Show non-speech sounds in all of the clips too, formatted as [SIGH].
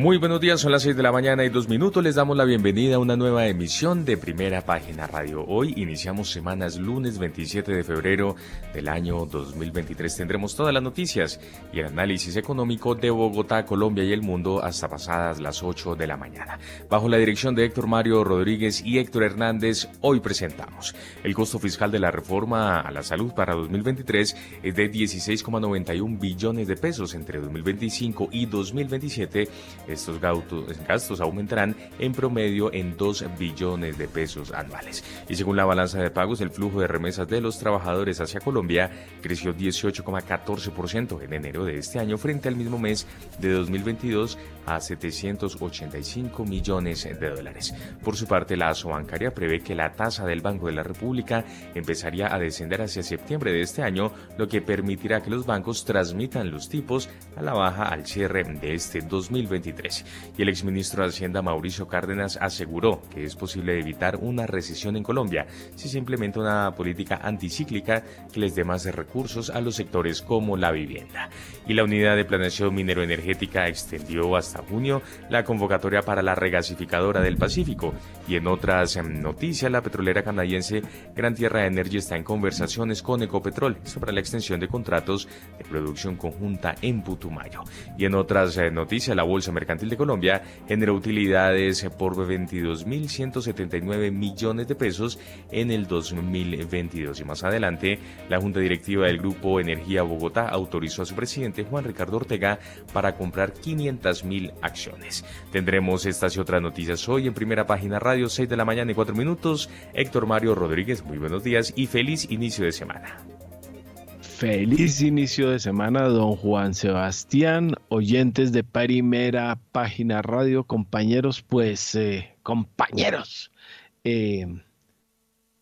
Muy buenos días, son las 6 de la mañana y dos minutos. Les damos la bienvenida a una nueva emisión de Primera Página Radio. Hoy iniciamos semanas lunes 27 de febrero del año 2023. Tendremos todas las noticias y el análisis económico de Bogotá, Colombia y el mundo hasta pasadas las 8 de la mañana. Bajo la dirección de Héctor Mario Rodríguez y Héctor Hernández, hoy presentamos el costo fiscal de la reforma a la salud para 2023 es de 16,91 billones de pesos entre 2025 y 2027 estos gastos aumentarán en promedio en 2 billones de pesos anuales. Y según la balanza de pagos, el flujo de remesas de los trabajadores hacia Colombia creció 18,14% en enero de este año frente al mismo mes de 2022 a 785 millones de dólares. Por su parte, la bancaria prevé que la tasa del Banco de la República empezaría a descender hacia septiembre de este año, lo que permitirá que los bancos transmitan los tipos a la baja al cierre de este 2023. Y el exministro de Hacienda Mauricio Cárdenas aseguró que es posible evitar una recesión en Colombia si se implementa una política anticíclica que les dé más recursos a los sectores como la vivienda. Y la unidad de planeación minero-energética extendió hasta junio la convocatoria para la regasificadora del Pacífico. Y en otras em, noticias, la petrolera canadiense Gran Tierra Energy está en conversaciones con Ecopetrol sobre la extensión de contratos de producción conjunta en Putumayo. Y en otras eh, noticias, la Bolsa Mercantil de Colombia generó utilidades por 22.179 millones de pesos en el 2022. Y más adelante, la Junta Directiva del Grupo Energía Bogotá autorizó a su presidente Juan Ricardo Ortega para comprar 500 mil acciones. Tendremos estas y otras noticias hoy en primera página radio, 6 de la mañana y 4 minutos. Héctor Mario Rodríguez, muy buenos días y feliz inicio de semana. Feliz inicio de semana, don Juan Sebastián, oyentes de Primera Página Radio, compañeros, pues eh, compañeros. Eh,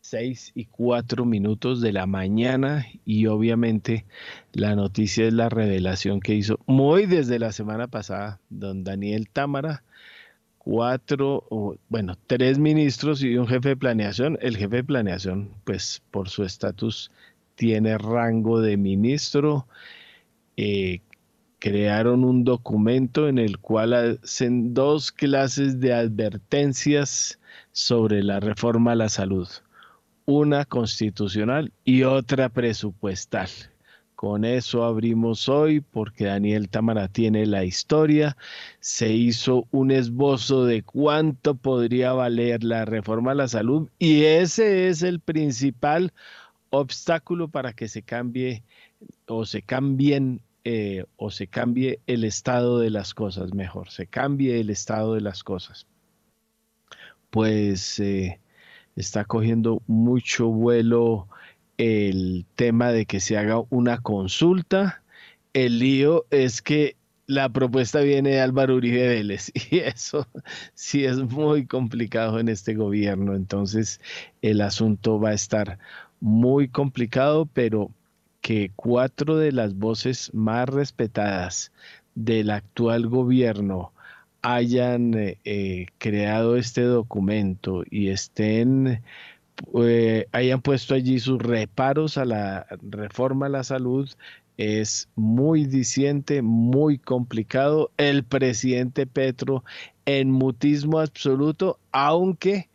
6 y 4 minutos de la mañana y obviamente la noticia es la revelación que hizo muy desde la semana pasada don Daniel Támara, cuatro, bueno, tres ministros y un jefe de planeación. El jefe de planeación, pues por su estatus, tiene rango de ministro. Eh, crearon un documento en el cual hacen dos clases de advertencias sobre la reforma a la salud una constitucional y otra presupuestal. Con eso abrimos hoy porque Daniel Tamara tiene la historia. Se hizo un esbozo de cuánto podría valer la reforma a la salud y ese es el principal obstáculo para que se cambie o se cambien eh, o se cambie el estado de las cosas, mejor, se cambie el estado de las cosas. Pues eh, está cogiendo mucho vuelo el tema de que se haga una consulta. El lío es que la propuesta viene de Álvaro Uribe Vélez [LAUGHS] y eso sí es muy complicado en este gobierno. Entonces el asunto va a estar muy complicado, pero que cuatro de las voces más respetadas del actual gobierno hayan eh, eh, creado este documento y estén eh, hayan puesto allí sus reparos a la reforma a la salud es muy diciente, muy complicado. El presidente Petro en mutismo absoluto, aunque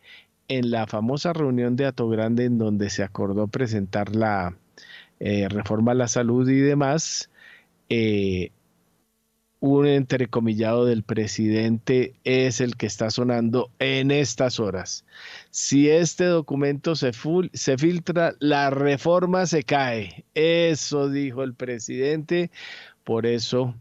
en la famosa reunión de Ato Grande en donde se acordó presentar la reforma a la salud y demás, un entrecomillado del presidente es el que está sonando en estas horas. Si este documento se filtra, la reforma se cae. Eso dijo el presidente. Por eso,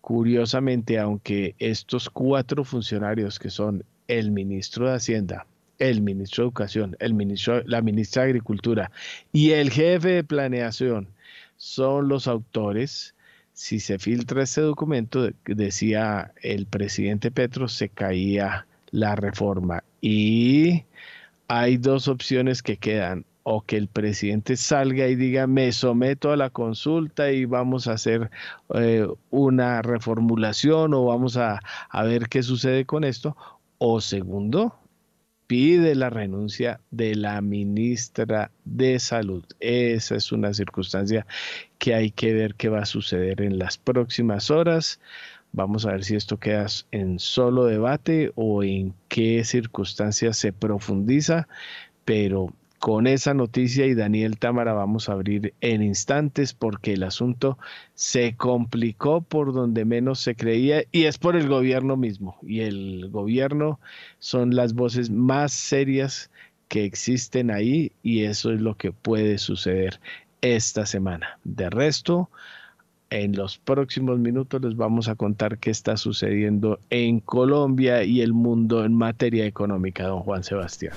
curiosamente, aunque estos cuatro funcionarios que son el ministro de Hacienda, el ministro de Educación, el ministro, la ministra de Agricultura y el jefe de Planeación son los autores, si se filtra ese documento, decía el presidente Petro, se caía la reforma. Y hay dos opciones que quedan. o que el presidente salga y diga me someto a la consulta y vamos a hacer eh, una reformulación o vamos a, a ver qué sucede con esto. O segundo, pide la renuncia de la ministra de Salud. Esa es una circunstancia que hay que ver qué va a suceder en las próximas horas. Vamos a ver si esto queda en solo debate o en qué circunstancias se profundiza, pero con esa noticia y Daniel Támara vamos a abrir en instantes porque el asunto se complicó por donde menos se creía y es por el gobierno mismo. Y el gobierno son las voces más serias que existen ahí y eso es lo que puede suceder esta semana. De resto, en los próximos minutos les vamos a contar qué está sucediendo en Colombia y el mundo en materia económica, don Juan Sebastián.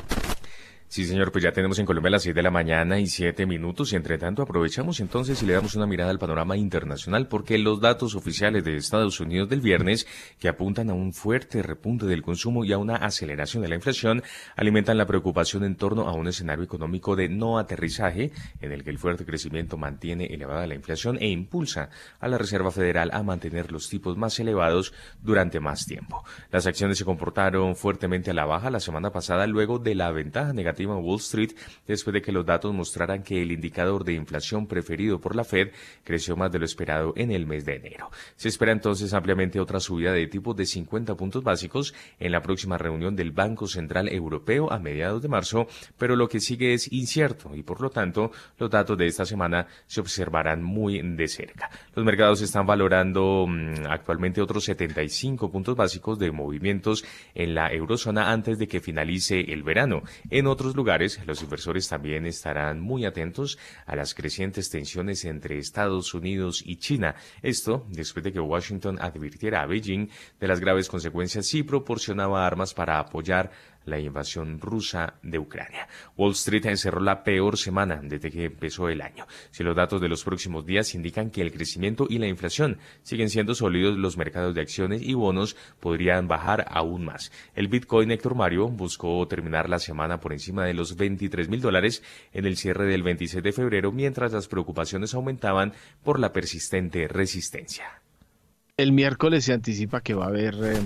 Sí, señor, pues ya tenemos en Colombia las 6 de la mañana y 7 minutos y entre tanto aprovechamos entonces y le damos una mirada al panorama internacional porque los datos oficiales de Estados Unidos del viernes que apuntan a un fuerte repunte del consumo y a una aceleración de la inflación alimentan la preocupación en torno a un escenario económico de no aterrizaje en el que el fuerte crecimiento mantiene elevada la inflación e impulsa a la Reserva Federal a mantener los tipos más elevados durante más tiempo. Las acciones se comportaron fuertemente a la baja la semana pasada luego de la ventaja negativa Wall Street después de que los datos mostraran que el indicador de inflación preferido por la Fed creció más de lo esperado en el mes de enero. Se espera entonces ampliamente otra subida de tipos de 50 puntos básicos en la próxima reunión del Banco Central Europeo a mediados de marzo, pero lo que sigue es incierto y por lo tanto los datos de esta semana se observarán muy de cerca. Los mercados están valorando mm, actualmente otros 75 puntos básicos de movimientos en la eurozona antes de que finalice el verano. En otros lugares, los inversores también estarán muy atentos a las crecientes tensiones entre Estados Unidos y China. Esto después de que Washington advirtiera a Beijing de las graves consecuencias si proporcionaba armas para apoyar la invasión rusa de Ucrania. Wall Street encerró la peor semana desde que empezó el año. Si los datos de los próximos días indican que el crecimiento y la inflación siguen siendo sólidos, los mercados de acciones y bonos podrían bajar aún más. El Bitcoin Héctor Mario buscó terminar la semana por encima de los 23 mil dólares en el cierre del 26 de febrero, mientras las preocupaciones aumentaban por la persistente resistencia. El miércoles se anticipa que va a haber eh,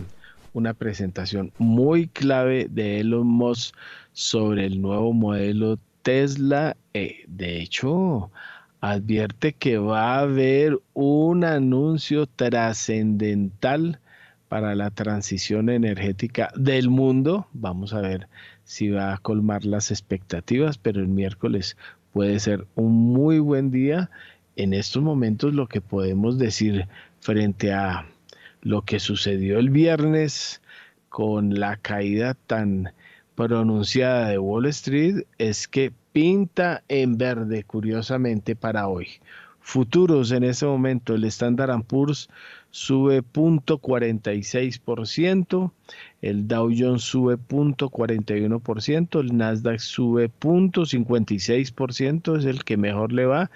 una presentación muy clave de Elon Musk sobre el nuevo modelo Tesla. Eh, de hecho, advierte que va a haber un anuncio trascendental para la transición energética del mundo. Vamos a ver si va a colmar las expectativas, pero el miércoles puede ser un muy buen día. En estos momentos lo que podemos decir frente a lo que sucedió el viernes con la caída tan pronunciada de Wall Street es que pinta en verde, curiosamente, para hoy. Futuros en ese momento, el Standard Poor's sube 0.46%, el Dow Jones sube 0.41%, el Nasdaq sube 0.56%, es el que mejor le va,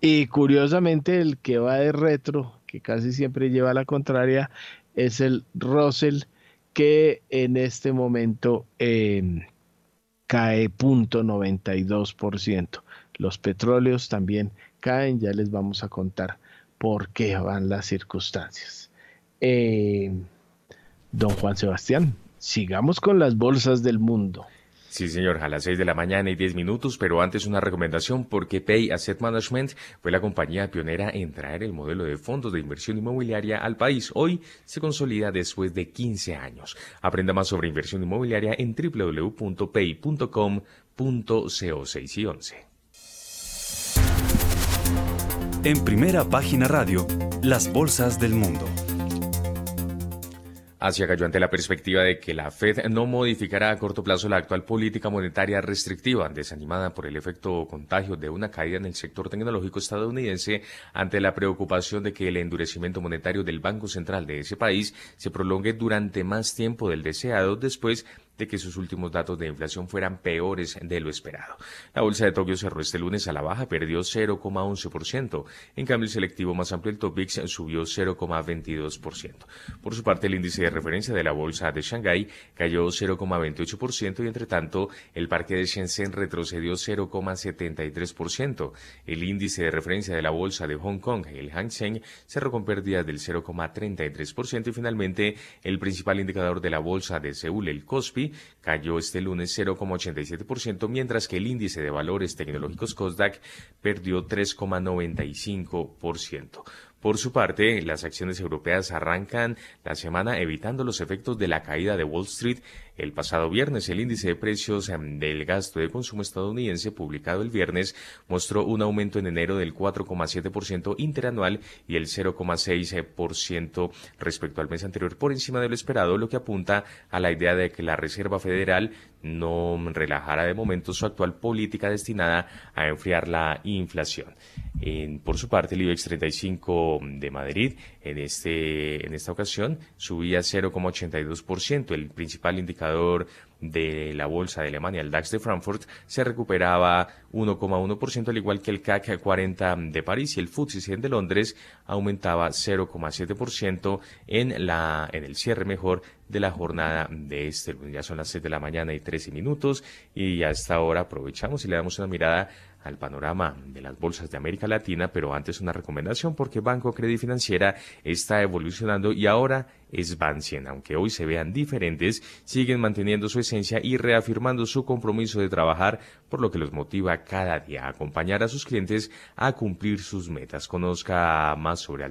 y curiosamente el que va de retro que casi siempre lleva la contraria, es el Russell, que en este momento eh, cae 0.92%. Los petróleos también caen, ya les vamos a contar por qué van las circunstancias. Eh, don Juan Sebastián, sigamos con las bolsas del mundo. Sí, señor, a las 6 de la mañana y 10 minutos, pero antes una recomendación porque Pay Asset Management fue la compañía pionera en traer el modelo de fondos de inversión inmobiliaria al país. Hoy se consolida después de 15 años. Aprenda más sobre inversión inmobiliaria en www.pay.com.co 6 y 11. En primera página radio, las bolsas del mundo. Asia cayó ante la perspectiva de que la Fed no modificará a corto plazo la actual política monetaria restrictiva, desanimada por el efecto contagio de una caída en el sector tecnológico estadounidense ante la preocupación de que el endurecimiento monetario del Banco Central de ese país se prolongue durante más tiempo del deseado después de que sus últimos datos de inflación fueran peores de lo esperado. La bolsa de Tokio cerró este lunes a la baja, perdió 0,11%. En cambio, el selectivo más amplio, el Topix, subió 0,22%. Por su parte, el índice de referencia de la bolsa de Shanghái cayó 0,28% y, entre tanto, el parque de Shenzhen retrocedió 0,73%. El índice de referencia de la bolsa de Hong Kong, el Hang Seng, cerró con pérdidas del 0,33% y finalmente el principal indicador de la bolsa de Seúl, el Kospi, cayó este lunes 0,87%, mientras que el índice de valores tecnológicos Kosdaq perdió 3,95%. Por su parte, las acciones europeas arrancan la semana evitando los efectos de la caída de Wall Street. El pasado viernes, el índice de precios em, del gasto de consumo estadounidense, publicado el viernes, mostró un aumento en enero del 4,7% interanual y el 0,6% respecto al mes anterior por encima de lo esperado, lo que apunta a la idea de que la Reserva Federal no relajara de momento su actual política destinada a enfriar la inflación. Por su parte, el IBEX 35 de Madrid en, este, en esta ocasión subía 0,82%. El principal indicador de la bolsa de Alemania, el DAX de Frankfurt, se recuperaba 1,1%, al igual que el CAC 40 de París y el FTSE 100 de Londres aumentaba 0,7% en, la, en el cierre mejor de la jornada de este Ya son las 6 de la mañana y 13 minutos y hasta ahora aprovechamos y le damos una mirada al panorama de las bolsas de América Latina, pero antes una recomendación porque Banco Credit Financiera está evolucionando y ahora es Bancien. Aunque hoy se vean diferentes, siguen manteniendo su esencia y reafirmando su compromiso de trabajar, por lo que los motiva cada día a acompañar a sus clientes a cumplir sus metas. Conozca más sobre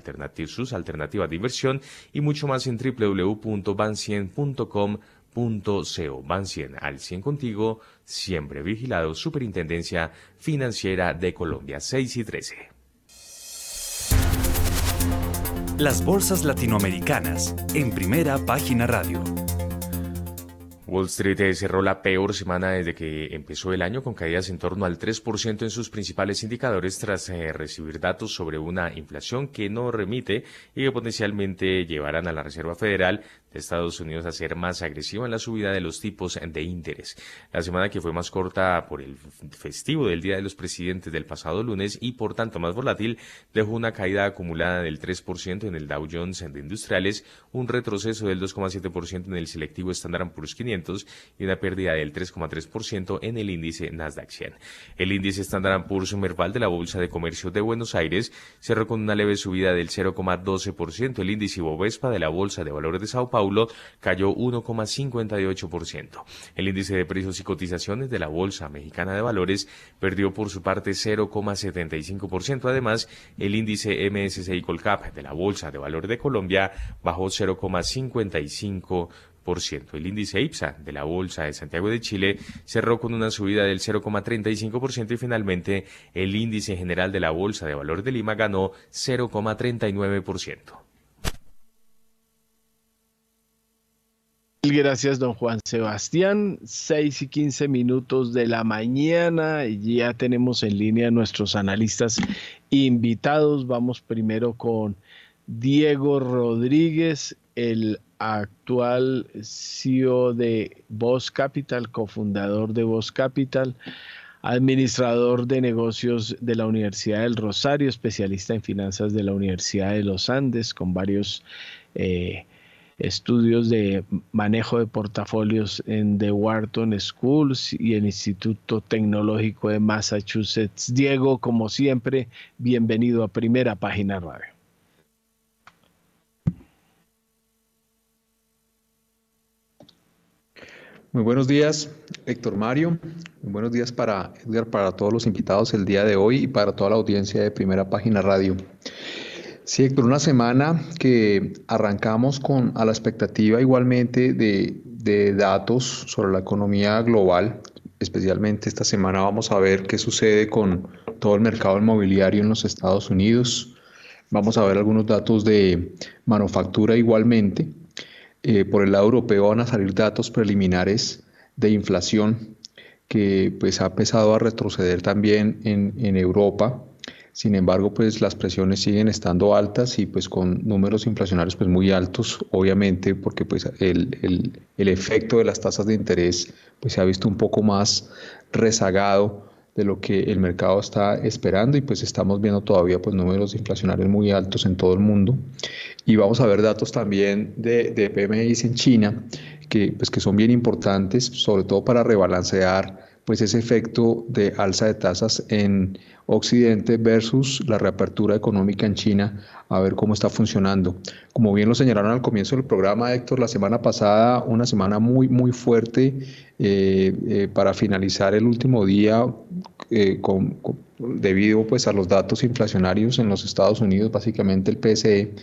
sus alternativas de inversión y mucho más en www.bancien.com .co. Van 100 al 100 contigo, siempre vigilado, Superintendencia Financiera de Colombia 6 y 13. Las bolsas latinoamericanas en primera página radio. Wall Street cerró la peor semana desde que empezó el año con caídas en torno al 3% en sus principales indicadores tras eh, recibir datos sobre una inflación que no remite y que potencialmente llevarán a la Reserva Federal de Estados Unidos a ser más agresiva en la subida de los tipos de interés. La semana que fue más corta por el festivo del Día de los Presidentes del pasado lunes y por tanto más volátil dejó una caída acumulada del 3% en el Dow Jones de Industriales, un retroceso del 2,7% en el selectivo Standard Poor's 500 y una pérdida del 3,3% en el índice Nasdaq 100. El índice Standard Poor's Merval de la Bolsa de Comercio de Buenos Aires cerró con una leve subida del 0,12%. El índice Bovespa de la Bolsa de Valores de Sao Paulo Paulo cayó 1,58%. El índice de precios y cotizaciones de la Bolsa Mexicana de Valores perdió por su parte 0,75%. Además, el índice MSCI Colcap de la Bolsa de Valores de Colombia bajó 0,55%. El índice IPSA de la Bolsa de Santiago de Chile cerró con una subida del 0,35% y finalmente el índice general de la Bolsa de Valores de Lima ganó 0,39%. Gracias, don Juan Sebastián. 6 y 15 minutos de la mañana. Y ya tenemos en línea a nuestros analistas invitados. Vamos primero con Diego Rodríguez, el actual CEO de Voz Capital, cofundador de Voz Capital, administrador de negocios de la Universidad del Rosario, especialista en finanzas de la Universidad de los Andes, con varios eh, estudios de manejo de portafolios en The Wharton Schools y el Instituto Tecnológico de Massachusetts. Diego, como siempre, bienvenido a Primera Página Radio. Muy buenos días, Héctor Mario. Muy buenos días para Edgar, para todos los invitados el día de hoy y para toda la audiencia de Primera Página Radio. Sí, Héctor, una semana que arrancamos con a la expectativa igualmente de, de datos sobre la economía global. Especialmente esta semana vamos a ver qué sucede con todo el mercado inmobiliario en los Estados Unidos. Vamos a ver algunos datos de manufactura igualmente. Eh, por el lado europeo van a salir datos preliminares de inflación que pues ha empezado a retroceder también en, en Europa Sin embargo, pues las presiones siguen estando altas y pues con números inflacionarios pues muy altos, obviamente, porque pues el, el, el efecto de las tasas de interés pues se ha visto un poco más rezagado de lo que el mercado está esperando y pues estamos viendo todavía pues números inflacionarios muy altos en todo el mundo. Y vamos a ver datos también de, de PMI en China que pues que son bien importantes sobre todo para rebalancear pues ese efecto de alza de tasas en Occidente versus la reapertura económica en China, a ver cómo está funcionando. Como bien lo señalaron al comienzo del programa, Héctor, la semana pasada, una semana muy, muy fuerte eh, eh, para finalizar el último día eh, debido pues, a los datos inflacionarios en los Estados Unidos, básicamente el PSE,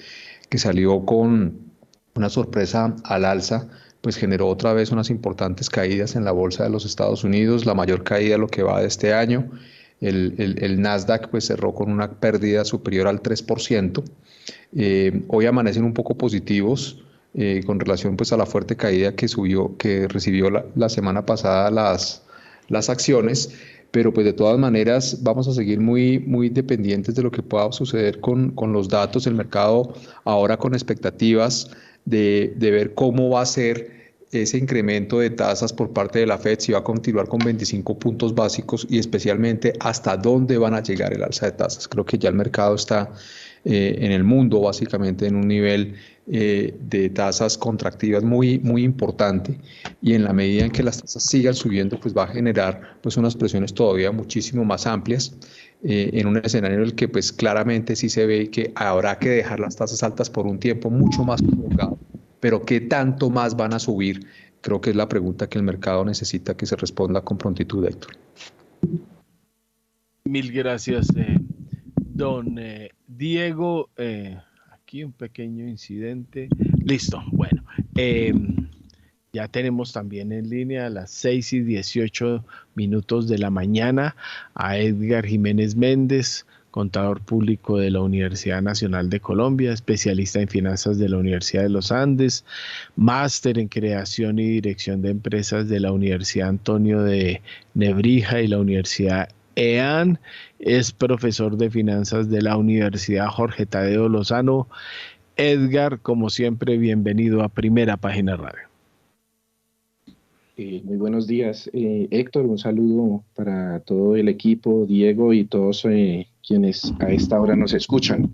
que salió con una sorpresa al alza pues generó otra vez unas importantes caídas en la bolsa de los Estados Unidos, la mayor caída de lo que va de este año. El, Nasdaq pues cerró con una pérdida superior al 3%. Eh, hoy amanecen un poco positivos eh, con relación pues a la fuerte caída que subió, que recibió la, semana pasada las, las acciones, pero pues de todas maneras vamos a seguir muy, muy dependientes de lo que pueda suceder con, con los datos del mercado ahora con expectativas de, ver cómo va a ser ese incremento de tasas por parte de la Fed, si va a continuar con 25 puntos básicos y especialmente hasta dónde van a llegar el alza de tasas. Creo que ya el mercado está eh, en el mundo básicamente en un nivel eh, de tasas contractivas muy, muy importante y en la medida en que las tasas sigan subiendo, pues va a generar pues unas presiones todavía muchísimo más amplias eh, en un escenario en el que pues claramente sí se ve que habrá que dejar las tasas altas por un tiempo mucho más prolongado. Pero ¿qué tanto más van a subir? Creo que es la pregunta que el mercado necesita que se responda con prontitud, Héctor. Mil gracias, eh, don eh, Diego. aquí un pequeño incidente. Listo, bueno. Ya tenemos también en línea a las 6 y 18 minutos de la mañana a Edgar Jiménez Méndez, contador público de la Universidad Nacional de Colombia, especialista en finanzas de la Universidad de los Andes, máster en creación y dirección de empresas de la Universidad Antonio de Nebrija y la Universidad EAN, es profesor de finanzas de la Universidad Jorge Tadeo Lozano. Edgar, como siempre, bienvenido a Primera Página Radio. Eh, muy buenos días, eh, Héctor. Un saludo para todo el equipo, Diego y todos eh, quienes a esta hora nos escuchan.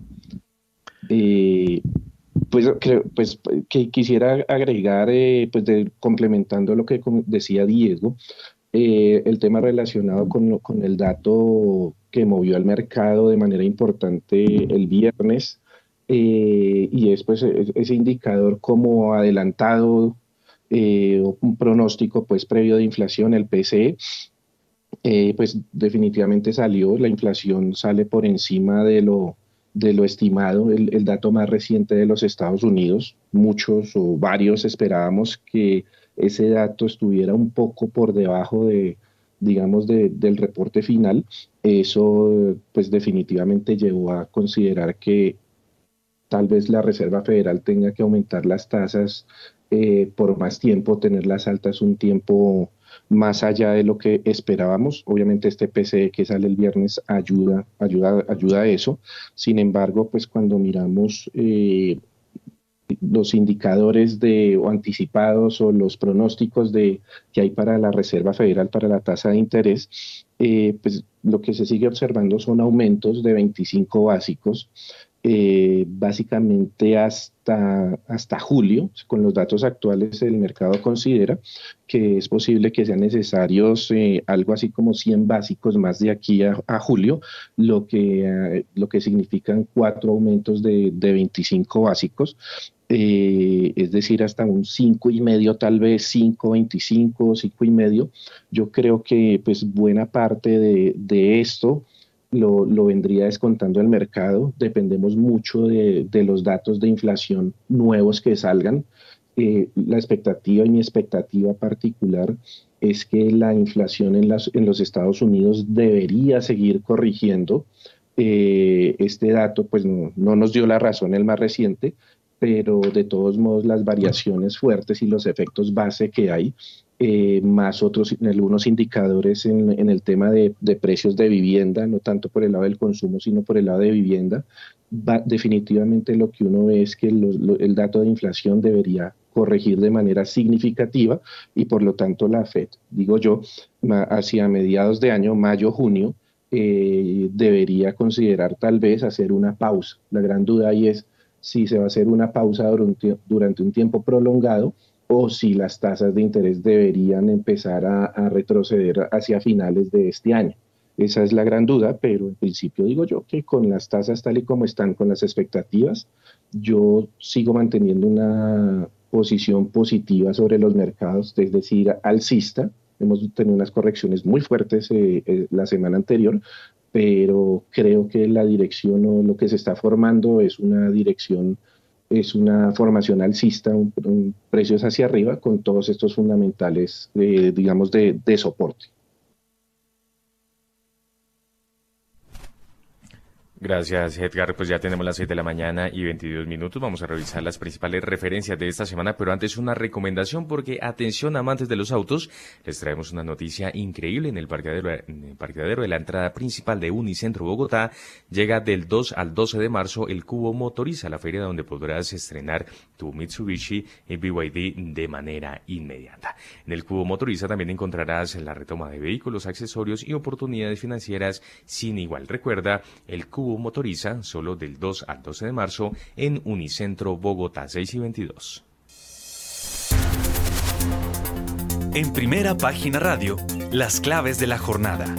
pues, pues que quisiera agregar, pues complementando lo que decía Diego, el tema relacionado con, con el dato que movió al mercado de manera importante el viernes. y es pues, e-, ese indicador como adelantado eh, un pronóstico pues previo de inflación, el PCE, eh, pues definitivamente salió, la inflación sale por encima de lo, de lo estimado, el, el, dato más reciente de los Estados Unidos. Muchos o varios esperábamos que ese dato estuviera un poco por debajo de, digamos, de, del reporte final. Eso, pues definitivamente llevó a considerar que tal vez la Reserva Federal tenga que aumentar las tasas eh, por más tiempo, tenerlas altas un tiempo más allá de lo que esperábamos. Obviamente este PCE que sale el viernes ayuda, ayuda, ayuda a eso. Sin embargo, pues cuando miramos eh, los indicadores de o anticipados o los pronósticos de que hay para la Reserva Federal para la tasa de interés, eh, pues lo que se sigue observando son aumentos de 25 básicos eh, básicamente hasta, hasta julio. Con los datos actuales, el mercado considera que es posible que sean necesarios eh, algo así como 100 básicos más de aquí a, julio, lo que, eh, lo que significan cuatro aumentos de, de 25 básicos. es decir, hasta un 5 y medio, tal vez 5, 25, 5 y medio. Yo creo que pues buena parte de, de esto lo, vendría descontando el mercado. Dependemos mucho de, los datos de inflación nuevos que salgan. Eh, la expectativa y mi expectativa particular es que la inflación en, las, en los Estados Unidos debería seguir corrigiendo. Eh, este dato pues no, no, nos dio la razón el más reciente, pero de todos modos las variaciones fuertes y los efectos base que hay eh, más otros algunos indicadores en, el tema de, precios de vivienda, no tanto por el lado del consumo, sino por el lado de vivienda, definitivamente lo que uno ve es que el dato de inflación debería corregir de manera significativa y por lo tanto la FED, digo yo, hacia mediados de año, mayo, junio, eh, debería considerar tal vez hacer una pausa. La gran duda ahí es si se va a hacer una pausa durante un tiempo prolongado o si las tasas de interés deberían empezar a, retroceder hacia finales de este año. Esa es la gran duda, pero en principio digo yo que con las tasas tal y como están, con las expectativas, yo sigo manteniendo una posición positiva sobre los mercados, es decir, alcista. Hemos tenido unas correcciones muy fuertes eh, eh, la semana anterior, pero creo que la dirección o lo que se está formando es una dirección es una formación alcista, un, precios hacia arriba con todos estos fundamentales, digamos, de, de soporte. Gracias, Edgar. Pues ya tenemos las 6 de la mañana y 22 minutos. Vamos a revisar las principales referencias de esta semana, pero antes una recomendación porque, atención amantes de los autos, les traemos una noticia increíble en el parqueadero, en parqueadero de la entrada principal de Unicentro Bogotá. Llega del 2 al 12 de marzo el Cubo Motoriza, la feria donde podrás estrenar tu Mitsubishi BYD de manera inmediata. En el Cubo Motoriza también encontrarás la retoma de vehículos, accesorios y oportunidades financieras sin igual. Recuerda, el Cubo motoriza solo del 2 al 12 de marzo en Unicentro Bogotá 6 y 22. En primera página radio, las claves de la jornada.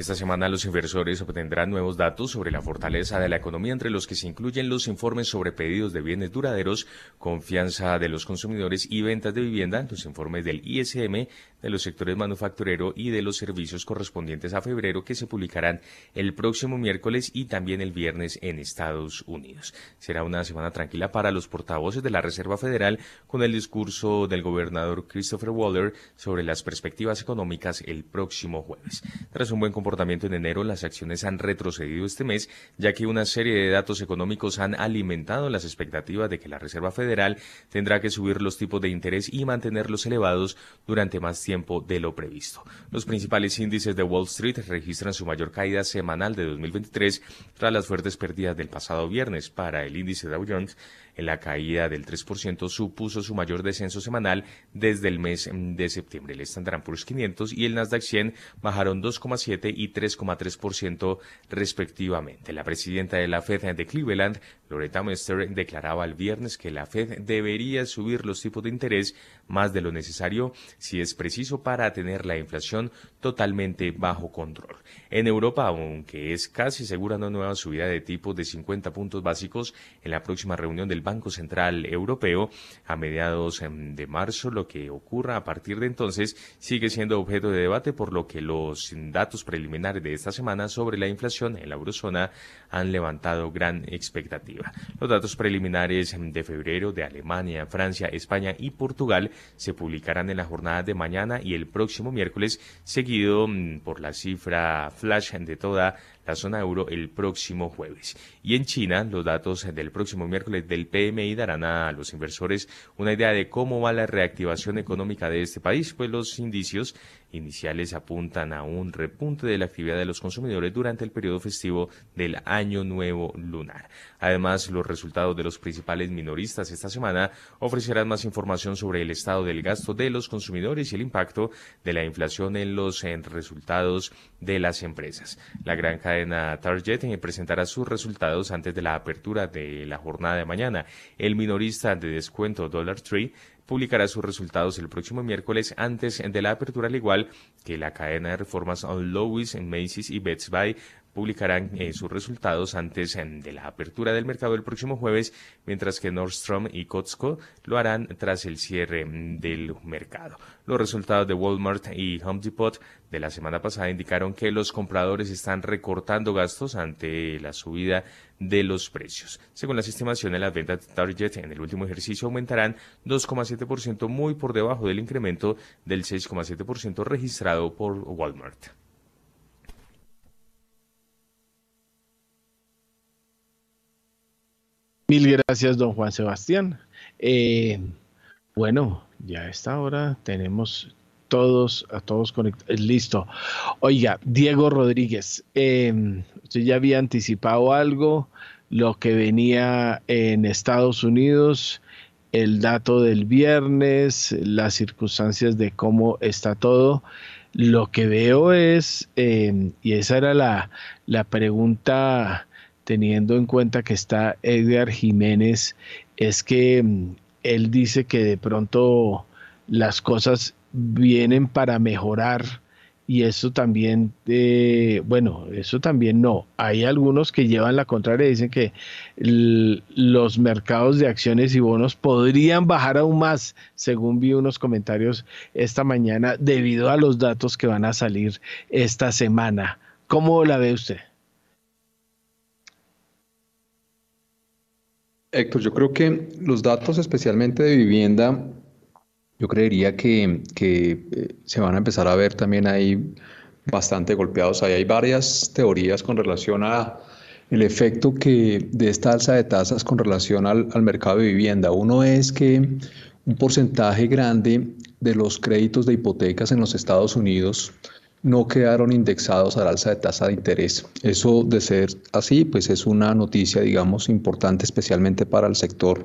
Esta semana los inversores obtendrán nuevos datos sobre la fortaleza de la economía, entre los que se incluyen los informes sobre pedidos de bienes duraderos, confianza de los consumidores y ventas de vivienda, los informes del ISM, de los sectores manufacturero y de los servicios correspondientes a febrero que se publicarán el próximo miércoles y también el viernes en Estados Unidos. Será una semana tranquila para los portavoces de la Reserva Federal con el discurso del gobernador Christopher Waller sobre las perspectivas económicas el próximo jueves. Tras un buen comportamiento en enero, las acciones han retrocedido este mes, ya que una serie de datos económicos han alimentado las expectativas de que la Reserva Federal tendrá que subir los tipos de interés y mantenerlos elevados durante más tiempo de lo previsto. Los principales índices de Wall Street registran su mayor caída semanal de 2023 tras las fuertes pérdidas del pasado viernes. Para el índice Dow Jones, la caída del 3% supuso su mayor descenso semanal desde el mes de septiembre. El Standard Poor's 500 y el Nasdaq 100 bajaron 2,7 y 3,3% respectivamente. La presidenta de la Fed de Cleveland, Loretta Mester, declaraba el viernes que la Fed debería subir los tipos de interés más de lo necesario si es preciso para tener la inflación totalmente bajo control. En Europa, aunque es casi segura una nueva subida de tipos de 50 puntos básicos en la próxima reunión del Banco Central Europeo a mediados em, de marzo. Lo que ocurra a partir de entonces sigue siendo objeto de debate, por lo que los datos preliminares de esta semana sobre la inflación en la eurozona han levantado gran expectativa. Los datos preliminares de febrero de Alemania, Francia, España y Portugal se publicarán en la jornada de mañana y el próximo miércoles, seguido mm, por la cifra flash de toda la zona euro el próximo jueves. Y en China, los datos del próximo miércoles del PMI darán a los inversores una idea de cómo va la reactivación económica de este país, pues los indicios iniciales apuntan a un repunte de la actividad de los consumidores durante el periodo festivo del Año Nuevo Lunar. Además, los resultados de los principales minoristas esta semana ofrecerán más información sobre el estado del gasto de los consumidores y el impacto de la inflación en los resultados de las empresas. La gran cadena Target presentará sus resultados antes de la apertura de la jornada de mañana. El minorista de descuento Dollar Tree publicará sus resultados el próximo miércoles antes de la apertura, al igual que la cadena de reformas Lois, Macy's y Best Buy publicarán eh, sus resultados antes de la apertura del mercado el próximo jueves, mientras que Nordstrom y Costco lo harán tras el cierre del mercado. Los resultados de Walmart y Home Depot de la semana pasada indicaron que los compradores están recortando gastos ante la subida de los precios. Según las estimaciones, las ventas de Target en el último ejercicio aumentarán 2,7%, muy por debajo del incremento del 6,7% registrado por Walmart. Mil gracias, don Juan Sebastián. Eh, Bueno, ya a esta hora tenemos todos, a todos conectados. Listo. Oiga, Diego Rodríguez, em, usted ya había anticipado algo, lo que venía en Estados Unidos, el dato del viernes, las circunstancias de cómo está todo. Lo que veo es, em, y esa era la, la pregunta teniendo en cuenta que está Edgar Jiménez, es que mm, él dice que de pronto las cosas vienen para mejorar y eso también, eh, bueno, eso también no. Hay algunos que llevan la contraria y dicen que los mercados de acciones y bonos podrían bajar aún más, según vi unos comentarios esta mañana, debido a los datos que van a salir esta semana. ¿Cómo la ve usted? Héctor, yo creo que los datos especialmente de vivienda, yo creería que, eh, se van a empezar a ver también ahí bastante golpeados. Ahí hay varias teorías con relación a el efecto que de esta alza de tasas con relación al, al mercado de vivienda. Uno es que un porcentaje grande de los créditos de hipotecas en los Estados Unidos no quedaron indexados al alza de tasa de interés. Eso de ser así, pues es una noticia, digamos, importante especialmente para el sector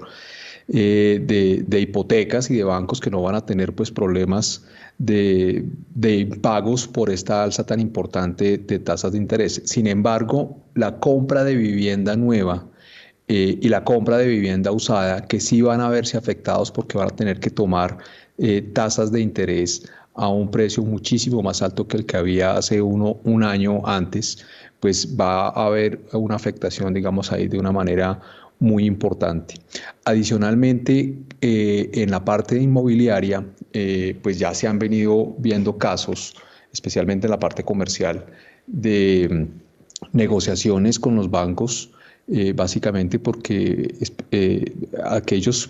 eh, de, hipotecas y de bancos que no van a tener pues problemas de, impagos por esta alza tan importante de tasas de interés. Sin embargo, la compra de vivienda nueva eh, y la compra de vivienda usada, que sí van a verse afectados porque van a tener que tomar eh, tasas de interés a un precio muchísimo más alto que el que había hace uno, un año antes, pues va a haber una afectación, digamos, ahí de una manera muy importante. Adicionalmente, eh, en la parte inmobiliaria, eh, pues ya se han venido viendo casos, especialmente en la parte comercial, de mm, negociaciones con los bancos, eh, básicamente porque aquellos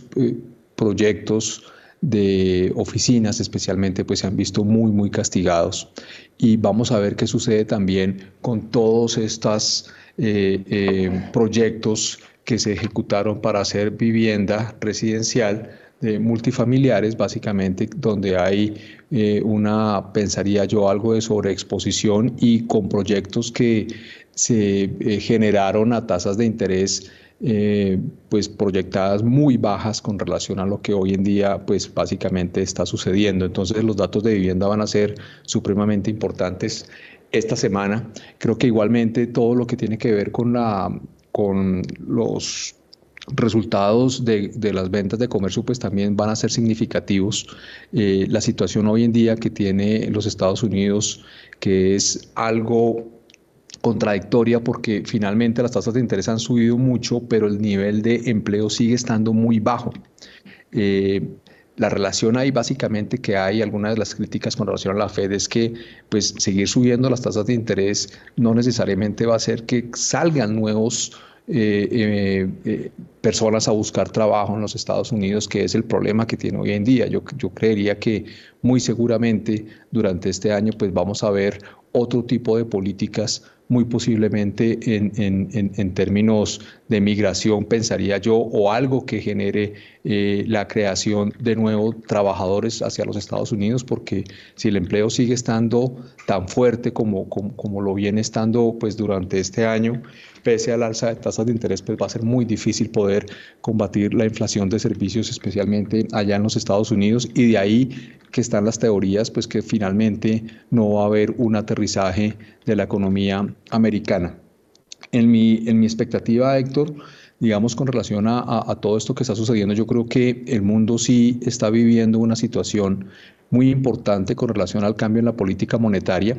proyectos de oficinas especialmente pues se han visto muy muy castigados. Y vamos a ver qué sucede también con todos estos eh, eh, proyectos que se ejecutaron para hacer vivienda residencial de multifamiliares básicamente donde hay eh, una pensaría yo algo de sobreexposición y con proyectos que se generaron a tasas de interés eh, pues proyectadas muy bajas con relación a lo que hoy en día pues básicamente está sucediendo. Entonces los datos de vivienda van a ser supremamente importantes esta semana. Creo que igualmente todo lo que tiene que ver con, la, con los resultados de, de, las ventas de comercio pues también van a ser significativos. Eh, la situación hoy en día que tiene los Estados Unidos, que es algo contradictoria porque finalmente las tasas de interés han subido mucho, pero el nivel de empleo sigue estando muy bajo. Eh, la relación ahí básicamente que hay, algunas de las críticas con relación a la Fed es que pues seguir subiendo las tasas de interés no necesariamente va a hacer que salgan nuevos eh, eh, personas a buscar trabajo en los Estados Unidos, que es el problema que tiene hoy en día. Yo, yo creería que muy seguramente durante este año pues vamos a ver otro tipo de políticas muy posiblemente en, en, en, términos de migración, pensaría yo, o algo que genere eh, la creación de nuevos trabajadores hacia los Estados Unidos, porque si el empleo sigue estando tan fuerte como, como, como, lo viene estando pues, durante este año, pese al alza de tasas de interés, pues va a ser muy difícil poder combatir la inflación de servicios, especialmente allá en los Estados Unidos, y de ahí que están las teorías, pues que finalmente no va a haber un aterrizaje de la economía americana. En mi, en mi expectativa, Héctor, digamos, con relación a, a, todo esto que está sucediendo, yo creo que el mundo sí está viviendo una situación muy importante con relación al cambio en la política monetaria.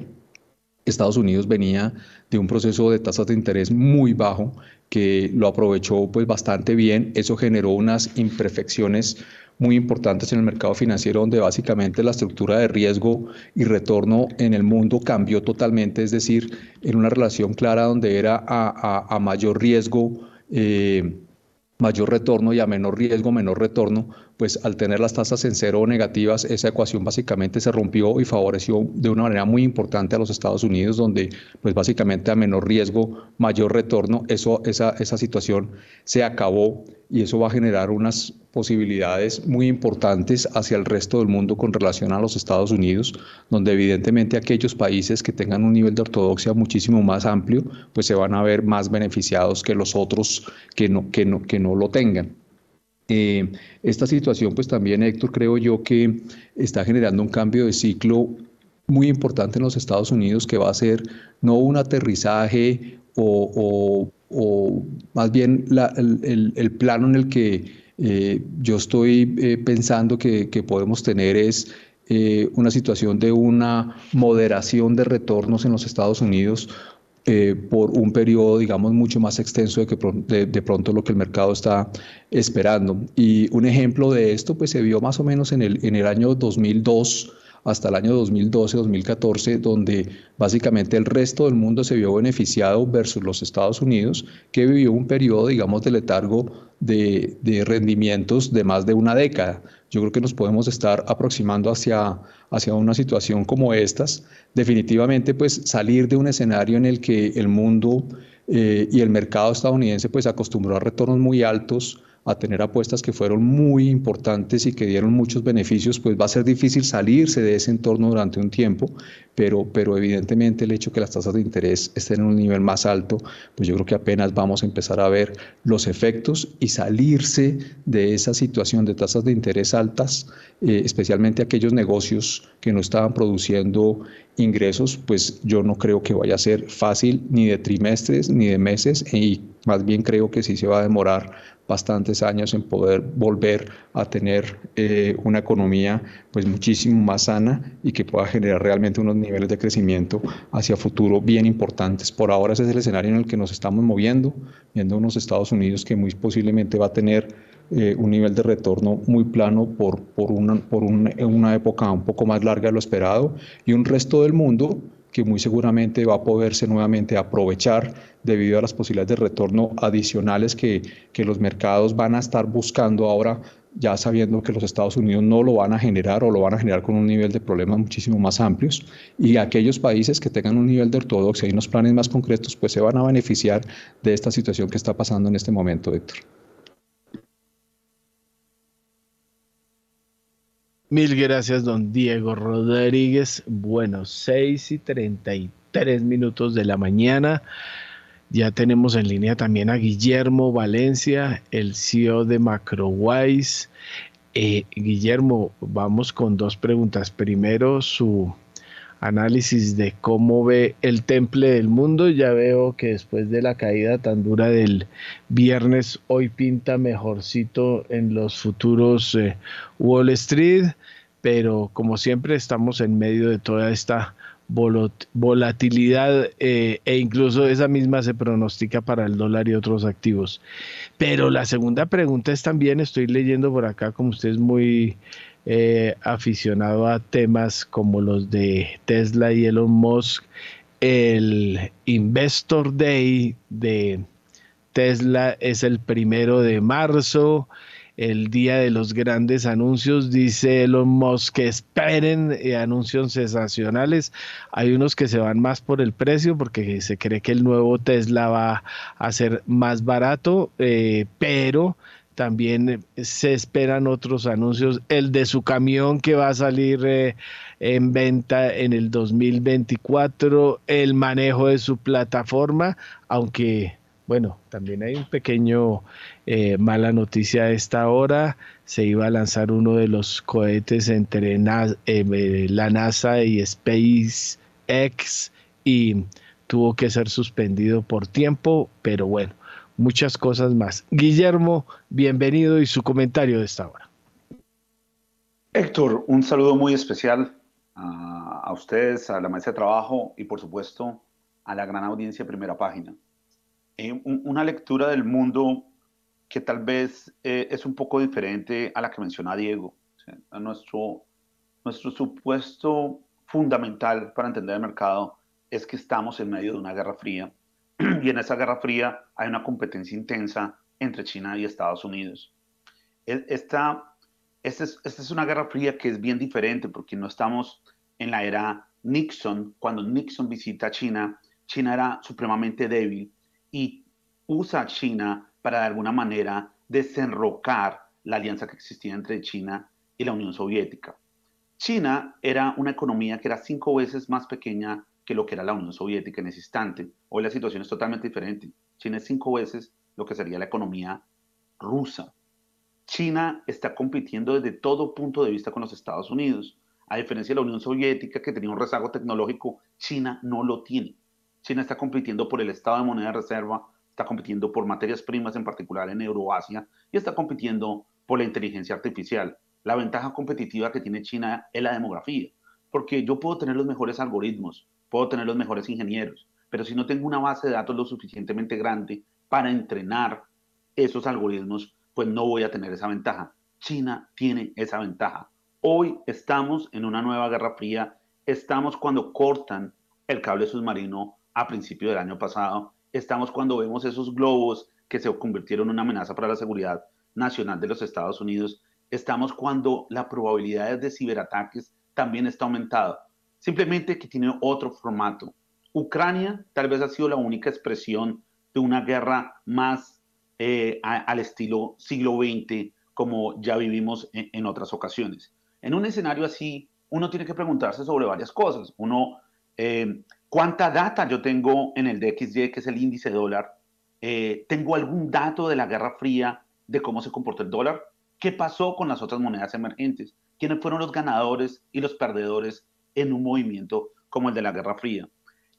Estados Unidos venía de un proceso de tasas de interés muy bajo que lo aprovechó pues bastante bien. Eso generó unas imperfecciones muy importantes en el mercado financiero, donde básicamente la estructura de riesgo y retorno en el mundo cambió totalmente, es decir, en una relación clara donde era a, mayor riesgo. Eh, mayor retorno y a menor riesgo, menor retorno, pues al tener las tasas en cero o negativas, esa ecuación básicamente se rompió y favoreció de una manera muy importante a los Estados Unidos, donde pues básicamente a menor riesgo, mayor retorno, eso, esa, esa situación se acabó y eso va a generar unas posibilidades muy importantes hacia el resto del mundo con relación a los Estados Unidos, donde evidentemente aquellos países que tengan un nivel de ortodoxia muchísimo más amplio, pues se van a ver más beneficiados que los otros que no, que no, que no lo tengan. Eh, esta situación, pues también, Héctor, creo yo que está generando un cambio de ciclo muy importante en los Estados Unidos que va a ser no un aterrizaje o, más bien el, plano en el que eh, yo estoy eh, pensando que, podemos tener es eh, una situación de una moderación de retornos en los Estados Unidos por un periodo, digamos, mucho más extenso de, que de, pronto lo que el mercado está esperando. Y un ejemplo de esto, pues se vio más o menos en el, en el año 2002 hasta el año 2012-2014, donde básicamente el resto del mundo se vio beneficiado versus los Estados Unidos, que vivió un periodo, digamos, de letargo de, de rendimientos de más de una década. Yo creo que nos podemos estar aproximando hacia, hacia una situación como estas. Definitivamente, pues salir de un escenario en el que el mundo eh, y el mercado estadounidense pues acostumbró a retornos muy altos, a tener apuestas que fueron muy importantes y que dieron muchos beneficios, pues va a ser difícil salirse de ese entorno durante un tiempo, pero, pero evidentemente el hecho que las tasas de interés estén en un nivel más alto, pues yo creo que apenas vamos a empezar a ver los efectos y salirse de esa situación de tasas de interés altas, eh, especialmente aquellos negocios que no estaban produciendo ingresos, pues yo no creo que vaya a ser fácil ni de trimestres ni de meses y más bien creo que sí se va a demorar bastantes años en poder volver a tener eh, una economía pues muchísimo más sana y que pueda generar realmente unos niveles de crecimiento hacia futuro bien importantes. Por ahora ese es el escenario en el que nos estamos moviendo, viendo unos Estados Unidos que muy posiblemente va a tener eh, un nivel de retorno muy plano por, por, una, por una época un poco más larga de lo esperado y un resto del mundo que muy seguramente va a poderse nuevamente aprovechar debido a las posibilidades de retorno adicionales que, que los mercados van a estar buscando ahora ya sabiendo que los Estados Unidos no lo van a generar o lo van a generar con un nivel de problemas muchísimo más amplios y aquellos países que tengan un nivel de ortodoxia y unos planes más concretos pues se van a beneficiar de esta situación que está pasando en este momento, Héctor. Mil gracias, don Diego Rodríguez. Bueno, 6 y 33 minutos de la mañana. Ya tenemos en línea también a Guillermo Valencia, el CEO de MacroWise. Eh, Guillermo, vamos con dos preguntas. Primero, su análisis de cómo ve el temple del mundo. Ya veo que después de la caída tan dura del viernes, hoy pinta mejorcito en los futuros eh, Wall Street, pero como siempre estamos en medio de toda esta volatilidad eh, e incluso esa misma se pronostica para el dólar y otros activos. Pero la segunda pregunta es también, estoy leyendo por acá, como usted es muy eh, aficionado a temas como los de Tesla y Elon Musk, el Investor Day de Tesla es el primero de marzo, el día de los grandes anuncios, dice Elon Musk que esperen eh, anuncios sensacionales. Hay unos que se van más por el precio porque se cree que el nuevo Tesla va a ser más barato, eh, pero también se esperan otros anuncios. El de su camión que va a salir eh, en venta en el 2024. El manejo de su plataforma, aunque, bueno, también hay un pequeño eh, mala noticia a esta hora. Se iba a lanzar uno de los cohetes entre eh, la NASA y SpaceX y tuvo que ser suspendido por tiempo, pero bueno muchas cosas más. Guillermo, bienvenido y su comentario de esta hora. Héctor, un saludo muy especial a, ustedes, a la maestra de trabajo y por supuesto a la gran audiencia de primera página. Eh, una lectura del mundo que tal vez eh, es un poco diferente a la que menciona Diego. nuestro, nuestro supuesto fundamental para entender el mercado es que estamos en medio de una guerra fría [CLEARS THROAT] y en esa Guerra Fría hay una competencia intensa entre China y Estados Unidos. E, esta, esta, es, esta es una Guerra Fría que es bien diferente porque no estamos en la era Nixon. Cuando Nixon visita China, China era supremamente débil y usa a China para de alguna manera desenrocar la alianza que existía entre China y la Unión Soviética. China era una economía que era cinco veces más pequeña que lo que era la Unión Soviética en ese instante. Hoy la situación es totalmente diferente. China es cinco veces lo que sería la economía rusa. China está compitiendo desde todo punto de vista con los Estados Unidos. A diferencia de la Unión Soviética, que tenía un rezago tecnológico, China no lo tiene. China está compitiendo por el estado de moneda de reserva, está compitiendo por materias primas, en particular en Euroasia, y está compitiendo por la inteligencia artificial. La ventaja competitiva que tiene China es la demografía, porque yo puedo tener los mejores algoritmos, puedo tener los mejores ingenieros, pero si no tengo una base de datos lo suficientemente grande para entrenar esos algoritmos, pues no voy a tener esa ventaja. China tiene esa ventaja. Hoy estamos en una nueva guerra fría, estamos cuando cortan el cable submarino a principio del año pasado, estamos cuando vemos esos globos que se convirtieron en una amenaza para la seguridad nacional de los Estados Unidos, estamos cuando la probabilidad de ciberataques también está aumentada, simplemente que tiene otro formato. Ucrania tal vez ha sido la única expresión de una guerra más eh, al estilo siglo XX, como ya vivimos en otras ocasiones. En un escenario así, uno tiene que preguntarse sobre varias cosas. Uno, eh, ¿cuánta data yo tengo en el DXY, que es el índice dólar? Eh, ¿Tengo algún dato de la Guerra Fría de cómo se comportó el dólar? ¿Qué pasó con las otras monedas emergentes? ¿Quiénes fueron los ganadores y los perdedores en un movimiento como el de la Guerra Fría?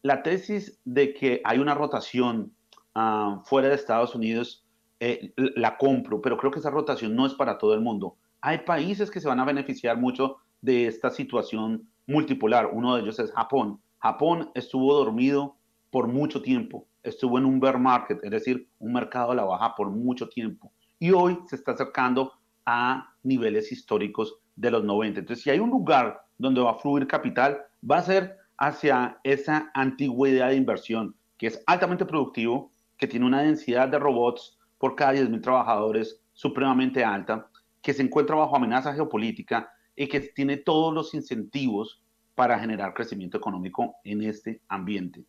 La tesis de que hay una rotación ah, fuera de Estados Unidos eh, la compro, pero creo que esa rotación no es para todo el mundo. Hay países que se van a beneficiar mucho de esta situación multipolar. Uno de ellos es Japón. Japón estuvo dormido por mucho tiempo, estuvo en un bear market, es decir, un mercado a la baja por mucho tiempo. Y hoy se está acercando a niveles históricos de los 90. Entonces, si hay un lugar donde va a fluir capital, va a ser hacia esa antigüedad de inversión, que es altamente productivo, que tiene una densidad de robots por cada 10.000 trabajadores supremamente alta, que se encuentra bajo amenaza geopolítica y que tiene todos los incentivos para generar crecimiento económico en este ambiente.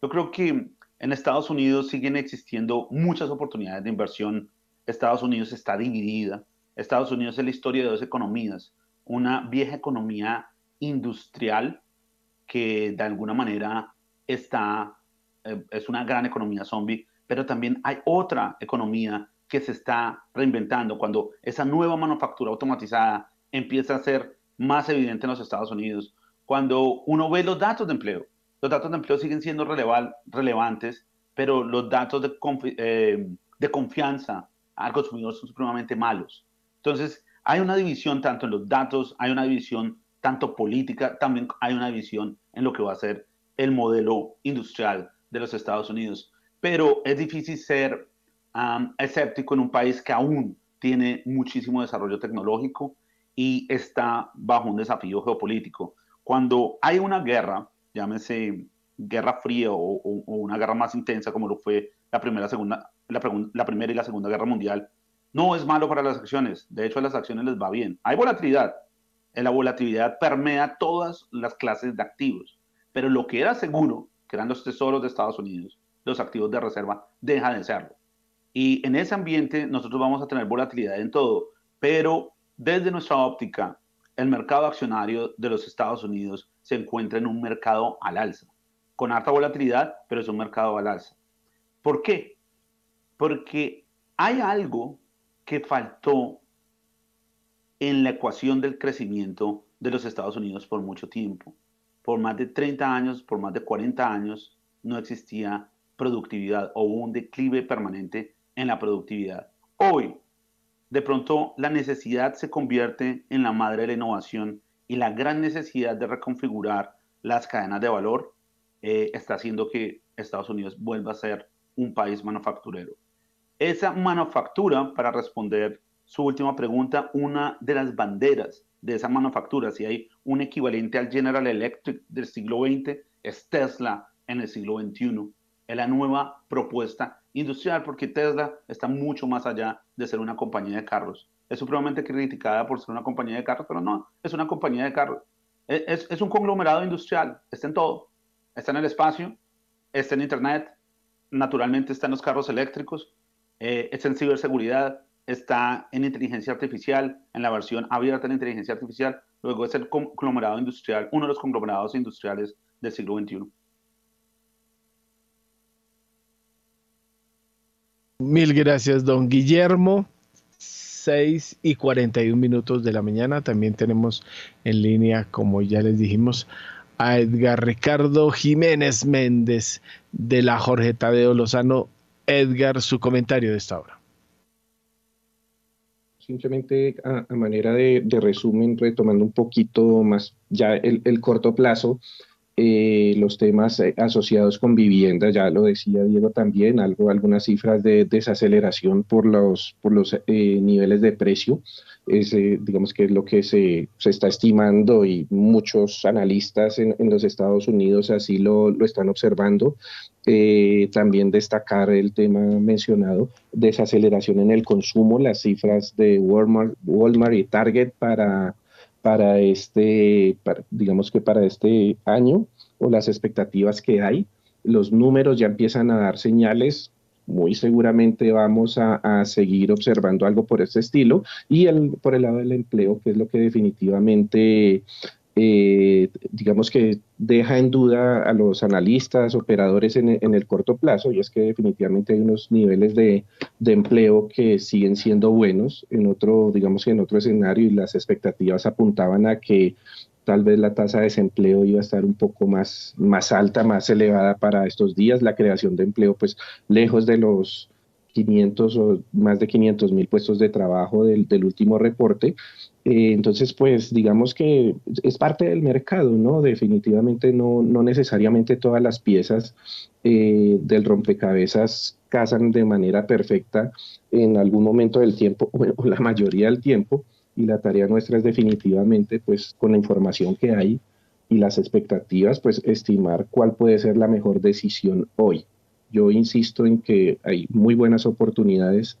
Yo creo que en Estados Unidos siguen existiendo muchas oportunidades de inversión. Estados Unidos está dividida. Estados Unidos es la historia de dos economías. Una vieja economía industrial que de alguna manera está, eh, es una gran economía zombie, pero también hay otra economía que se está reinventando, cuando esa nueva manufactura automatizada empieza a ser más evidente en los Estados Unidos, cuando uno ve los datos de empleo, los datos de empleo siguen siendo relevantes, pero los datos de, eh, de confianza al consumidor son supremamente malos. Entonces, hay una división tanto en los datos, hay una división tanto política, también hay una división en lo que va a ser el modelo industrial de los Estados Unidos. Pero es difícil ser escéptico en un país que aún tiene muchísimo desarrollo tecnológico y está bajo un desafío geopolítico. Cuando hay una guerra, llámese guerra fría o, una guerra más intensa como lo fue la primera, segunda, la, primera y la segunda guerra mundial, no es malo para las acciones. De hecho, a las acciones les va bien. Hay volatilidad. La volatilidad permea todas las clases de activos. Pero lo que era seguro, que eran los tesoros de Estados Unidos, los activos de reserva, deja de serlo. Y en ese ambiente nosotros vamos a tener volatilidad en todo, pero desde nuestra óptica, el mercado accionario de los Estados Unidos se encuentra en un mercado al alza, con alta volatilidad, pero es un mercado al alza. ¿Por qué? Porque hay algo que faltó en la ecuación del crecimiento de los Estados Unidos por mucho tiempo. Por más de 30 años, por más de 40 años, no existía productividad o un declive permanente en la productividad. Hoy, de pronto, la necesidad se convierte en la madre de la innovación y la gran necesidad de reconfigurar las cadenas de valor eh, está haciendo que Estados Unidos vuelva a ser un país manufacturero. Esa manufactura, para responder su última pregunta, una de las banderas de esa manufactura, si hay un equivalente al General Electric del siglo XX, es Tesla en el siglo XXI. Es la nueva propuesta industrial, porque Tesla está mucho más allá de ser una compañía de carros. Es supremamente criticada por ser una compañía de carros, pero no, es una compañía de carros. Es, es un conglomerado industrial, está en todo. Está en el espacio, está en Internet, naturalmente está en los carros eléctricos, eh, está en ciberseguridad, está en inteligencia artificial, en la versión abierta de inteligencia artificial, luego es el conglomerado industrial, uno de los conglomerados industriales del siglo XXI. Mil gracias, don Guillermo. 6 y 41 minutos de la mañana. También tenemos en línea, como ya les dijimos, a Edgar Ricardo Jiménez Méndez de la Jorge Tadeo Lozano. Edgar, su comentario de esta hora. Simplemente a, manera de, resumen, retomando un poquito más ya el corto plazo, eh, los temas eh, asociados con vivienda, ya lo decía Diego también, algo, algunas cifras de desaceleración por los, por los eh, niveles de precio, es, digamos que es lo que se, se, está estimando y muchos analistas en, en los Estados Unidos así lo, lo están observando. también destacar el tema mencionado, desaceleración en el consumo, las cifras de Walmart, Walmart y Target para para este, digamos que para este año o las expectativas que hay. Los números ya empiezan a dar señales. Muy seguramente vamos a, seguir observando algo por este estilo. Y el, por el lado del empleo, que es lo que definitivamente eh, digamos que deja en duda a los analistas, operadores en, el corto plazo, y es que definitivamente hay unos niveles de, empleo que siguen siendo buenos en otro, digamos que en otro escenario, y las expectativas apuntaban a que tal vez la tasa de desempleo iba a estar un poco más, más alta, más elevada para estos días, la creación de empleo pues lejos de los 500 o más de 500 mil puestos de trabajo del último reporte, eh, entonces, pues digamos que es parte del mercado, ¿no? Definitivamente no, no necesariamente todas las piezas eh, del rompecabezas casan de manera perfecta en algún momento del tiempo [LAUGHS] o la mayoría del tiempo y la tarea nuestra es definitivamente, pues con la información que hay y las expectativas, pues estimar cuál puede ser la mejor decisión hoy. Yo insisto en que hay muy buenas oportunidades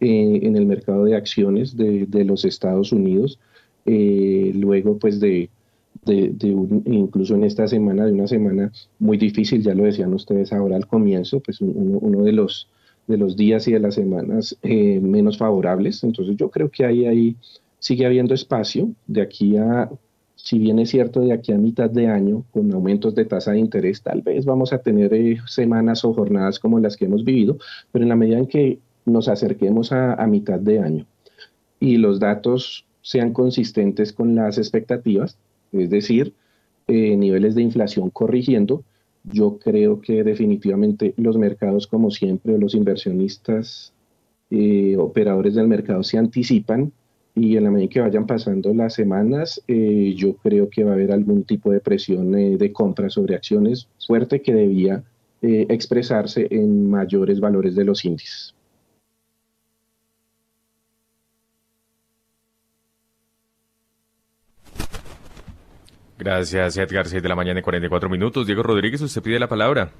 eh, en el mercado de acciones de, los Estados Unidos, eh, luego pues de, incluso en esta semana, de una semana muy difícil, ya lo decían ustedes ahora al comienzo, pues uno, de, los, de los días y de las semanas eh, menos favorables, entonces yo creo que ahí, ahí sigue habiendo espacio de aquí a si bien es cierto, de aquí a mitad de año, con aumentos de tasa de interés, tal vez vamos a tener semanas o jornadas como las que hemos vivido, pero en la medida en que nos acerquemos a, mitad de año y los datos sean consistentes con las expectativas, es decir, eh, niveles de inflación corrigiendo, yo creo que definitivamente los mercados, como siempre, los inversionistas, eh, operadores del mercado se anticipan y en la medida que vayan pasando las semanas, eh, yo creo que va a haber algún tipo de presión de compra sobre acciones fuerte que debía expresarse en mayores valores de los índices. Gracias, Edgar. 6 de la mañana y 44 minutos. Diego Rodríguez, usted pide la palabra.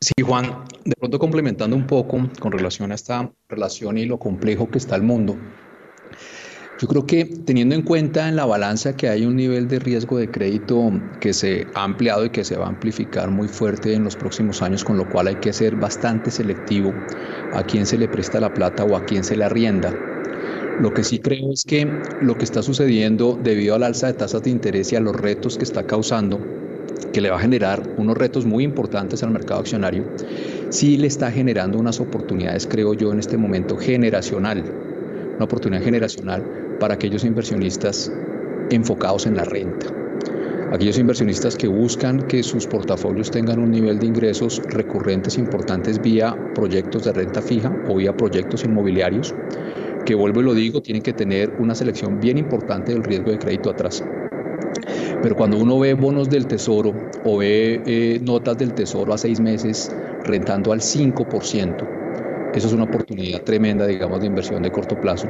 Sí, Juan, de pronto complementando un poco con relación a esta relación y lo complejo que está el mundo. Yo creo que teniendo en cuenta en la balanza que hay un nivel de riesgo de crédito que se ha ampliado y que se va a amplificar muy fuerte en los próximos años, con lo cual hay que ser bastante selectivo a quién se le presta la plata o a quién se le arrienda lo que sí creo es que lo que está sucediendo debido al alza de tasas de interés y a los retos que está causando, que le va a generar unos retos muy importantes al mercado accionario, sí le está generando unas oportunidades, creo yo, en este momento generacional, una oportunidad generacional para aquellos inversionistas enfocados en la renta. Aquellos inversionistas que buscan que sus portafolios tengan un nivel de ingresos recurrentes importantes vía proyectos de renta fija o vía proyectos inmobiliarios que vuelvo y lo digo, tienen que tener una selección bien importante del riesgo de crédito atrás. Pero cuando uno ve bonos del tesoro o ve eh, notas del tesoro a seis meses rentando al 5%, eso es una oportunidad tremenda, digamos, de inversión de corto plazo.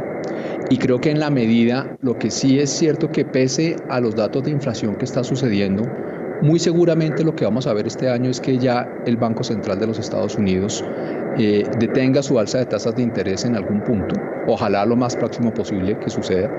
Y creo que en la medida, lo que sí es cierto que pese a los datos de inflación que está sucediendo, muy seguramente lo que vamos a ver este año es que ya el Banco Central de los Estados Unidos eh, detenga su alza de tasas de interés en algún punto, ojalá lo más próximo posible que suceda,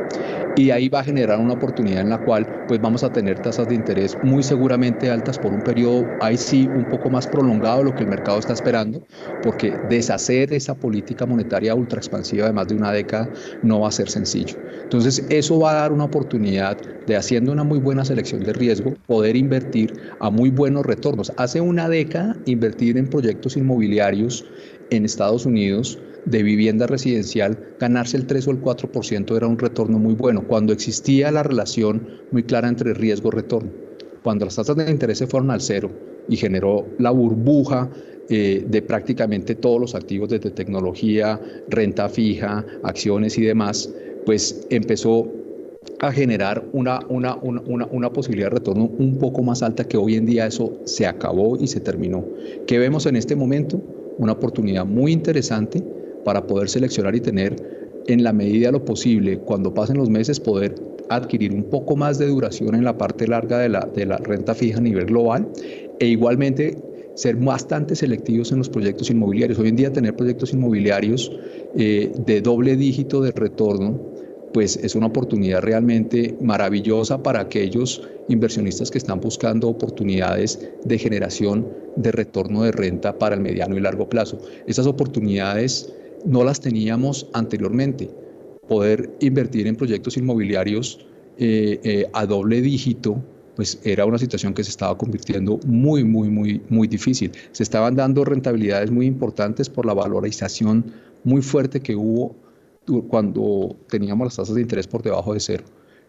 y ahí va a generar una oportunidad en la cual pues vamos a tener tasas de interés muy seguramente altas por un periodo ahí sí un poco más prolongado de lo que el mercado está esperando, porque deshacer esa política monetaria ultra expansiva de más de una década no va a ser sencillo. Entonces eso va a dar una oportunidad de haciendo una muy buena selección de riesgo poder invertir a muy buenos retornos. Hace una década invertir en proyectos inmobiliarios en Estados Unidos de vivienda residencial, ganarse el 3 o el 4% era un retorno muy bueno, cuando existía la relación muy clara entre riesgo-retorno. Cuando las tasas de interés se fueron al cero y generó la burbuja eh, de prácticamente todos los activos desde tecnología, renta fija, acciones y demás, pues empezó a generar una, una, una, una, posibilidad de retorno un poco más alta que hoy en día eso se acabó y se terminó. ¿Qué vemos en este momento? Una oportunidad muy interesante para poder seleccionar y tener en la medida lo posible, cuando pasen los meses, poder adquirir un poco más de duración en la parte larga de la, de la renta fija a nivel global e igualmente ser bastante selectivos en los proyectos inmobiliarios. Hoy en día tener proyectos inmobiliarios eh, de doble dígito de retorno, pues es una oportunidad realmente maravillosa para aquellos inversionistas que están buscando oportunidades de generación de retorno de renta para el mediano y largo plazo. Esas oportunidades no las teníamos anteriormente. Poder invertir en proyectos inmobiliarios eh, eh, a doble dígito, pues era una situación que se estaba convirtiendo muy, muy, muy, muy difícil. Se estaban dando rentabilidades muy importantes por la valorización muy fuerte que hubo cuando teníamos las tasas de interés por debajo de cero.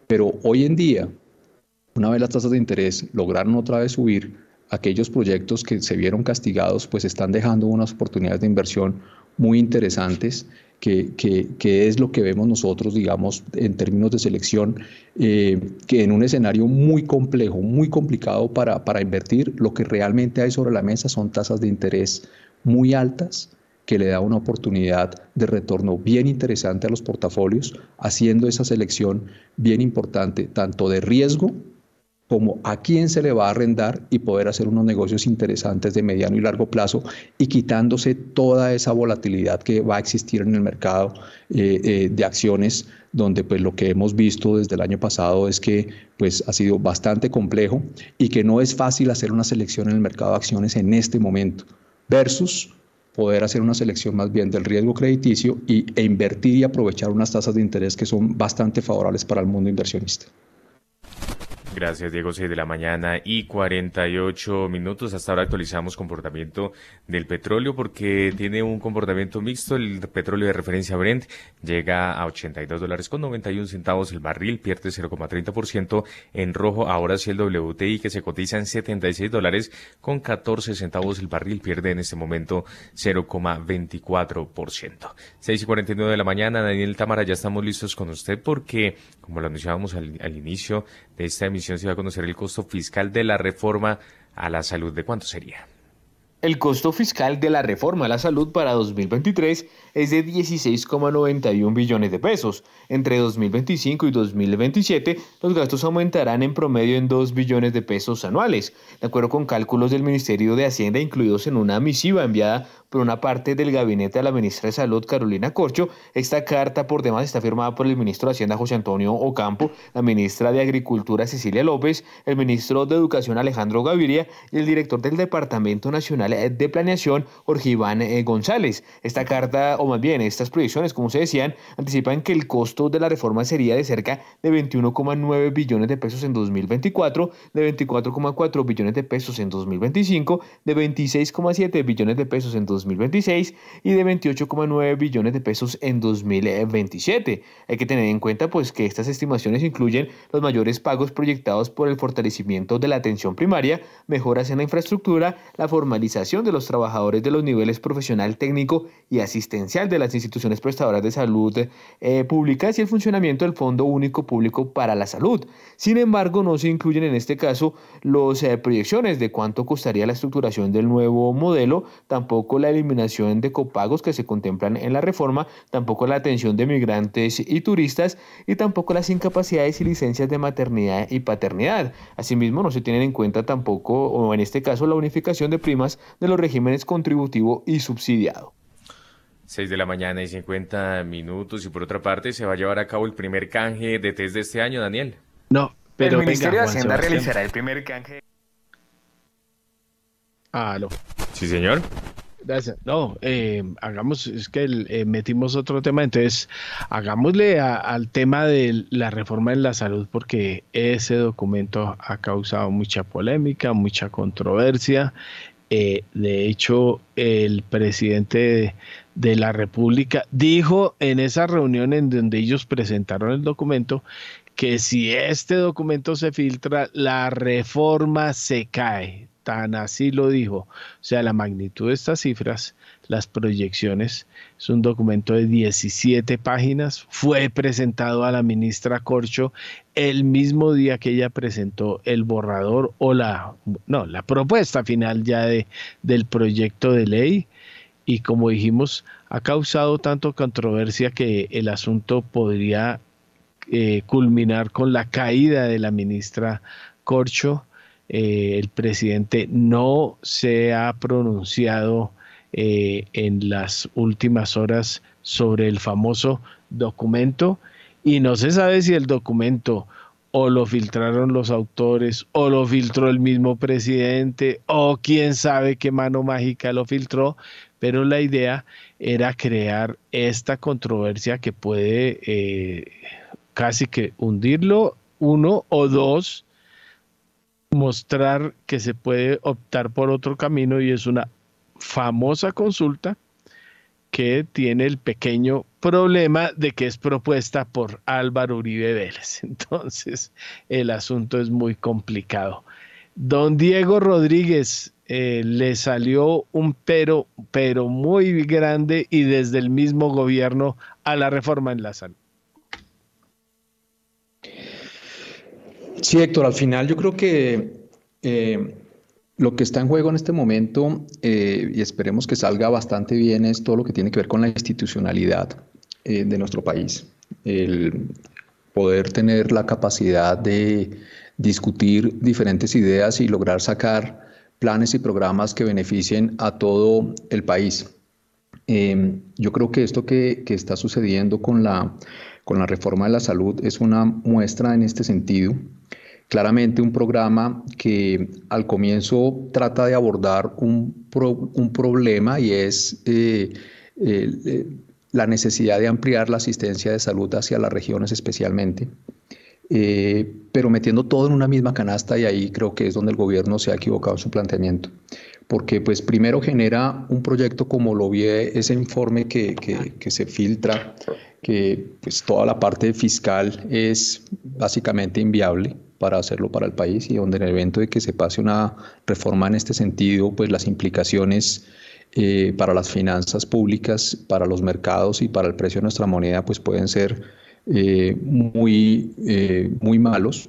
Pero hoy en día, una vez las tasas de interés lograron otra vez subir, aquellos proyectos que se vieron castigados, pues están dejando unas oportunidades de inversión muy interesantes, que, que, es lo que vemos nosotros, digamos, en términos de selección, eh, que en un escenario muy complejo, muy complicado para, para invertir, lo que realmente hay sobre la mesa son tasas de interés muy altas, que le da una oportunidad de retorno bien interesante a los portafolios, haciendo esa selección bien importante, tanto de riesgo como a quién se le va a arrendar y poder hacer unos negocios interesantes de mediano y largo plazo y quitándose toda esa volatilidad que va a existir en el mercado eh, eh, de acciones, donde pues lo que hemos visto desde el año pasado es que pues ha sido bastante complejo y que no es fácil hacer una selección en el mercado de acciones en este momento versus poder hacer una selección más bien del riesgo crediticio y, e invertir y aprovechar unas tasas de interés que son bastante favorables para el mundo inversionista. Gracias, Diego. 6 de la mañana y 48 minutos. Hasta ahora actualizamos comportamiento del petróleo porque tiene un comportamiento mixto. El petróleo de referencia Brent llega a 82 dólares con 91 centavos el barril, pierde 0,30% en rojo. Ahora sí el WTI que se cotiza en 76 dólares con 14 centavos el barril, pierde en este momento 0,24%. 6 y 49 de la mañana, Daniel Tamara, ya estamos listos con usted porque, como lo anunciábamos al, al inicio de esta emisión, se va a conocer el costo fiscal de la reforma a la salud. ¿De cuánto sería? El costo fiscal de la reforma a la salud para 2023 es de 16,91 billones de pesos. Entre 2025 y 2027, los gastos aumentarán en promedio en 2 billones de pesos anuales, de acuerdo con cálculos del Ministerio de Hacienda incluidos en una misiva enviada por una parte del gabinete de la ministra de Salud, Carolina Corcho. Esta carta, por demás, está firmada por el ministro de Hacienda, José Antonio Ocampo, la ministra de Agricultura, Cecilia López, el ministro de Educación, Alejandro Gaviria, y el director del Departamento Nacional de Planeación, Jorge Iván eh, González. Esta carta, o más bien estas proyecciones, como se decían, anticipan que el costo de la reforma sería de cerca de 21,9 billones de pesos en 2024, de 24,4 billones de pesos en 2025, de 26,7 billones de pesos en 2025 2026 y de 28,9 billones de pesos en 2027. Hay que tener en cuenta pues que estas estimaciones incluyen los mayores pagos proyectados por el fortalecimiento de la atención primaria, mejoras en la infraestructura, la formalización de los trabajadores de los niveles profesional, técnico y de las instituciones prestadoras de salud eh, públicas y el funcionamiento del Fondo Único Público para la Salud. Sin embargo, no se incluyen en este caso las eh, proyecciones de cuánto costaría la estructuración del nuevo modelo, tampoco la eliminación de copagos que se contemplan en la reforma, tampoco la atención de migrantes y turistas y tampoco las incapacidades y licencias de maternidad y paternidad. Asimismo, no se tienen en cuenta tampoco, o en este caso, la unificación de primas de los regímenes contributivo y subsidiado. 6 de la mañana y 50 minutos. Y por otra parte, se va a llevar a cabo el primer canje de test de este año, Daniel. No, pero. El Ministerio de Hacienda realizará el primer canje. Ah, no. Sí, señor. Gracias. No, eh, hagamos, es que eh, metimos otro tema, entonces hagámosle al tema de la reforma en la salud porque ese documento ha causado mucha polémica, mucha controversia. Eh, de hecho, el presidente de, la República dijo en esa reunión en donde ellos presentaron el documento que si este documento se filtra, la reforma se cae tan así lo dijo. O sea, la magnitud de estas cifras, las proyecciones, es un documento de 17 páginas, fue presentado a la ministra Corcho el mismo día que ella presentó el borrador o la, no, la propuesta final ya de, del proyecto de ley y como dijimos, ha causado tanto controversia que el asunto podría eh, culminar con la caída de la ministra Corcho. Eh, el presidente no se ha pronunciado eh, en las últimas horas sobre el famoso documento y no se sabe si el documento o lo filtraron los autores o lo filtró el mismo presidente o quién sabe qué mano mágica lo filtró, pero la idea era crear esta controversia que puede eh, casi que hundirlo uno o dos mostrar que se puede optar por otro camino y es una famosa consulta que tiene el pequeño problema de que es propuesta por Álvaro Uribe Vélez. [LAUGHS] Entonces, el asunto es muy complicado. Don Diego Rodríguez eh, le salió un pero, pero muy grande y desde el mismo gobierno a la reforma en la salud. Sí, Héctor, al final yo creo que eh, lo que está en juego en este momento, eh, y esperemos que salga bastante bien, es todo lo que tiene que ver con la institucionalidad de nuestro país. El poder tener la capacidad de discutir diferentes ideas y lograr sacar planes y programas que beneficien a todo el país. yo creo que esto que, está sucediendo con la, con la reforma de la salud es una muestra en este sentido. Claramente un programa que al comienzo trata de abordar un, un problema y es eh, la necesidad de ampliar la asistencia de salud hacia las regiones especialmente, eh, pero metiendo todo en una misma canasta y ahí creo que es donde el gobierno se ha equivocado en su planteamiento. Porque pues primero genera un proyecto como lo vi ese informe que, que, que, se filtra, que pues toda la parte fiscal es básicamente inviable para hacerlo para el país y donde en el evento de que se pase una reforma en este sentido, pues las implicaciones eh, para las finanzas públicas, para los mercados y para el precio de nuestra moneda, pues pueden ser eh, muy, eh, muy malos.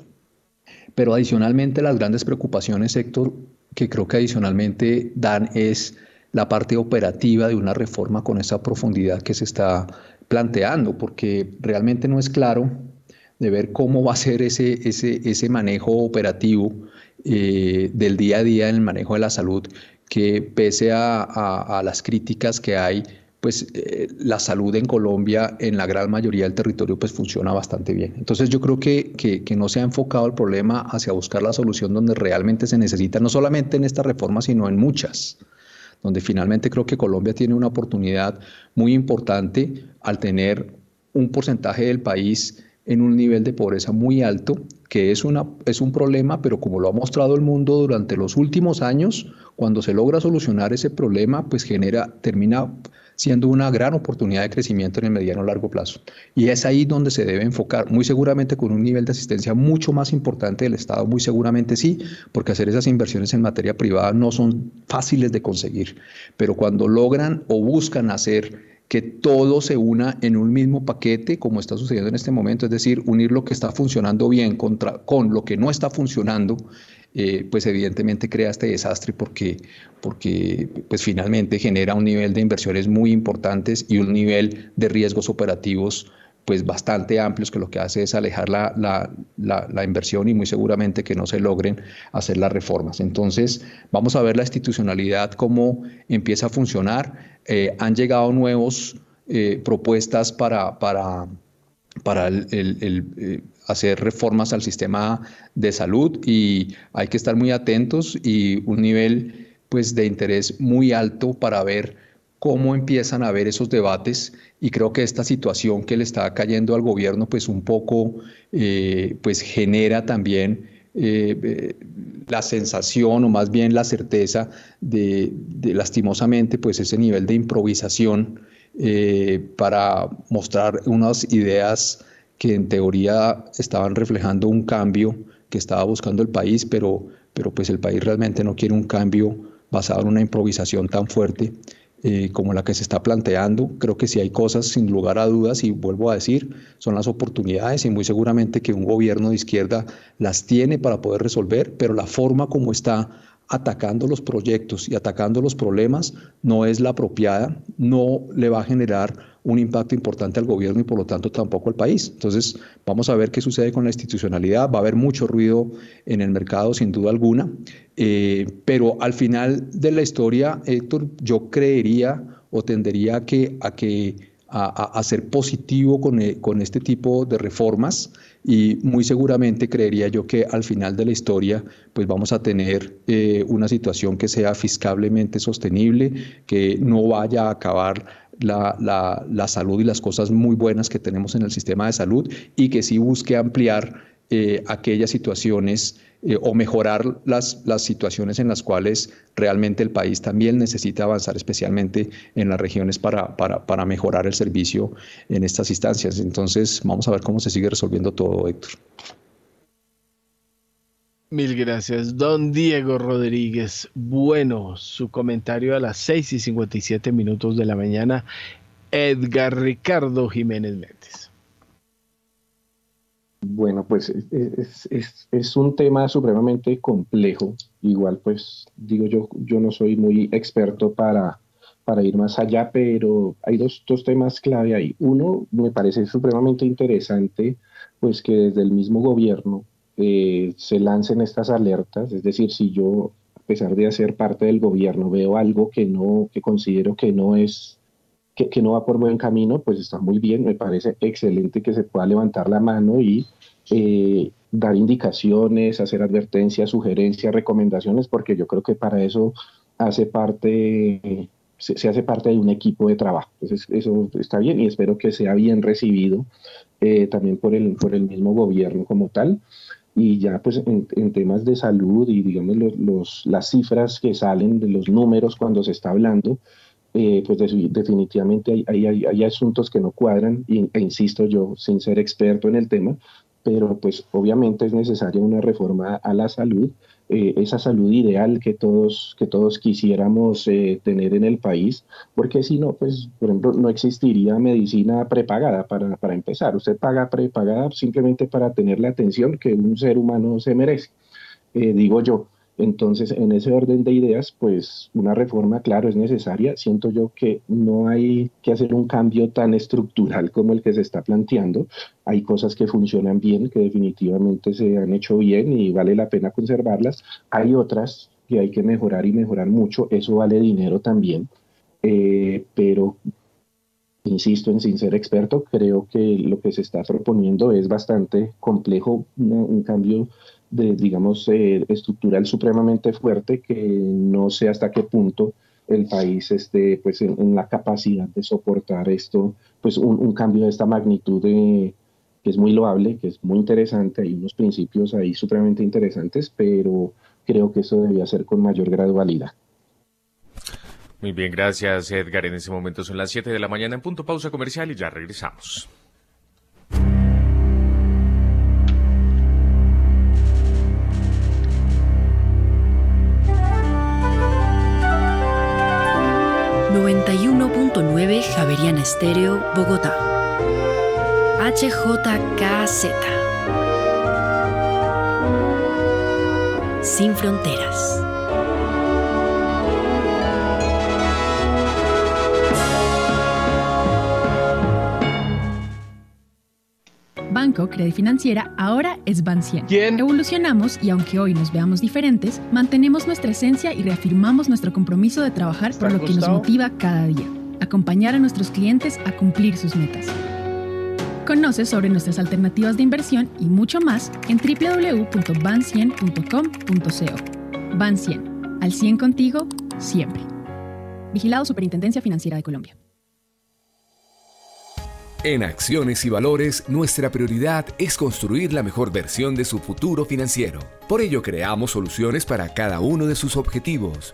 Pero adicionalmente las grandes preocupaciones, Héctor, que creo que adicionalmente dan es la parte operativa de una reforma con esa profundidad que se está planteando, porque realmente no es claro de ver cómo va a ser ese, ese, ese manejo operativo eh, del día a día en el manejo de la salud, que pese a, las críticas que hay, pues eh, la salud en Colombia, en la gran mayoría del territorio, pues funciona bastante bien. Entonces yo creo que, que, que, no se ha enfocado el problema hacia buscar la solución donde realmente se necesita, no solamente en esta reforma, sino en muchas donde finalmente creo que Colombia tiene una oportunidad muy importante al tener un porcentaje del país en un nivel de pobreza muy alto, que es, una, es un problema, pero como lo ha mostrado el mundo durante los últimos años, cuando se logra solucionar ese problema, pues genera, termina siendo una gran oportunidad de crecimiento en el mediano largo plazo. Y es ahí donde se debe enfocar, muy seguramente con un nivel de asistencia mucho más importante del Estado, muy seguramente sí, porque hacer esas inversiones en materia privada no son fáciles de conseguir, pero cuando logran o buscan hacer que todo se una en un mismo paquete, como está sucediendo en este momento, es decir, unir lo que está funcionando bien contra, con lo que no está funcionando, eh, pues evidentemente crea este desastre porque, porque pues finalmente genera un nivel de inversiones muy importantes y un nivel de riesgos operativos pues bastante amplios que lo que hace es alejar la, la, la, inversión y muy seguramente que no se logren hacer las reformas. Entonces, vamos a ver la institucionalidad, cómo empieza a funcionar. Eh, han llegado nuevos eh, propuestas para, para, para el, eh, hacer reformas al sistema de salud y hay que estar muy atentos y un nivel pues, de interés muy alto para ver cómo empiezan a ver esos debates. Y creo que esta situación que le está cayendo al gobierno pues un poco eh, pues genera también eh, eh, la sensación o más bien la certeza de, lastimosamente pues ese nivel de improvisación para mostrar unas ideas que en teoría estaban reflejando un cambio que estaba buscando el país pero, pero pues el país realmente no quiere un cambio basado en una improvisación tan fuerte eh, como la que se está planteando. Creo que si hay cosas, sin lugar a dudas, y vuelvo a decir, son las oportunidades y muy seguramente que un gobierno de izquierda las tiene para poder resolver, pero la forma como está atacando los proyectos y atacando los problemas no es la apropiada, no le va a generar un impacto importante al gobierno y por lo tanto tampoco al país. Entonces, vamos a ver qué sucede con la institucionalidad. Va a haber mucho ruido en el mercado, sin duda alguna, eh, pero al final de la historia, Héctor, yo creería o tendería a que, a que a, ser positivo con, eh, con, este tipo de reformas y muy seguramente creería yo que al final de la historia pues vamos a tener eh, una situación que sea fiscalmente sostenible, que no vaya a acabar la, la, la, salud y las cosas muy buenas que tenemos en el sistema de salud y que sí busque ampliar eh, aquellas situaciones eh, o mejorar las, las situaciones en las cuales realmente el país también necesita avanzar, especialmente en las regiones, para, para, para mejorar el servicio en estas instancias. Entonces, vamos a ver cómo se sigue resolviendo todo, Héctor. Mil gracias. Don Diego Rodríguez, bueno, su comentario a las 6 y 57 minutos de la mañana. Edgar Ricardo Jiménez Méndez. Bueno, pues es, un tema supremamente complejo. Igual, pues digo yo, yo no soy muy experto para, para ir más allá, pero hay dos, dos temas clave ahí. Uno, me parece supremamente interesante, pues que desde el mismo gobierno eh, se lancen estas alertas, es decir, si yo, a pesar de hacer parte del gobierno, veo algo que no, que considero que no es, que, que no va por buen camino, pues está muy bien, me parece excelente que se pueda levantar la mano y eh, dar indicaciones, hacer advertencias, sugerencias, recomendaciones, porque yo creo que para eso hace parte, se, hace parte de un equipo de trabajo. Entonces, eso está bien y espero que sea bien recibido eh, también por el, por el mismo gobierno como tal y ya pues en, temas de salud y digamos los, las cifras que salen de los números cuando se está hablando, eh, pues definitivamente hay, hay, hay, asuntos que no cuadran e insisto yo, sin ser experto en el tema, pero pues obviamente es necesaria una reforma a la salud eh, esa salud ideal que todos, que todos quisiéramos eh, tener en el país, porque si no, pues, por ejemplo, no existiría medicina prepagada para, para empezar. Usted paga prepagada simplemente para tener la atención que un ser humano se merece, eh, digo yo. Entonces, en ese orden de ideas, pues una reforma, claro, es necesaria. Siento yo que no hay que hacer un cambio tan estructural como el que se está planteando. Hay cosas que funcionan bien, que definitivamente se han hecho bien y vale la pena conservarlas. Hay otras que hay que mejorar y mejorar mucho. Eso vale dinero también. Eh, pero insisto en sin ser experto, creo que lo que se está proponiendo es bastante complejo, un cambio de, digamos, eh, estructural supremamente fuerte que no sé hasta qué punto el país esté pues, en, la capacidad de soportar esto, pues un, cambio de esta magnitud que es muy loable, que es muy interesante, hay unos principios ahí supremamente interesantes, pero creo que eso debía ser con mayor gradualidad. Muy bien, gracias Edgar. En ese momento son las 7 de la mañana en punto pausa comercial y ya regresamos. Javeriana Estéreo, Bogotá. HJKZ. Sin fronteras. Banco, Credit Financiera, ahora es Bancien. ¿Quién? Evolucionamos y aunque hoy nos veamos diferentes, mantenemos nuestra esencia y reafirmamos nuestro compromiso de trabajar por lo que nos motiva cada día. Acompañar a nuestros clientes a cumplir sus metas. Conoce sobre nuestras alternativas de inversión y mucho más en www.bancien.com.co. Bancien, al 100 contigo, siempre. Vigilado Superintendencia Financiera de Colombia. En Acciones y Valores, nuestra prioridad es construir la mejor versión de su futuro financiero. Por ello, creamos soluciones para cada uno de sus objetivos.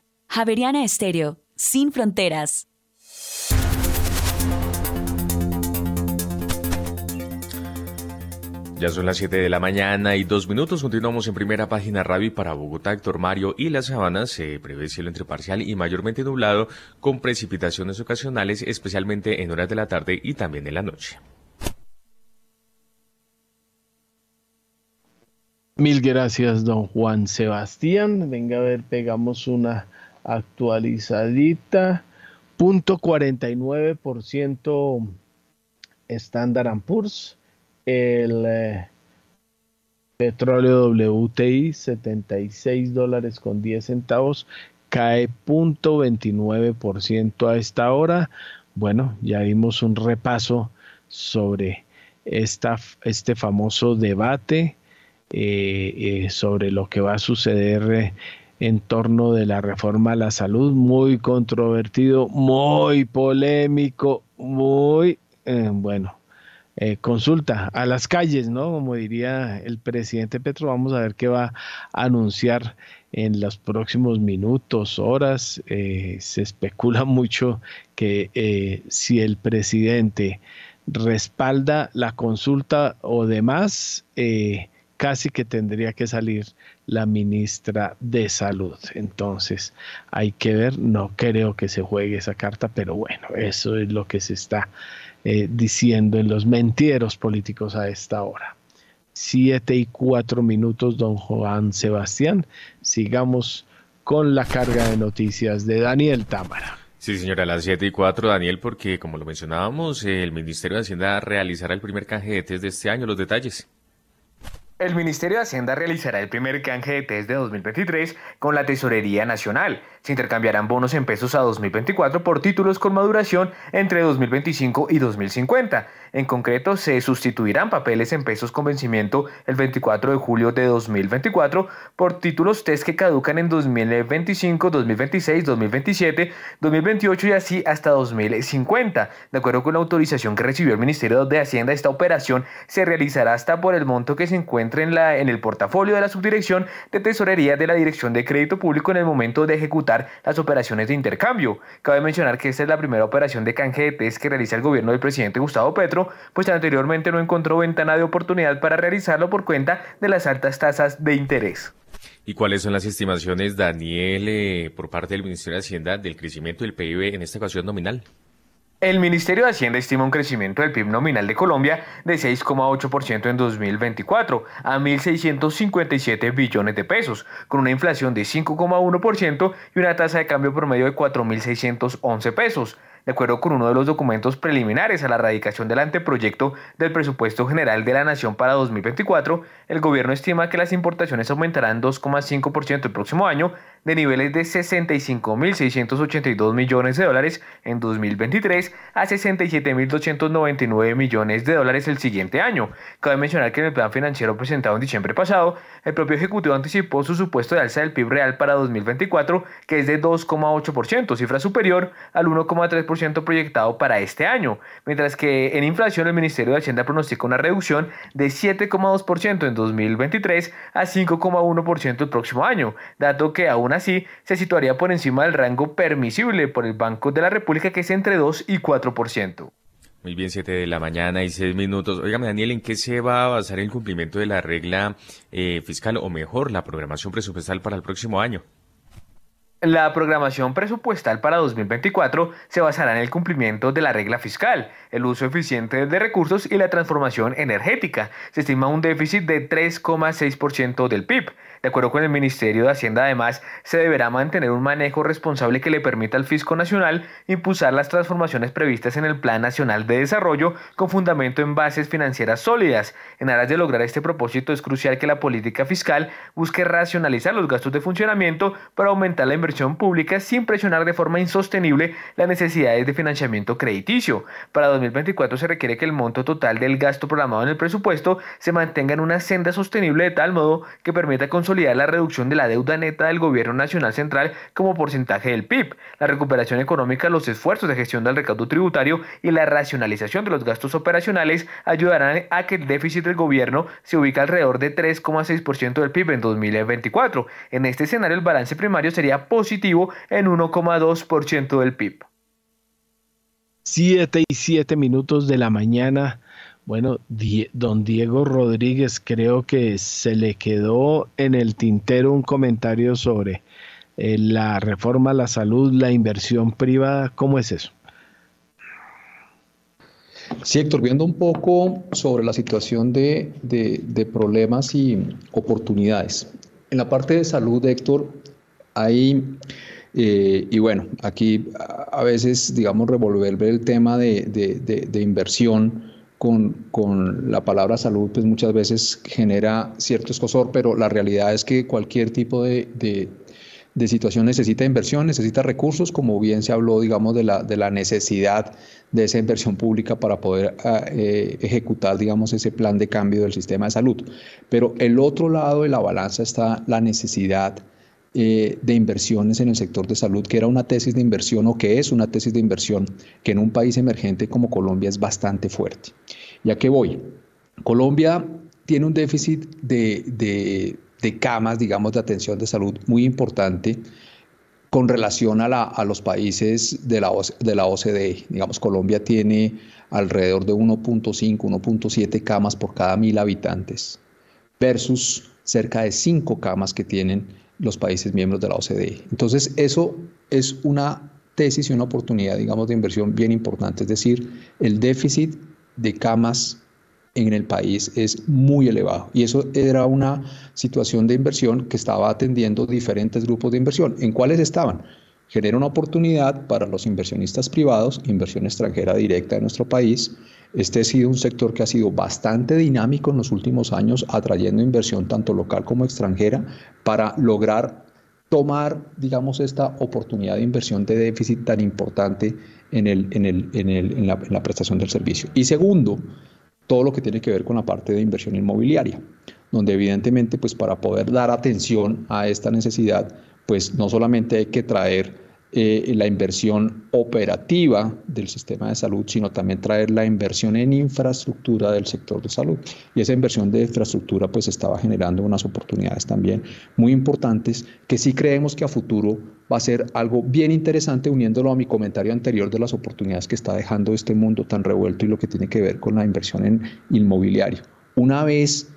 Javeriana Estéreo, sin fronteras. Ya son las 7 de la mañana y dos minutos. Continuamos en primera página radio para Bogotá, Héctor Mario y las Sabanas. Se prevé cielo entre parcial y mayormente nublado con precipitaciones ocasionales, especialmente en horas de la tarde y también en la noche. Mil gracias, don Juan Sebastián. Venga a ver, pegamos una actualizadita. Punto 49% Standard Poor's. El eh, petróleo WTI 76 dólares con 10 centavos cae punto 29% a esta hora. Bueno, ya vimos un repaso sobre esta, este famoso debate eh, eh, sobre lo que va a suceder en torno de la reforma a la salud, muy controvertido, muy polémico, muy, eh, bueno, eh, consulta a las calles, ¿no? Como diría el presidente Petro, vamos a ver qué va a anunciar en los próximos minutos, horas. Eh, se especula mucho que si el presidente respalda la consulta o demás, casi que tendría que salir la ministra de Salud. Entonces, hay que ver, no creo que se juegue esa carta, pero bueno, eso es lo que se está eh, diciendo en los mentieros políticos a esta hora. Siete y cuatro minutos, don Juan Sebastián. Sigamos con la carga de noticias de Daniel Támara. Sí, señora, a las 7 y 4, Daniel, porque como lo mencionábamos, el Ministerio de Hacienda realizará el primer canje de test de este año. Los detalles. El Ministerio de Hacienda realizará el primer canje de test de 2023 con la Tesorería Nacional. Se intercambiarán bonos en pesos a 2024 por títulos con maduración entre 2025 y 2050. En concreto, se sustituirán papeles en pesos con vencimiento el 24 de julio de 2024 por títulos test que caducan en 2025, 2026, 2027, 2028 y así hasta 2050. De acuerdo con la autorización que recibió el Ministerio de Hacienda, esta operación se realizará hasta por el monto que se encuentra en, la, en el portafolio de la Subdirección de Tesorería de la Dirección de Crédito Público en el momento de ejecutar las operaciones de intercambio. Cabe mencionar que esta es la primera operación de canje de test que realiza el gobierno del presidente Gustavo Petro, pues anteriormente no encontró ventana de oportunidad para realizarlo por cuenta de las altas tasas de interés. ¿Y cuáles son las estimaciones, Daniel, eh, por parte del Ministerio de Hacienda del crecimiento del PIB en esta ocasión nominal? El Ministerio de Hacienda estima un crecimiento del PIB nominal de Colombia de 6,8% en 2024 a 1.657 billones de pesos, con una inflación de 5,1% y una tasa de cambio promedio de 4.611 pesos. De acuerdo con uno de los documentos preliminares a la radicación del anteproyecto del presupuesto general de la Nación para 2024, el gobierno estima que las importaciones aumentarán 2,5% el próximo año, de niveles de 65.682 millones de dólares en 2023 a 67.299 millones de dólares el siguiente año. Cabe mencionar que en el plan financiero presentado en diciembre pasado, el propio Ejecutivo anticipó su supuesto de alza del PIB real para 2024, que es de 2,8%, cifra superior al 1,3% proyectado para este año, mientras que en inflación el Ministerio de Hacienda pronostica una reducción de 7,2% en 2023 a 5,1% el próximo año, dato que aún así se situaría por encima del rango permisible por el Banco de la República que es entre 2 y 4%. Muy bien, 7 de la mañana y 6 minutos. Óigame, Daniel, ¿en qué se va a basar el cumplimiento de la regla eh, fiscal o mejor la programación presupuestal para el próximo año? La programación presupuestal para 2024 se basará en el cumplimiento de la regla fiscal, el uso eficiente de recursos y la transformación energética. Se estima un déficit de 3,6% del PIB. De acuerdo con el Ministerio de Hacienda, además, se deberá mantener un manejo responsable que le permita al Fisco Nacional impulsar las transformaciones previstas en el Plan Nacional de Desarrollo con fundamento en bases financieras sólidas. En aras de lograr este propósito, es crucial que la política fiscal busque racionalizar los gastos de funcionamiento para aumentar la inversión pública sin presionar de forma insostenible las necesidades de financiamiento crediticio. Para 2024 se requiere que el monto total del gasto programado en el presupuesto se mantenga en una senda sostenible de tal modo que permita consolidar la reducción de la deuda neta del gobierno nacional central como porcentaje del PIB, la recuperación económica, los esfuerzos de gestión del recaudo tributario y la racionalización de los gastos operacionales ayudarán a que el déficit del gobierno se ubique alrededor de 3,6% del PIB en 2024. En este escenario el balance primario sería positivo en 1,2% del PIB. 7 y 7 minutos de la mañana. Bueno, don Diego Rodríguez, creo que se le quedó en el tintero un comentario sobre eh, la reforma a la salud, la inversión privada. ¿Cómo es eso? Sí, Héctor, viendo un poco sobre la situación de, problemas y oportunidades. En la parte de salud, Héctor, hay, eh, y bueno, aquí a veces, digamos, revolver el tema de, de inversión con, la palabra salud, pues muchas veces genera cierto escosor, pero la realidad es que cualquier tipo de, situación necesita inversión, necesita recursos, como bien se habló, digamos, de la, de la necesidad de esa inversión pública para poder ah, eh, ejecutar, digamos, ese plan de cambio del sistema de salud. Pero el otro lado de la balanza está la necesidad eh, de inversiones en el sector de salud, que era una tesis de inversión o que es una tesis de inversión que en un país emergente como Colombia es bastante fuerte. ¿Ya que voy? Colombia tiene un déficit de, camas, digamos, de atención de salud muy importante con relación a, los países de la, de la OCDE. Digamos, Colombia tiene alrededor de 1.5, 1.7 camas por cada mil habitantes versus cerca de 5 camas que tienen los países miembros de la OCDE. Entonces, eso es una tesis y una oportunidad, digamos, de inversión bien importante. Es decir, el déficit de camas en el país es muy elevado y eso era una situación de inversión que estaba atendiendo diferentes grupos de inversión. ¿En cuáles estaban? Genera una oportunidad para los inversionistas privados, inversión extranjera directa en nuestro país, este ha sido un sector que ha sido bastante dinámico en los últimos años, atrayendo inversión tanto local como extranjera para lograr tomar, digamos, esta oportunidad de inversión de déficit tan importante en, el, en, el, en, el, en, la, la prestación del servicio. Y segundo, todo lo que tiene que ver con la parte de inversión inmobiliaria, donde evidentemente, pues para poder dar atención a esta necesidad, pues no solamente hay que traer eh, la inversión operativa del sistema de salud, sino también traer la inversión en infraestructura del sector de salud. Y esa inversión de infraestructura pues estaba generando unas oportunidades también muy importantes que sí creemos que a futuro va a ser algo bien interesante uniéndolo a mi comentario anterior de las oportunidades que está dejando este mundo tan revuelto y lo que tiene que ver con la inversión en inmobiliario. Una vez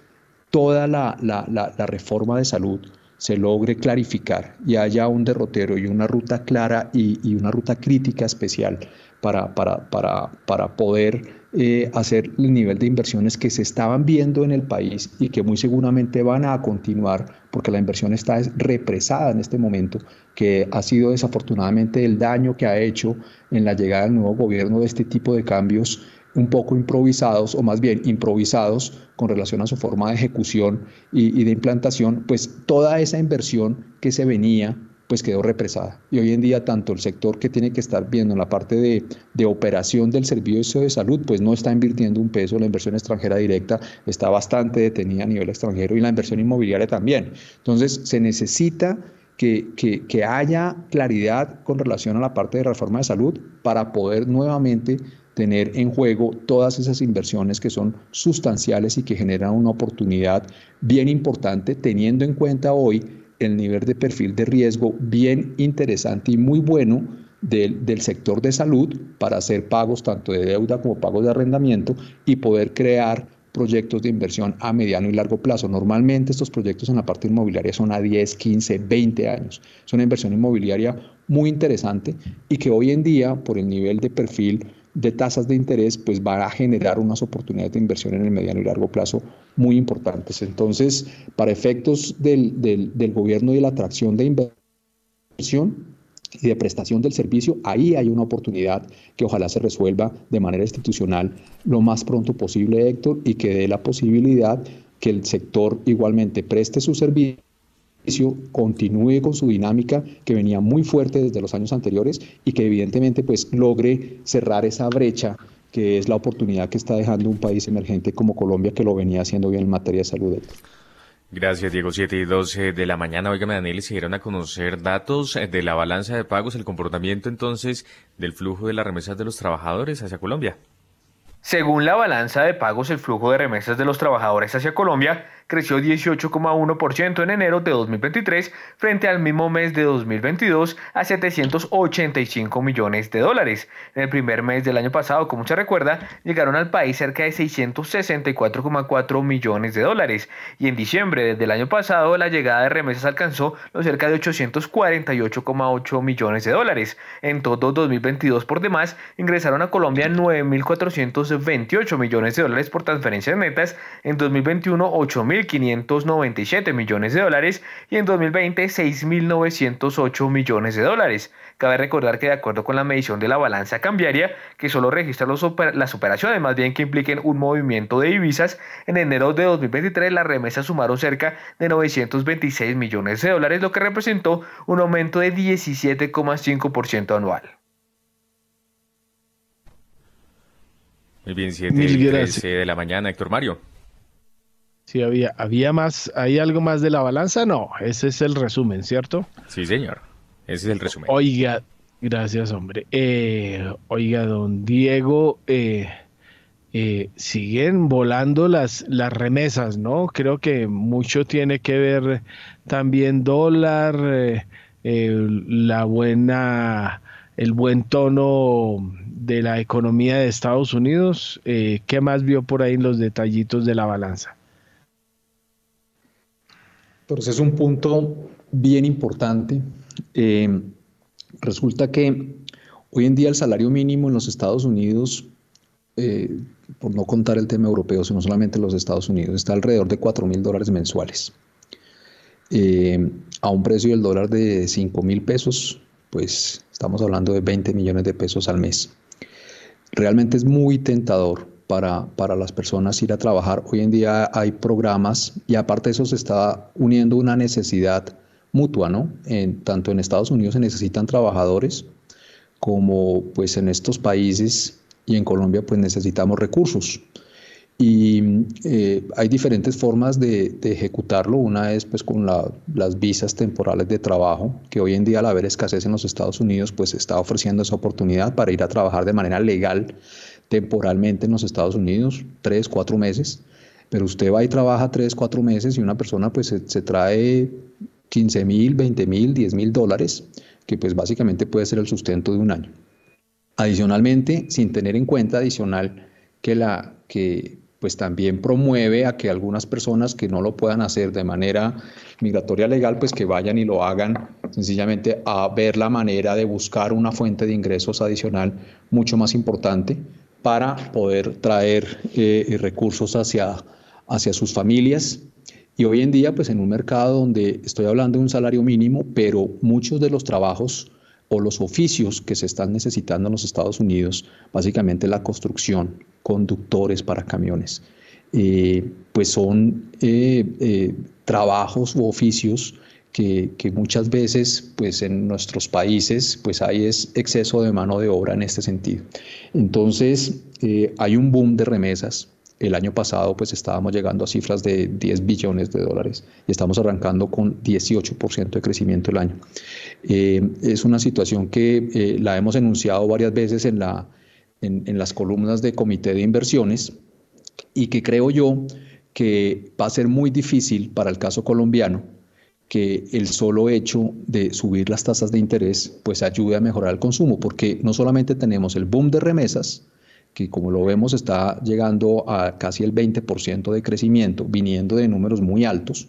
toda la, la reforma de salud se logre clarificar y haya un derrotero y una ruta clara y, una ruta crítica especial para, para, para, para poder eh, hacer el nivel de inversiones que se estaban viendo en el país y que muy seguramente van a continuar porque la inversión está represada en este momento, que ha sido desafortunadamente el daño que ha hecho en la llegada del nuevo gobierno de este tipo de cambios un poco improvisados o más bien improvisados con relación a su forma de ejecución y, de implantación, pues toda esa inversión que se venía pues quedó represada. Y hoy en día tanto el sector que tiene que estar viendo en la parte de, de, operación del servicio de salud, pues no está invirtiendo un peso, la inversión extranjera directa está bastante detenida a nivel extranjero y la inversión inmobiliaria también. Entonces se necesita que, que, que haya claridad con relación a la parte de reforma de salud para poder nuevamente tener en juego todas esas inversiones que son sustanciales y que generan una oportunidad bien importante, teniendo en cuenta hoy el nivel de perfil de riesgo bien interesante y muy bueno del, del, sector de salud para hacer pagos tanto de deuda como pagos de arrendamiento y poder crear proyectos de inversión a mediano y largo plazo. Normalmente estos proyectos en la parte inmobiliaria son a 10, 15, 20 años. Es una inversión inmobiliaria muy interesante y que hoy en día, por el nivel de perfil de tasas de interés, pues van a generar unas oportunidades de inversión en el mediano y largo plazo muy importantes. Entonces, para efectos del, del, gobierno y de la atracción de inversión, y de prestación del servicio, ahí hay una oportunidad que ojalá se resuelva de manera institucional lo más pronto posible, Héctor, y que dé la posibilidad que el sector igualmente preste su servicio continúe con su dinámica que venía muy fuerte desde los años anteriores y que evidentemente pues logre cerrar esa brecha que es la oportunidad que está dejando un país emergente como Colombia que lo venía haciendo bien en materia de salud. Gracias, Diego. 7 y 12 de la mañana. Oigan, Daniel, se dieron a conocer datos de la balanza de pagos, el comportamiento entonces del flujo de las remesas de los trabajadores hacia Colombia. Según la balanza de pagos, el flujo de remesas de los trabajadores hacia Colombia creció 18,1% en enero de 2023 frente al mismo mes de 2022 a 785 millones de dólares. En el primer mes del año pasado, como se recuerda, llegaron al país cerca de 664,4 millones de dólares y en diciembre desde el año pasado la llegada de remesas alcanzó los cerca de 848,8 millones de dólares. En todo 2022 por demás ingresaron a Colombia 9.428 millones de dólares por transferencias netas, en 2021 8.000 1.597 millones de dólares y en 2020 6.908 millones de dólares. Cabe recordar que de acuerdo con la medición de la balanza cambiaria, que solo registra las operaciones más bien que impliquen un movimiento de divisas, en enero de 2023 las remesas sumaron cerca de 926 millones de dólares, lo que representó un aumento de 17,5% anual. Muy bien, 7 de la mañana, Héctor Mario. Sí, había, había más, ¿hay algo más de la balanza? No, ese es el resumen, ¿cierto? Sí, señor. Ese es el resumen. Oiga, gracias, hombre. Eh, oiga, don Diego, eh, eh, siguen volando las, las remesas, ¿no? Creo que mucho tiene que ver también dólar, la buena, el buen tono de la economía de Estados Unidos. ¿Qué más vio por ahí en los detallitos de la balanza? Entonces es un punto bien importante. Eh, resulta que hoy en día el salario mínimo en los Estados Unidos, eh, por no contar el tema europeo, sino solamente en los Estados Unidos, está alrededor de 4 mil dólares mensuales. Eh, a un precio del dólar de 5 mil pesos, pues estamos hablando de 20 millones de pesos al mes. Realmente es muy tentador para, para, las personas ir a trabajar. Hoy en día hay programas y aparte de eso se está uniendo una necesidad mutua, ¿no? En, tanto en Estados Unidos se necesitan trabajadores como pues en estos países y en Colombia pues necesitamos recursos. Y eh, hay diferentes formas de, ejecutarlo. Una es pues con las visas temporales de trabajo, que hoy en día al haber escasez en los Estados Unidos pues está ofreciendo esa oportunidad para ir a trabajar de manera legal temporalmente en los Estados Unidos, tres, cuatro meses, pero usted va y trabaja tres, cuatro meses y una persona pues se, trae 15 mil, 20 mil, 10 mil dólares, que pues básicamente puede ser el sustento de un año. Adicionalmente, sin tener en cuenta adicional que, la, que pues también promueve a que algunas personas que no lo puedan hacer de manera migratoria legal, pues que vayan y lo hagan sencillamente a ver la manera de buscar una fuente de ingresos adicional mucho más importante para poder traer eh, recursos hacia, hacia sus familias. Y hoy en día, pues en un mercado donde estoy hablando de un salario mínimo, pero muchos de los trabajos o los oficios que se están necesitando en los Estados Unidos, básicamente la construcción, conductores para camiones, eh, pues son eh, eh, trabajos u oficios que, muchas veces pues en nuestros países pues hay es exceso de mano de obra en este sentido. Entonces hay un boom de remesas, el año pasado pues estábamos llegando a cifras de 10 billones de dólares y estamos arrancando con 18% de crecimiento el año. Eh, es una situación que eh, la hemos enunciado varias veces en, la, en, las columnas de comité de inversiones y que creo yo que va a ser muy difícil para el caso colombiano que el solo hecho de subir las tasas de interés pues ayude a mejorar el consumo, porque no solamente tenemos el boom de remesas, que como lo vemos está llegando a casi el 20% de crecimiento, viniendo de números muy altos.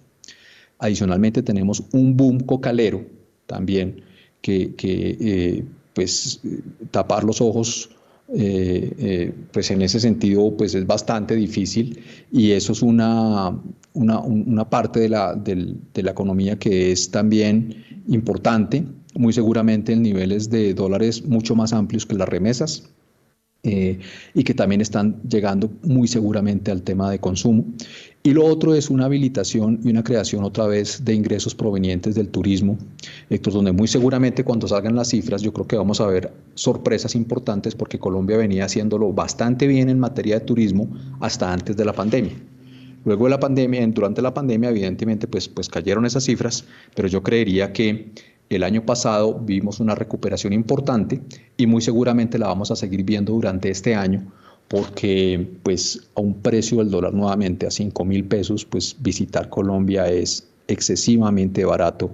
Adicionalmente tenemos un boom cocalero también, que, eh, pues tapar los ojos eh, eh, pues en ese sentido pues es bastante difícil y eso es una, una, parte de la, de la economía que es también importante, muy seguramente en niveles de dólares mucho más amplios que las remesas. Eh, y que también están llegando muy seguramente al tema de consumo. Y lo otro es una habilitación y una creación otra vez de ingresos provenientes del turismo, Héctor, donde muy seguramente cuando salgan las cifras yo creo que vamos a ver sorpresas importantes porque Colombia venía haciéndolo bastante bien en materia de turismo hasta antes de la pandemia. Luego de la pandemia, durante la pandemia, evidentemente, pues, pues cayeron esas cifras, pero yo creería que el año pasado vimos una recuperación importante y muy seguramente la vamos a seguir viendo durante este año porque pues a un precio del dólar nuevamente a 5 mil pesos, pues visitar Colombia es excesivamente barato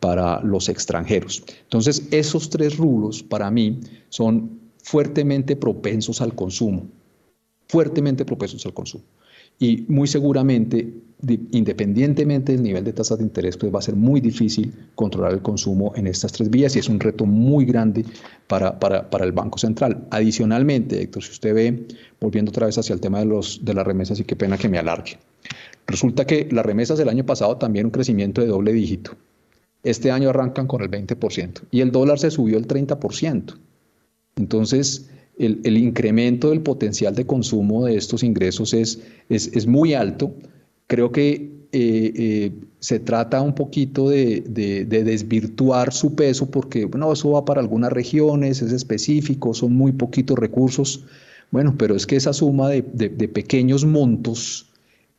para los extranjeros. Entonces esos tres rubros para mí son fuertemente propensos al consumo, fuertemente propensos al consumo y muy seguramente, independientemente del nivel de tasas de interés, pues va a ser muy difícil controlar el consumo en estas tres vías y es un reto muy grande para, para, para el Banco Central. Adicionalmente, Héctor, si usted ve, volviendo otra vez hacia el tema de, los, de las remesas, y qué pena que me alargue, resulta que las remesas del año pasado también un crecimiento de doble dígito. Este año arrancan con el 20% y el dólar se subió el 30%. Entonces, el, incremento del potencial de consumo de estos ingresos es, es, muy alto. Creo que eh, eh, se trata un poquito de, desvirtuar su peso porque, bueno, eso va para algunas regiones, es específico, son muy poquitos recursos. Bueno, pero es que esa suma de, pequeños montos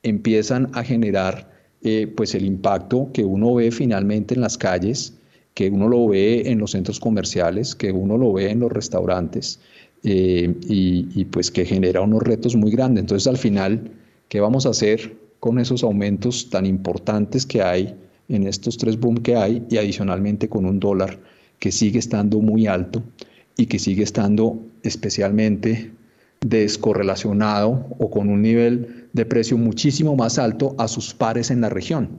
empiezan a generar eh, pues el impacto que uno ve finalmente en las calles, que uno lo ve en los centros comerciales, que uno lo ve en los restaurantes eh, y, pues que genera unos retos muy grandes. Entonces al final, ¿qué vamos a hacer con esos aumentos tan importantes que hay en estos tres boom que hay y adicionalmente con un dólar que sigue estando muy alto y que sigue estando especialmente descorrelacionado o con un nivel de precio muchísimo más alto a sus pares en la región.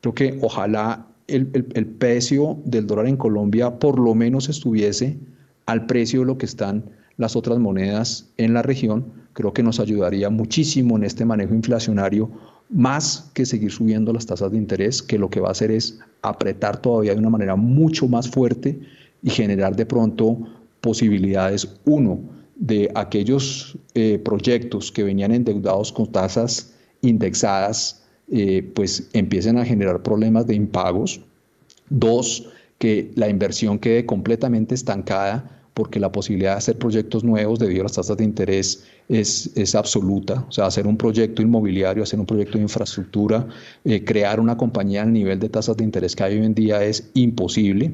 Creo que ojalá el, el precio del dólar en Colombia por lo menos estuviese al precio de lo que están las otras monedas en la región, creo que nos ayudaría muchísimo en este manejo inflacionario, más que seguir subiendo las tasas de interés, que lo que va a hacer es apretar todavía de una manera mucho más fuerte y generar de pronto posibilidades, uno, de aquellos eh, proyectos que venían endeudados con tasas indexadas, eh, pues empiecen a generar problemas de impagos. Dos, que la inversión quede completamente estancada porque la posibilidad de hacer proyectos nuevos debido a las tasas de interés es, es absoluta. O sea, hacer un proyecto inmobiliario, hacer un proyecto de infraestructura, eh, crear una compañía al nivel de tasas de interés que hay hoy en día es imposible.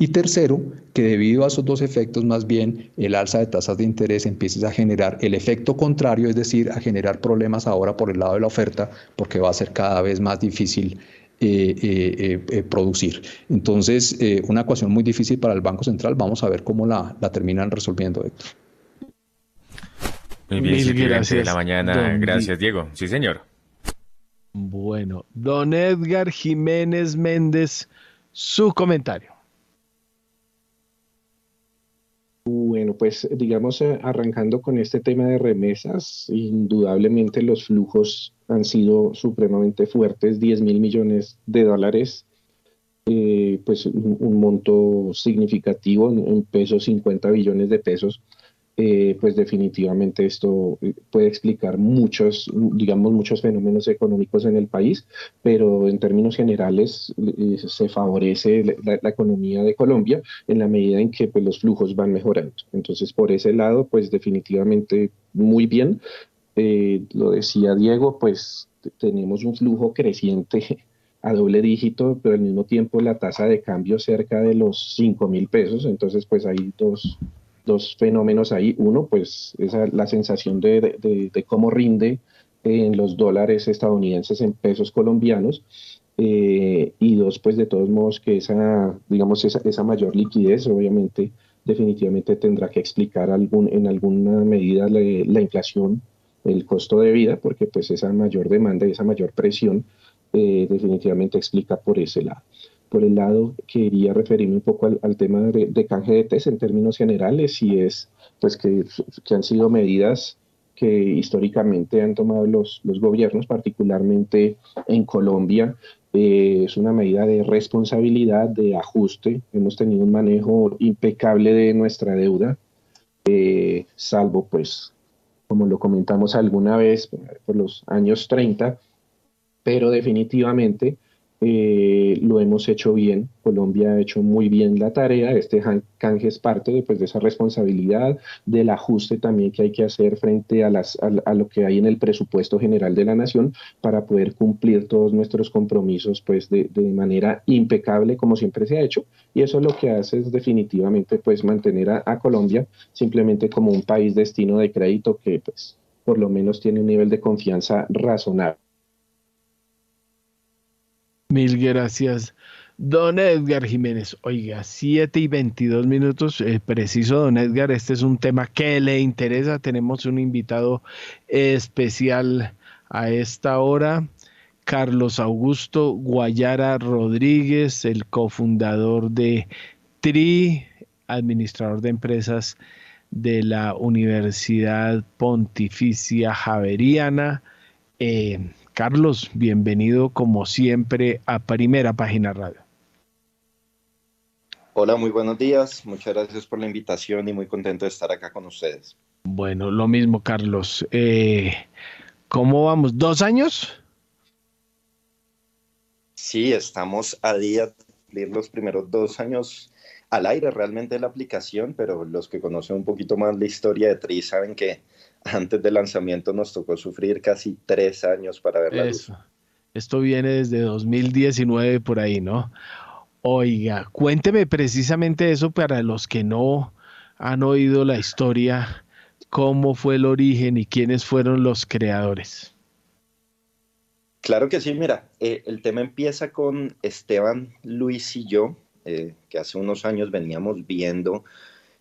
Y tercero, que debido a esos dos efectos, más bien el alza de tasas de interés empieza a generar el efecto contrario, es decir, a generar problemas ahora por el lado de la oferta, porque va a ser cada vez más difícil eh, eh, eh, producir. Entonces, una ecuación muy difícil para el Banco Central. Vamos a ver cómo la, la terminan resolviendo, Héctor. Muy bien, Mil gracias. de la mañana. Gracias, Diego. Sí, señor. Bueno, don Edgar Jiménez Méndez, su comentario. Bueno, pues digamos, arrancando con este tema de remesas, indudablemente los flujos han sido supremamente fuertes, 10 mil millones de dólares, eh, pues un, monto significativo en, pesos, 50 billones de pesos. Eh, pues definitivamente esto eh, puede explicar muchos, digamos, muchos fenómenos económicos en el país, pero en términos generales eh, se favorece la, economía de Colombia en la medida en que pues, los flujos van mejorando. Entonces, por ese lado, pues definitivamente muy bien. Lo decía Diego, pues tenemos un flujo creciente [LAUGHS] a doble dígito, pero al mismo tiempo la tasa de cambio cerca de los 5 mil pesos, entonces pues hay dos, dos fenómenos ahí. Uno, pues esa, la sensación de, de, cómo rinde en los dólares estadounidenses en pesos colombianos. Eh, y dos, pues de todos modos que esa, digamos, esa, esa mayor liquidez obviamente definitivamente tendrá que explicar algún, en alguna medida la, inflación, el costo de vida, porque pues esa mayor demanda y esa mayor presión eh, definitivamente explica por ese lado. Por el lado, quería referirme un poco al, tema de, canje de test en términos generales y es pues que, que han sido medidas que históricamente han tomado los, los gobiernos, particularmente en Colombia. Eh, es una medida de responsabilidad, de ajuste. Hemos tenido un manejo impecable de nuestra deuda, eh, salvo pues, como lo comentamos alguna vez, por los años 30, pero definitivamente eh, lo hemos hecho bien, Colombia ha hecho muy bien la tarea, este canje es parte de, pues, de esa responsabilidad, del ajuste también que hay que hacer frente a, las, a, lo que hay en el presupuesto general de la nación para poder cumplir todos nuestros compromisos pues, de, manera impecable como siempre se ha hecho y eso lo que hace es definitivamente pues, mantener a, a Colombia simplemente como un país destino de crédito que pues, por lo menos tiene un nivel de confianza razonable. Mil gracias. Don Edgar Jiménez, oiga, 7 y 22 minutos, eh, preciso, don Edgar, este es un tema que le interesa. Tenemos un invitado especial a esta hora, Carlos Augusto Guayara Rodríguez, el cofundador de TRI, administrador de empresas de la Universidad Pontificia Javeriana. Eh, Carlos, bienvenido como siempre a Primera Página Radio. Hola, muy buenos días. Muchas gracias por la invitación y muy contento de estar acá con ustedes. Bueno, lo mismo, Carlos. Eh, ¿Cómo vamos? ¿Dos años? Sí, estamos a día de los primeros dos años al aire realmente de la aplicación, pero los que conocen un poquito más la historia de TRI saben que antes del lanzamiento nos tocó sufrir casi tres años para ver la Eso. Esto viene desde 2019 por ahí, ¿no? Oiga, cuénteme precisamente eso para los que no han oído la historia, cómo fue el origen y quiénes fueron los creadores. Claro que sí, mira, eh, el tema empieza con Esteban, Luis y yo, eh, que hace unos años veníamos viendo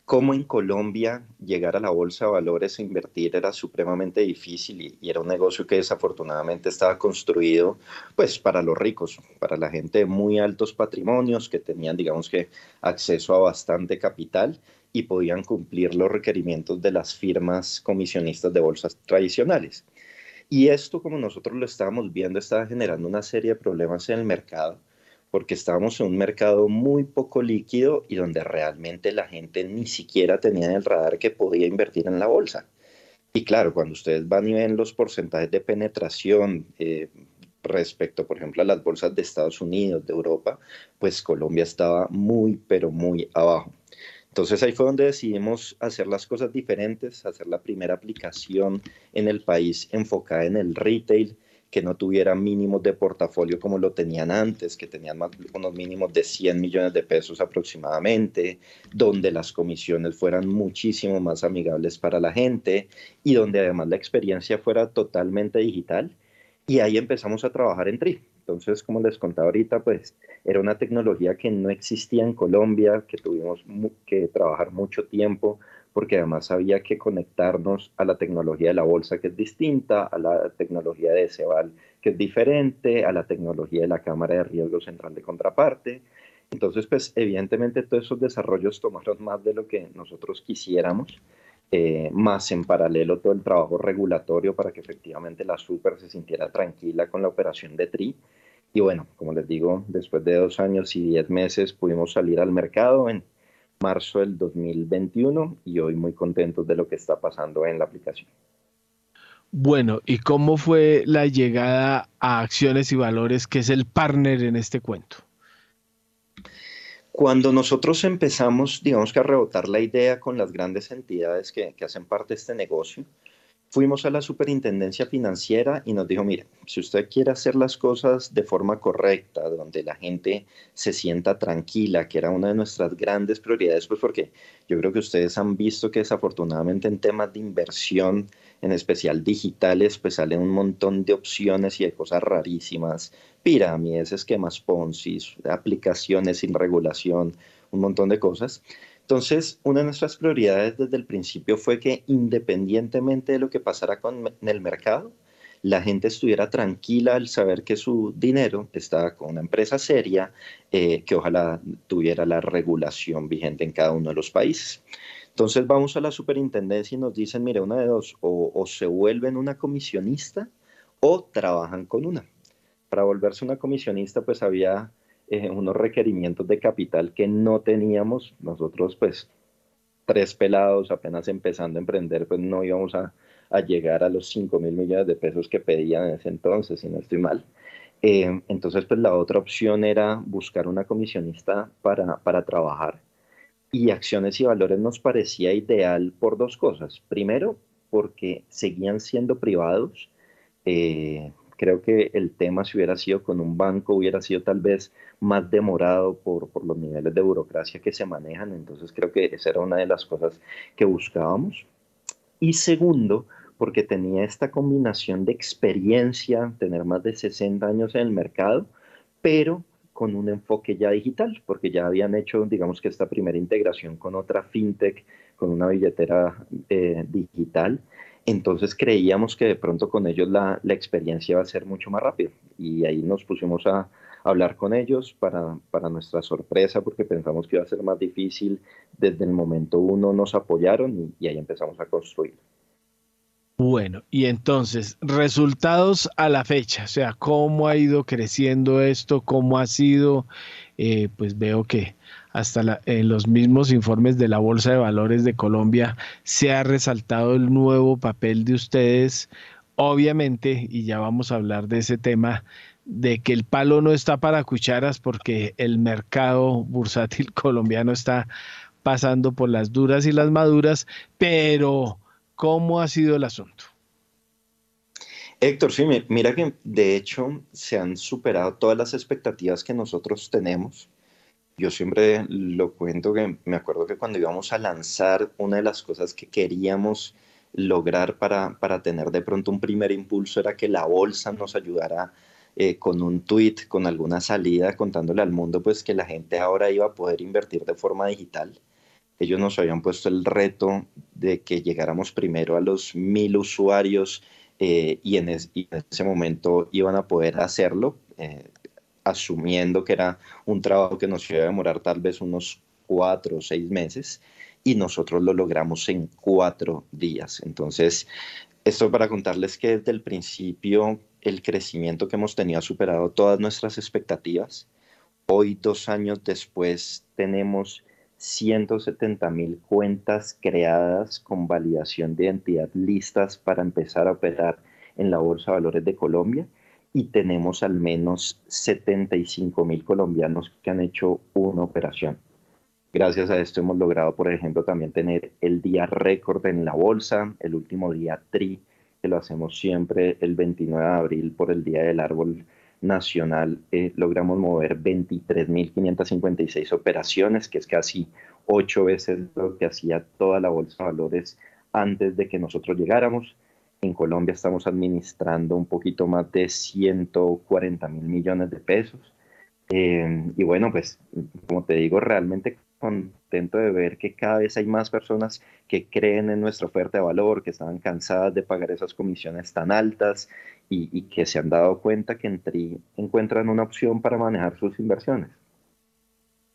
cómo en Colombia llegar a la bolsa de valores e invertir era supremamente difícil y, era un negocio que desafortunadamente estaba construido pues para los ricos, para la gente de muy altos patrimonios que tenían digamos que acceso a bastante capital y podían cumplir los requerimientos de las firmas comisionistas de bolsas tradicionales. Y esto, como nosotros lo estábamos viendo, estaba generando una serie de problemas en el mercado porque estábamos en un mercado muy poco líquido y donde realmente la gente ni siquiera tenía en el radar que podía invertir en la bolsa. Y claro, cuando ustedes van y ven los porcentajes de penetración eh, respecto, por ejemplo, a las bolsas de Estados Unidos, de Europa, pues Colombia estaba muy, pero muy abajo. Entonces ahí fue donde decidimos hacer las cosas diferentes, hacer la primera aplicación en el país enfocada en el retail, que no tuvieran mínimos de portafolio como lo tenían antes, que tenían más, unos mínimos de 100 millones de pesos aproximadamente, donde las comisiones fueran muchísimo más amigables para la gente y donde además la experiencia fuera totalmente digital. Y ahí empezamos a trabajar en TRI. Entonces, como les contaba ahorita, pues era una tecnología que no existía en Colombia, que tuvimos que trabajar mucho tiempo porque además había que conectarnos a la tecnología de la bolsa que es distinta, a la tecnología de Ceval que es diferente, a la tecnología de la cámara de riesgo central de contraparte. Entonces, pues evidentemente todos esos desarrollos tomaron más de lo que nosotros quisiéramos, eh, más en paralelo todo el trabajo regulatorio para que efectivamente la super se sintiera tranquila con la operación de TRI. Y bueno, como les digo, después de dos años y diez meses pudimos salir al mercado en marzo del 2021 y hoy muy contentos de lo que está pasando en la aplicación. Bueno, ¿y cómo fue la llegada a Acciones y Valores, que es el partner en este cuento? Cuando nosotros empezamos, digamos que a rebotar la idea con las grandes entidades que, que hacen parte de este negocio, fuimos a la superintendencia financiera y nos dijo, mire, si usted quiere hacer las cosas de forma correcta, donde la gente se sienta tranquila, que era una de nuestras grandes prioridades, pues porque yo creo que ustedes han visto que desafortunadamente en temas de inversión, en especial digitales, pues salen un montón de opciones y de cosas rarísimas, pirámides, esquemas Ponzi, aplicaciones sin regulación, un montón de cosas. Entonces, una de nuestras prioridades desde el principio fue que independientemente de lo que pasara con el mercado, la gente estuviera tranquila al saber que su dinero estaba con una empresa seria eh, que ojalá tuviera la regulación vigente en cada uno de los países. Entonces vamos a la superintendencia y nos dicen, mire, una de dos, o, o se vuelven una comisionista o trabajan con una. Para volverse una comisionista, pues había eh, unos requerimientos de capital que no teníamos. Nosotros, pues, tres pelados apenas empezando a emprender, pues no íbamos a, a llegar a los 5 mil millones de pesos que pedían en ese entonces, si no estoy mal. Eh, entonces, pues la otra opción era buscar una comisionista para, para trabajar. Y acciones y valores nos parecía ideal por dos cosas. Primero, porque seguían siendo privados. Eh, Creo que el tema, si hubiera sido con un banco, hubiera sido tal vez más demorado por, por los niveles de burocracia que se manejan. Entonces creo que esa era una de las cosas que buscábamos. Y segundo, porque tenía esta combinación de experiencia, tener más de 60 años en el mercado, pero con un enfoque ya digital, porque ya habían hecho, digamos que esta primera integración con otra fintech, con una billetera eh, digital, entonces creíamos que de pronto con ellos la, experiencia va a ser mucho más rápida y ahí nos pusimos a, hablar con ellos para, nuestra sorpresa porque pensamos que iba a ser más difícil. Desde el momento uno nos apoyaron y, ahí empezamos a construir. Bueno, y entonces, resultados a la fecha, o sea, cómo ha ido creciendo esto, cómo ha sido, eh, pues veo que hasta en los mismos informes de la Bolsa de Valores de Colombia se ha resaltado el nuevo papel de ustedes, obviamente, y ya vamos a hablar de ese tema, de que el palo no está para cucharas porque el mercado bursátil [LAUGHS] colombiano está pasando por las duras y las maduras, pero ¿cómo ha sido el asunto? Héctor, sí, mira que de hecho se han superado todas las expectativas que nosotros tenemos. Yo siempre lo cuento que me acuerdo que cuando íbamos a lanzar, una de las cosas que queríamos lograr para, para tener de pronto un primer impulso era que la bolsa nos ayudara eh, con un tweet, con alguna salida, contándole al mundo pues que la gente ahora iba a poder invertir de forma digital. Ellos nos habían puesto el reto de que llegáramos primero a los mil usuarios eh, y, en ese momento iban a poder hacerlo. Eh, asumiendo que era un trabajo que nos iba a demorar tal vez unos cuatro o seis meses y nosotros lo logramos en cuatro días. Entonces, esto para contarles que desde el principio el crecimiento que hemos tenido ha superado todas nuestras expectativas. Hoy, dos años después, tenemos 170 mil cuentas creadas con validación de identidad listas para empezar a operar en la Bolsa de Valores de Colombia y tenemos al menos 75 mil colombianos que han hecho una operación. Gracias a esto hemos logrado, por ejemplo, también tener el día récord en la bolsa, el último día TRI, que lo hacemos siempre el 29 de abril por el Día del Árbol Nacional. Eh, logramos mover 23.556 operaciones, que es casi ocho veces lo que hacía toda la bolsa de valores antes de que nosotros llegáramos. En Colombia estamos administrando un poquito más de 140 mil millones de pesos. Eh, y bueno, pues como te digo, realmente contento de ver que cada vez hay más personas que creen en nuestra oferta de valor, que estaban cansadas de pagar esas comisiones tan altas y, que se han dado cuenta que en TRI encuentran una opción para manejar sus inversiones.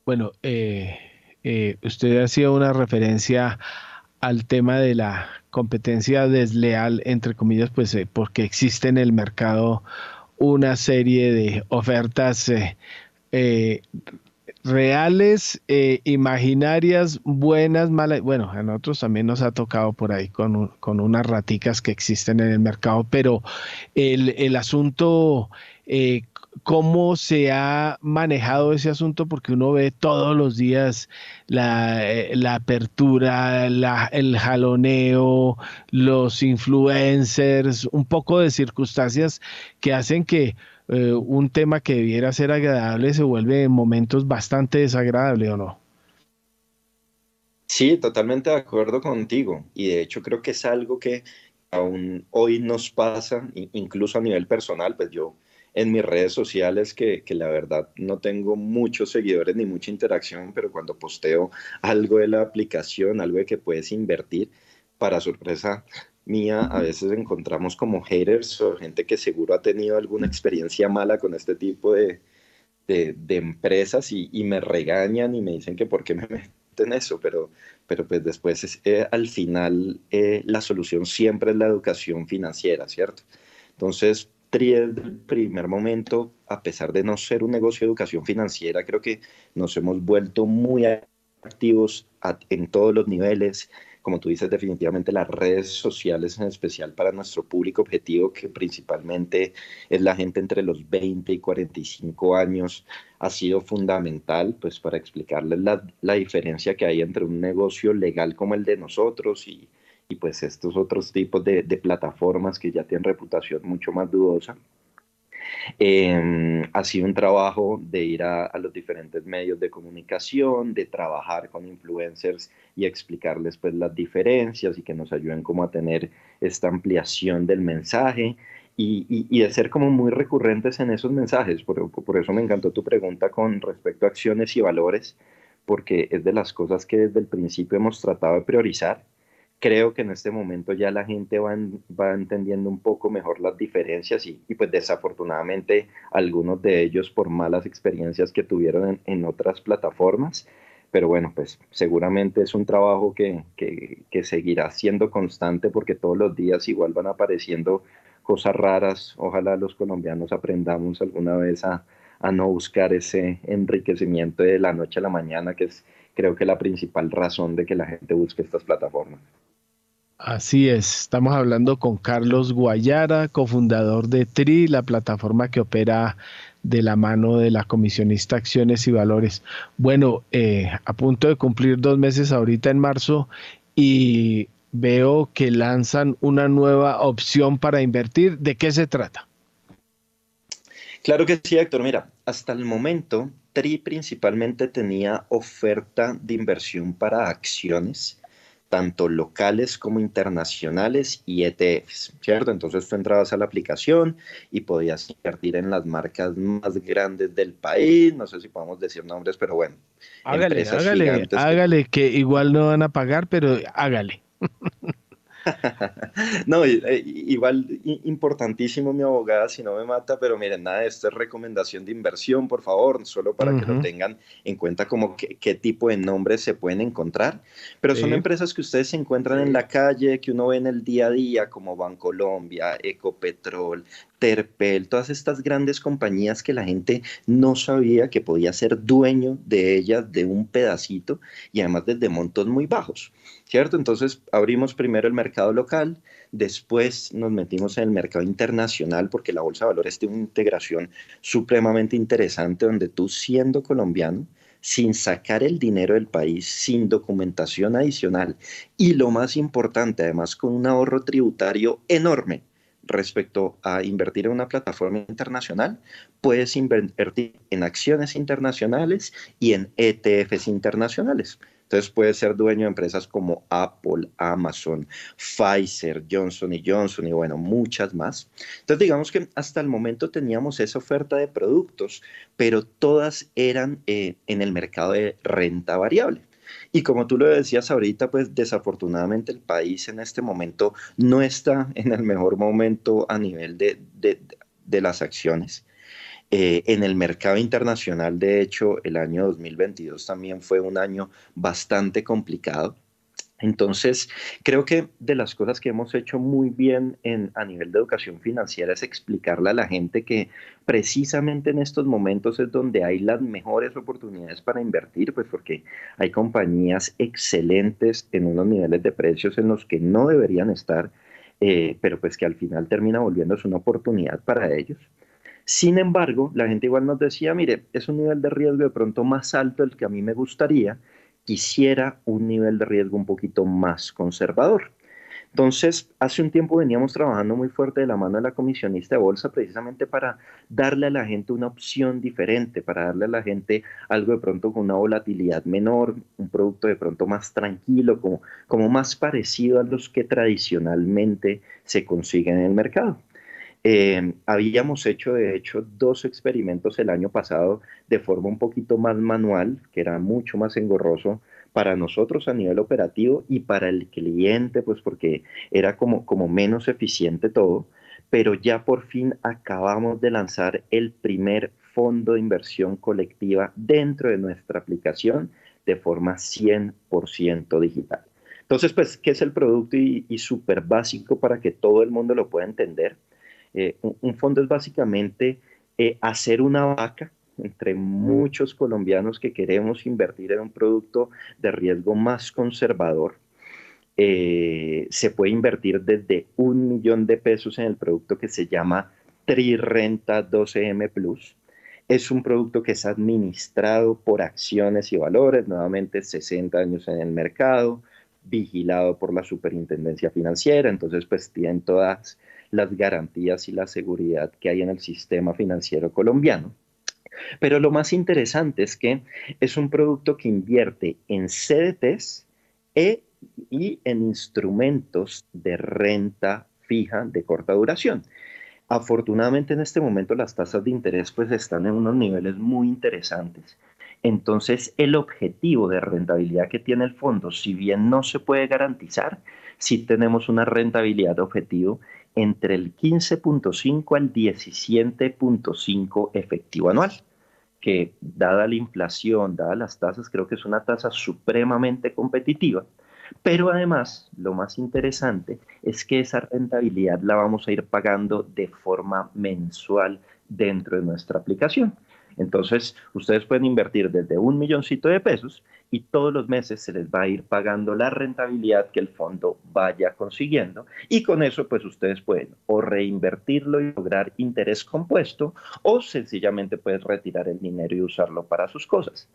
Bueno, eh, eh, usted hacía una referencia al tema de la competencia desleal, entre comillas, pues eh, porque existe en el mercado una serie de ofertas reales, imaginarias, buenas, malas. Bueno, a nosotros también nos ha tocado por ahí con, con unas raticas que existen en el mercado, pero el, el asunto cómo se ha manejado ese asunto, porque uno ve todos los días la, eh, apertura, el jaloneo, los influencers, un poco de circunstancias que hacen que eh, un tema que debiera ser agradable se vuelve en momentos bastante desagradable, ¿o no? Sí, totalmente de acuerdo contigo. Y de hecho creo que es algo que aún hoy nos pasa, incluso a nivel personal, pues yo en mis redes sociales que, que, la verdad no tengo muchos seguidores ni mucha interacción, pero cuando posteo algo de la aplicación, algo de que puedes invertir, para sorpresa mía, a veces encontramos como haters o gente que seguro ha tenido alguna experiencia mala con este tipo de, de, empresas y, y, me regañan y me dicen que por qué me meto en eso, pero, pero pues después es, eh, al final eh, la solución siempre es la educación financiera, ¿cierto? Entonces, desde el primer momento, a pesar de no ser un negocio de educación financiera, creo que nos hemos vuelto muy activos en todos los niveles. Como tú dices, definitivamente las redes sociales, en especial para nuestro público objetivo, que principalmente es la gente entre los 20 y 45 años, ha sido fundamental pues, para explicarles la diferencia que hay entre un negocio legal como el de nosotros y, y pues estos otros tipos de, plataformas que ya tienen reputación mucho más dudosa. Em, ha sido un trabajo de ir a, los diferentes medios de comunicación, de trabajar con influencers y explicarles pues las diferencias y que nos ayuden como a tener esta ampliación del mensaje y, y, de ser como muy recurrentes en esos mensajes. Por, por eso me encantó tu pregunta con respecto a acciones y valores, porque es de las cosas que desde el principio hemos tratado de priorizar creo que en este momento ya la gente va, va entendiendo un poco mejor las diferencias y, pues desafortunadamente algunos de ellos por malas experiencias que tuvieron en, otras plataformas. Pero bueno, pues seguramente es un trabajo que, que, seguirá siendo constante porque todos los días igual van apareciendo cosas raras. Ojalá los colombianos aprendamos alguna vez a, a no buscar ese enriquecimiento de la noche a la mañana, que es creo que la principal razón de que la gente busque estas plataformas. Así es, estamos hablando con Carlos Guayara, cofundador de TRI, la plataforma que opera de la mano de la comisionista Acciones y Valores. Bueno, eh, a punto de cumplir dos meses ahorita en marzo y veo que lanzan una nueva opción para invertir. ¿De qué se trata? Claro que sí, Héctor. Mira, hasta el momento TRI principalmente tenía oferta de inversión para acciones tanto locales como internacionales y ETFs, ¿cierto? Entonces tú entrabas a la aplicación y podías invertir en las marcas más grandes del país, no sé si podemos decir nombres, pero bueno. Hágale, hágale, hágale, que igual no van a pagar, pero hágale. [LAUGHS] [LAUGHS] no, eh, igual importantísimo mi abogada, si no me mata, pero miren, nada, esto es recomendación de inversión, por favor, solo para que lo tengan en cuenta como qué tipo de nombres se pueden encontrar, pero son empresas que ustedes se encuentran en la calle, que uno ve en el día a día, como Bancolombia, Ecopetrol, Terpel, todas estas grandes compañías que la gente no sabía que podía ser dueño de ellas de un pedacito y además desde montos muy bajos. ¿cierto? Entonces abrimos primero el mercado local, después nos metimos en el mercado internacional porque la Bolsa de Valores tiene una integración supremamente interesante donde tú siendo colombiano, sin sacar el dinero del país, sin documentación adicional y lo más importante, además con un ahorro tributario enorme, respecto a invertir en una plataforma internacional, puedes invertir en acciones internacionales y en ETFs internacionales. Entonces puedes ser dueño de empresas como Apple, Amazon, Pfizer, Johnson Johnson y bueno, muchas más. Entonces digamos que hasta el momento teníamos esa oferta de productos, pero todas eran eh, en el mercado de renta variable. Y como tú lo decías ahorita, pues desafortunadamente el país en este momento no está en el mejor momento a nivel de, de, las acciones. Eh, en el mercado internacional, de hecho, el año 2022 también fue un año bastante complicado. Entonces, creo que de las cosas que hemos hecho muy bien en, a nivel de educación financiera es explicarle a la gente que precisamente en estos momentos es donde hay las mejores oportunidades para invertir, pues porque hay compañías excelentes en unos niveles de precios en los que no deberían estar, eh, pero pues que al final termina volviéndose una oportunidad para ellos. Sin embargo, la gente igual nos decía, mire, es un nivel de riesgo de pronto más alto del que a mí me gustaría, quisiera un nivel de riesgo un poquito más conservador. Entonces, hace un tiempo veníamos trabajando muy fuerte de la mano de la comisionista de bolsa precisamente para darle a la gente una opción diferente, para darle a la gente algo de pronto con una volatilidad menor, un producto de pronto más tranquilo, como, como más parecido a los que tradicionalmente se consiguen en el mercado. Eh, habíamos hecho, de hecho, dos experimentos el año pasado de forma un poquito más manual, que era mucho más engorroso para nosotros a nivel operativo y para el cliente, pues porque era como, como menos eficiente todo, pero ya por fin acabamos de lanzar el primer fondo de inversión colectiva dentro de nuestra aplicación de forma 100% digital. Entonces, pues, ¿qué es el producto y, y súper básico para que todo el mundo lo pueda entender? Eh, un, fondo es básicamente eh, hacer una vaca entre muchos colombianos que queremos invertir en un producto de riesgo más conservador. Eh, se puede invertir desde un millón de pesos en el producto que se llama Trirenta 12M Plus. Es un producto que es administrado por acciones y valores, nuevamente 60 años en el mercado, vigilado por la superintendencia financiera, entonces pues tienen todas las garantías y la seguridad que hay en el sistema financiero colombiano. Pero lo más interesante es que es un producto que invierte en CDTs e, y en instrumentos de renta fija de corta duración. Afortunadamente en este momento las tasas de interés pues están en unos niveles muy interesantes. Entonces el objetivo de rentabilidad que tiene el fondo, si bien no se puede garantizar, sí tenemos una rentabilidad objetivo entre el 15.5 al 17.5 efectivo anual, que dada la inflación, dadas las tasas, creo que es una tasa supremamente competitiva. Pero además, lo más interesante es que esa rentabilidad la vamos a ir pagando de forma mensual dentro de nuestra aplicación. Entonces, ustedes pueden invertir desde un milloncito de pesos y todos los meses se les va a ir pagando la rentabilidad que el fondo vaya consiguiendo y con eso pues ustedes pueden o reinvertirlo y lograr interés compuesto o sencillamente pueden retirar el dinero y usarlo para sus cosas.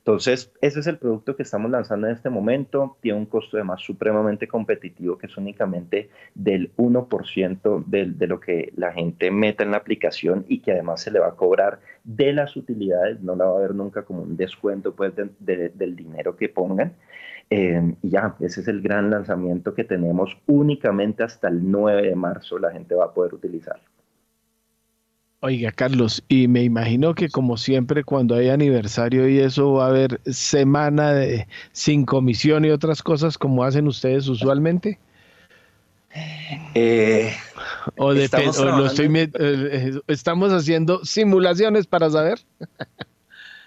Entonces, ese es el producto que estamos lanzando en este momento. Tiene un costo de más supremamente competitivo que es únicamente del 1% de, de lo que la gente mete en la aplicación y que además se le va a cobrar de las utilidades. No la va a ver nunca como un descuento pues, del dinero que pongan. Eh, y ya, ese es el gran lanzamiento que tenemos únicamente hasta el 9 de marzo. La gente va a poder utilizarlo. Oiga, Carlos, y me imagino que como siempre cuando hay aniversario y eso va a haber semana de sin comisión y otras cosas como hacen ustedes usualmente. Eh, o, estamos, lo estoy, eh, estamos haciendo simulaciones para saber.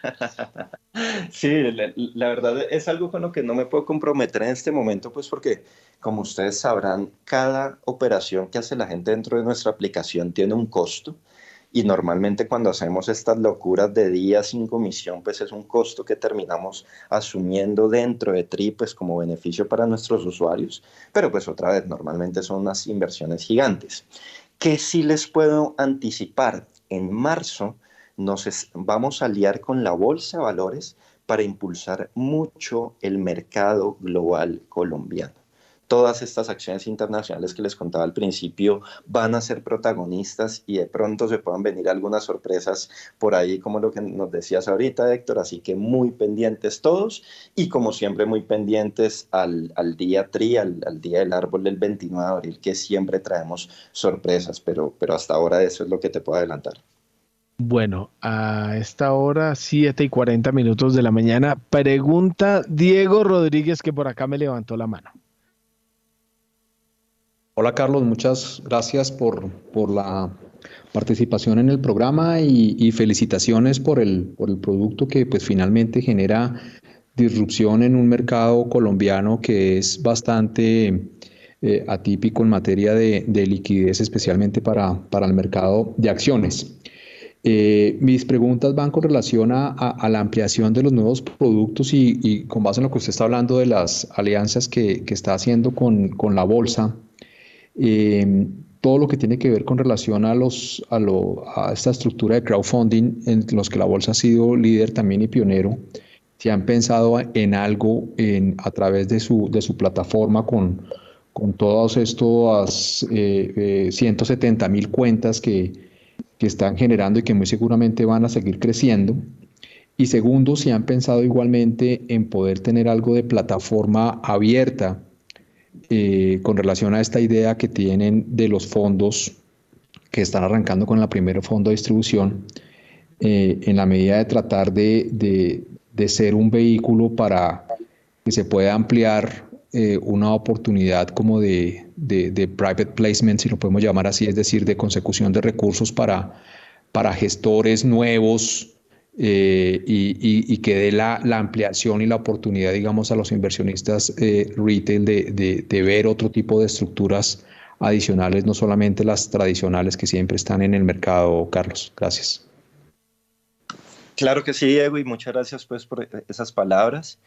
[LAUGHS] sí, la, la, verdad es algo con lo que no me puedo comprometer en este momento, pues porque, como ustedes sabrán, cada operación que hace la gente dentro de nuestra aplicación tiene un costo y normalmente cuando hacemos estas locuras de día sin comisión, pues es un costo que terminamos asumiendo dentro de TRI, pues como beneficio para nuestros usuarios, pero pues otra vez, normalmente son unas inversiones gigantes. ¿Qué sí les puedo anticipar? En marzo nos vamos a aliar con la Bolsa de Valores para impulsar mucho el mercado global colombiano. Todas estas acciones internacionales que les contaba al principio van a ser protagonistas y de pronto se puedan venir algunas sorpresas por ahí, como lo que nos decías ahorita, Héctor. Así que muy pendientes todos y como siempre muy pendientes al, día TRI, al, día del árbol del 29 de abril, que siempre traemos sorpresas, pero, pero hasta ahora eso es lo que te puedo adelantar. Bueno, a esta hora, 7 y 40 minutos de la mañana, pregunta Diego Rodríguez que por acá me levantó la mano. Hola Carlos, muchas gracias por, por la participación en el programa y, felicitaciones por el, por el producto que pues finalmente genera disrupción en un mercado colombiano que es bastante eh, atípico en materia de, liquidez, especialmente para, para, el mercado de acciones. Eh, mis preguntas van con relación a, la ampliación de los nuevos productos y, con base en lo que usted está hablando de las alianzas que, que está haciendo con, con la bolsa. Eh, todo lo que tiene que ver con relación a, los, a, lo, a, esta estructura de crowdfunding en los que la bolsa ha sido líder también y pionero, si han pensado en algo a través de su, de su plataforma con, con todas estas eh, 170 eh, mil cuentas que, que están generando y que muy seguramente van a seguir creciendo. Y segundo, si han pensado igualmente en poder tener algo de plataforma abierta eh, con relación a esta idea que tienen de los fondos que están arrancando con el primer fondo de distribución, eh, en la medida de tratar de, ser un vehículo para que se pueda ampliar eh, una oportunidad como de, de, private placement, si lo podemos llamar así, es decir, de consecución de recursos para, para gestores nuevos eh, y, que dé la, ampliación y la oportunidad, digamos, a los inversionistas eh, retail de, ver otro tipo de estructuras adicionales, no solamente las tradicionales que siempre están en el mercado, Carlos. Gracias. Claro que sí, Diego, y muchas gracias pues por esas palabras.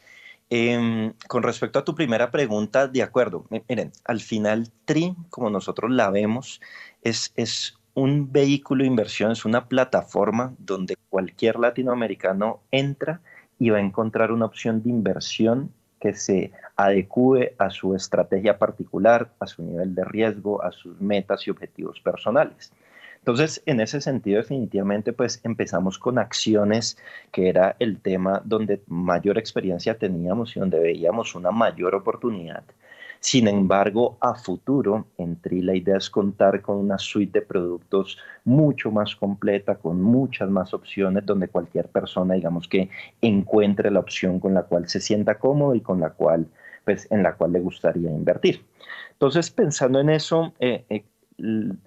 Em, con respecto a tu primera pregunta, de acuerdo, miren, al final TRI, como nosotros la vemos, es, es un vehículo de inversión, es una plataforma donde cualquier latinoamericano entra y va a encontrar una opción de inversión que se adecue a su estrategia particular, a su nivel de riesgo, a sus metas y objetivos personales. Entonces, en ese sentido, definitivamente, pues empezamos con acciones, que era el tema donde mayor experiencia teníamos y donde veíamos una mayor oportunidad. Sin embargo, a futuro, en TRI la idea es contar con una suite de productos mucho más completa, con muchas más opciones, donde cualquier persona, digamos que encuentre la opción con la cual se sienta cómodo y con la cual, pues, en la cual le gustaría invertir. Entonces, pensando en eso, eh, eh,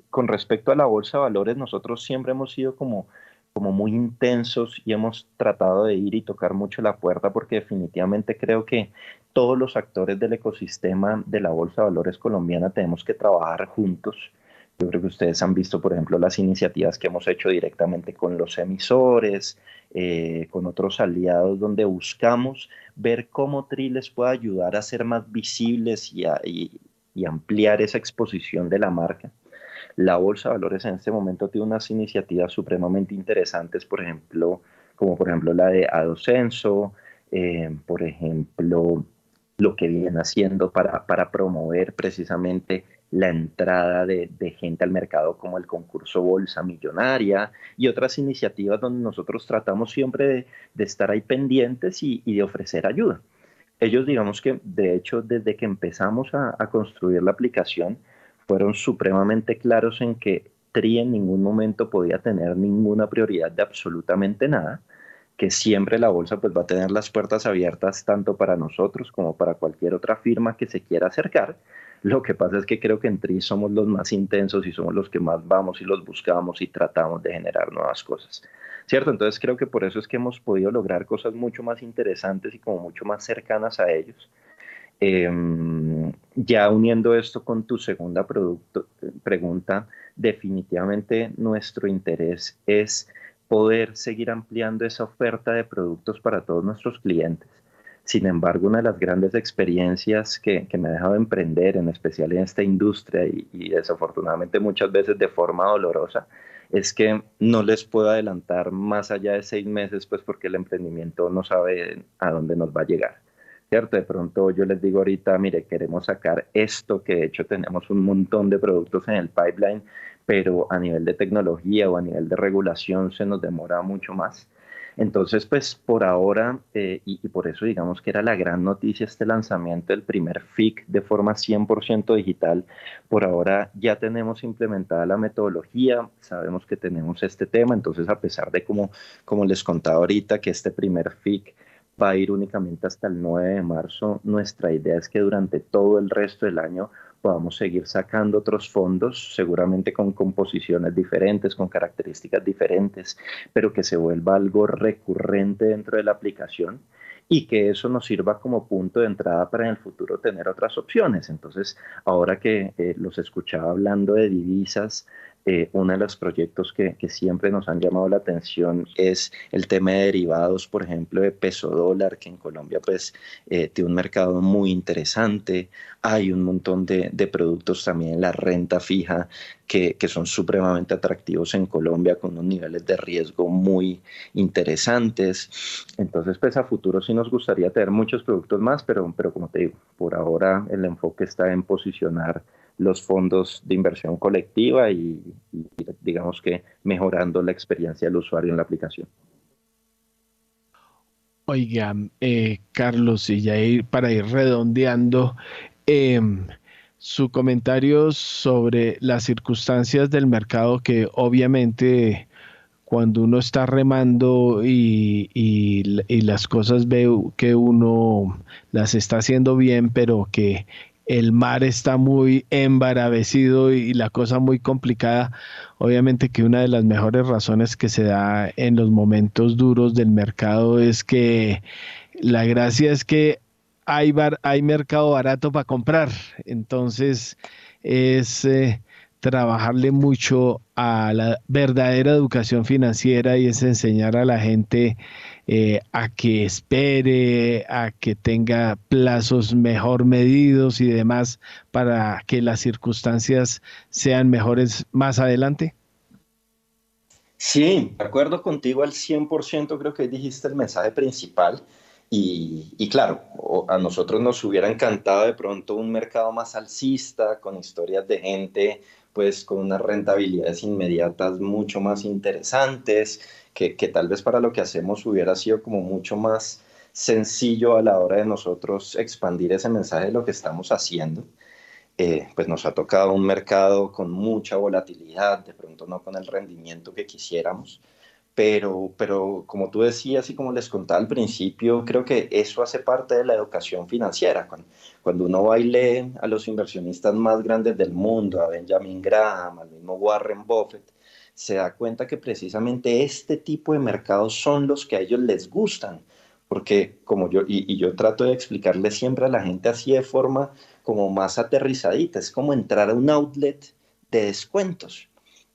con respecto a la bolsa de valores, nosotros siempre hemos sido como como muy intensos y hemos tratado de ir y tocar mucho la puerta porque definitivamente creo que todos los actores del ecosistema de la Bolsa de Valores colombiana tenemos que trabajar juntos. Yo creo que ustedes han visto, por ejemplo, las iniciativas que hemos hecho directamente con los emisores, eh, con otros aliados, donde buscamos ver cómo TRI les puede ayudar a ser más visibles y, ampliar esa exposición de la marca. La Bolsa de Valores en este momento tiene unas iniciativas supremamente interesantes, por ejemplo, como por ejemplo la de Adocenso, eh, por ejemplo, lo que vienen haciendo para, para promover precisamente la entrada de, gente al mercado como el concurso Bolsa Millonaria y otras iniciativas donde nosotros tratamos siempre de, estar ahí pendientes y, de ofrecer ayuda. Ellos digamos que de hecho desde que empezamos a, a construir la aplicación fueron supremamente claros en que TRI en ningún momento podía tener ninguna prioridad de absolutamente nada, que siempre la bolsa pues va a tener las puertas abiertas tanto para nosotros como para cualquier otra firma que se quiera acercar. Lo que pasa es que creo que en TRI somos los más intensos y somos los que más vamos y los buscamos y tratamos de generar nuevas cosas. ¿Cierto? Entonces creo que por eso es que hemos podido lograr cosas mucho más interesantes y como mucho más cercanas a ellos Em, ya uniendo esto con tu segunda pregunta, definitivamente nuestro interés es poder seguir ampliando esa oferta de productos para todos nuestros clientes. Sin embargo, una de las grandes experiencias que, me ha dejado emprender, en especial en esta industria y, y, desafortunadamente muchas veces de forma dolorosa, es que no les puedo adelantar más allá de seis meses, pues porque el emprendimiento no sabe a dónde nos va a llegar ¿cierto? De pronto yo les digo ahorita, mire, queremos sacar esto, que de hecho tenemos un montón de productos en el pipeline, pero a nivel de tecnología o a nivel de regulación se nos demora mucho más. Entonces, pues por ahora, eh, y, por eso digamos que era la gran noticia este lanzamiento del primer FIC de forma 100% digital, por ahora ya tenemos implementada la metodología, sabemos que tenemos este tema, entonces a pesar de como, como les contaba ahorita que este primer FIC va a ir únicamente hasta el 9 de marzo, nuestra idea es que durante todo el resto del año podamos seguir sacando otros fondos, seguramente con composiciones diferentes, con características diferentes, pero que se vuelva algo recurrente dentro de la aplicación y que eso nos sirva como punto de entrada para en el futuro tener otras opciones. Entonces, ahora que eh, los escuchaba hablando de divisas, eh, uno de los proyectos que, siempre nos han llamado la atención es el tema de derivados, por ejemplo, de peso dólar, que en Colombia pues eh, tiene un mercado muy interesante. Hay un montón de, productos también en la renta fija que, son supremamente atractivos en Colombia con unos niveles de riesgo muy interesantes. Entonces, pues a futuro sí nos gustaría tener muchos productos más, pero, pero como te digo, por ahora el enfoque está en posicionar los fondos de inversión colectiva y, digamos que mejorando la experiencia del usuario en la aplicación. Oiga, eh, Carlos, y ya ir, para ir redondeando, em, su comentario sobre las circunstancias del mercado que obviamente cuando uno está remando y, y, las cosas ve que uno las está haciendo bien, pero que el mar está muy embaravecido y la cosa muy complicada. Obviamente que una de las mejores razones que se da en los momentos duros del mercado es que la gracia es que hay, hay mercado barato para comprar. Entonces es eh, trabajarle mucho a la verdadera educación financiera y es enseñar a la gente eh, a que espere, a que tenga plazos mejor medidos y demás para que las circunstancias sean mejores más adelante? Sí, de acuerdo contigo al 100%, creo que dijiste el mensaje principal. Y, y, claro, a nosotros nos hubiera encantado de pronto un mercado más alcista, con historias de gente pues con unas rentabilidades inmediatas mucho más interesantes, que, tal vez para lo que hacemos hubiera sido como mucho más sencillo a la hora de nosotros expandir ese mensaje de lo que estamos haciendo. Eh, pues nos ha tocado un mercado con mucha volatilidad, de pronto no con el rendimiento que quisiéramos, pero, pero como tú decías y como les contaba al principio, creo que eso hace parte de la educación financiera. Cuando, cuando uno va y lee a los inversionistas más grandes del mundo, a Benjamin Graham, al mismo Warren Buffett, se da cuenta que precisamente este tipo de mercados son los que a ellos les gustan, porque como yo, y, yo trato de explicarle siempre a la gente así de forma como más aterrizadita, es como entrar a un outlet de descuentos,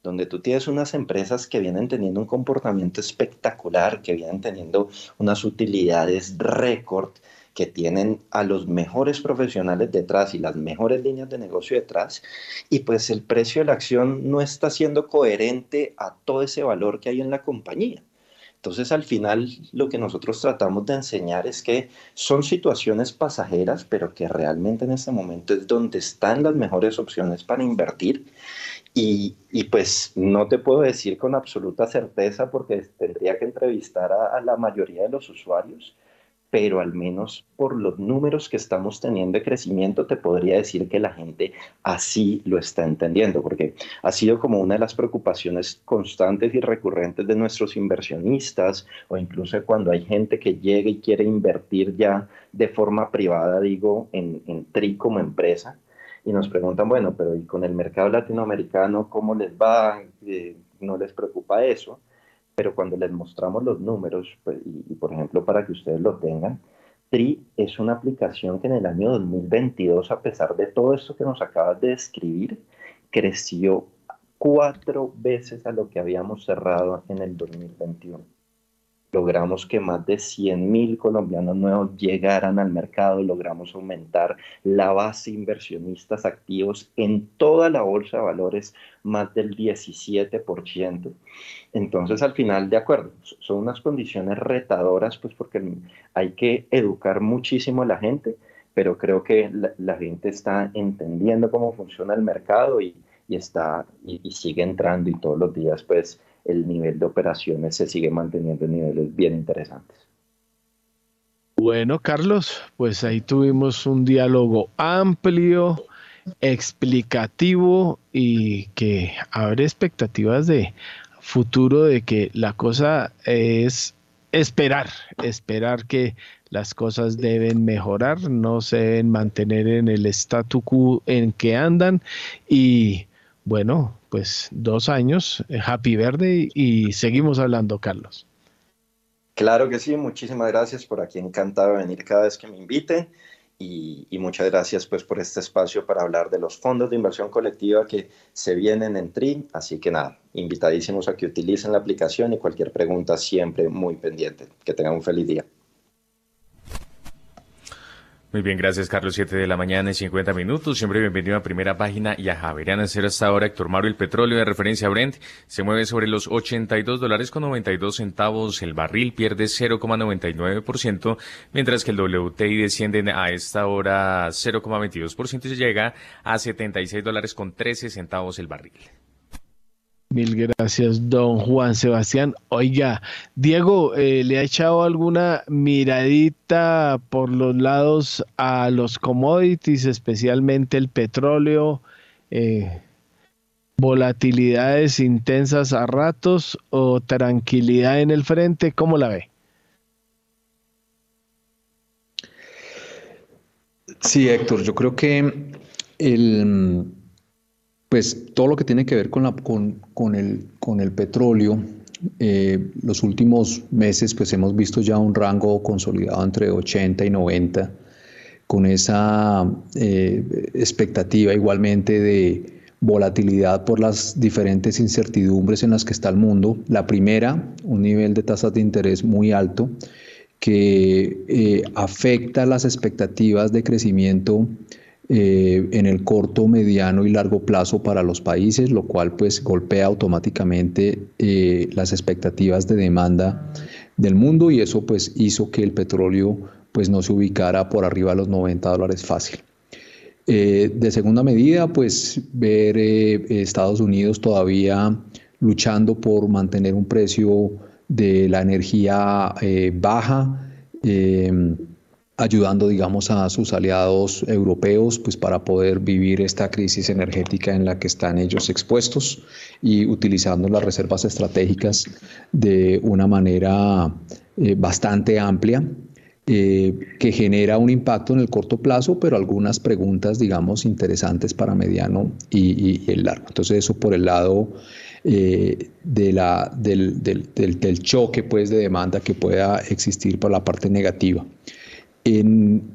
donde tú tienes unas empresas que vienen teniendo un comportamiento espectacular, que vienen teniendo unas utilidades récord, que tienen a los mejores profesionales detrás y las mejores líneas de negocio detrás, y pues el precio de la acción no está siendo coherente a todo ese valor que hay en la compañía. Entonces, al final, lo que nosotros tratamos de enseñar es que son situaciones pasajeras, pero que realmente en este momento es donde están las mejores opciones para invertir. Y, y pues no te puedo decir con absoluta certeza porque tendría que entrevistar a, a la mayoría de los usuarios, pero al menos por los números que estamos teniendo de crecimiento, te podría decir que la gente así lo está entendiendo, porque ha sido como una de las preocupaciones constantes y recurrentes de nuestros inversionistas, o incluso cuando hay gente que llega y quiere invertir ya de forma privada, digo, en, en TRI como empresa, y nos preguntan, bueno, pero ¿y con el mercado latinoamericano cómo les va? Eh, ¿No les preocupa eso? Pero cuando les mostramos los números, pues, y, por ejemplo para que ustedes lo tengan, TRI es una aplicación que en el año 2022, a pesar de todo esto que nos acabas de describir, creció cuatro veces a lo que habíamos cerrado en el 2021. Logramos que más de 100 mil colombianos nuevos llegaran al mercado, logramos aumentar la base de inversionistas activos en toda la bolsa de valores más del 17%. Entonces, al final, de acuerdo, son unas condiciones retadoras, pues porque hay que educar muchísimo a la gente, pero creo que la, gente está entendiendo cómo funciona el mercado y, está, y sigue entrando y todos los días, pues, el nivel de operaciones se sigue manteniendo en niveles bien interesantes. Bueno, Carlos, pues ahí tuvimos un diálogo amplio, explicativo y que abre expectativas de futuro de que la cosa es esperar, esperar que las cosas deben mejorar, no se deben mantener en el statu quo en que andan y bueno, pues dos años, eh, Happy Verde y seguimos hablando, Carlos. Claro que sí, muchísimas gracias por aquí, encantado de venir cada vez que me inviten y, muchas gracias pues por este espacio para hablar de los fondos de inversión colectiva que se vienen en TRI, así que nada, invitadísimos a que utilicen la aplicación y cualquier pregunta siempre muy pendiente. Que tengan un feliz día. Muy bien, gracias Carlos. 7 de la mañana y 50 minutos. Siempre bienvenido a Primera Página y a Javeriana Cero hasta ahora. Héctor Mario, el petróleo de referencia Brent se mueve sobre los 82 dólares con 92 centavos. El barril pierde 0,99%, mientras que el WTI desciende a esta hora 0,22% y se llega a 76 dólares con 13 centavos el barril. Mil gracias, don Juan Sebastián. Oiga, Diego, eh, ¿le ha echado alguna miradita por los lados a los commodities, especialmente el petróleo? Eh, ¿Volatilidades intensas a ratos o tranquilidad en el frente? ¿Cómo la ve? Sí, Héctor, yo creo que el pues todo lo que tiene que ver con, el petróleo, eh, los últimos meses pues hemos visto ya un rango consolidado entre 80 y 90, con esa eh, expectativa igualmente de volatilidad por las diferentes incertidumbres en las que está el mundo. La primera, un nivel de tasas de interés muy alto que eh, afecta las expectativas de crecimiento eh, en el corto, mediano y largo plazo para los países, lo cual pues golpea automáticamente eh, las expectativas de demanda del mundo y eso pues hizo que el petróleo pues no se ubicara por arriba de los 90 dólares fácil. Eh, de segunda medida, pues ver Estados Unidos todavía luchando por mantener un precio de la energía baja ayudando, digamos, a sus aliados europeos, pues para poder vivir esta crisis energética en la que están ellos expuestos y utilizando las reservas estratégicas de una manera eh, bastante amplia. Eh, que genera un impacto en el corto plazo, pero algunas preguntas, digamos, interesantes para mediano y, el largo. Entonces, eso por el lado eh, de la, del, del, del, choque pues, de demanda que pueda existir por la parte negativa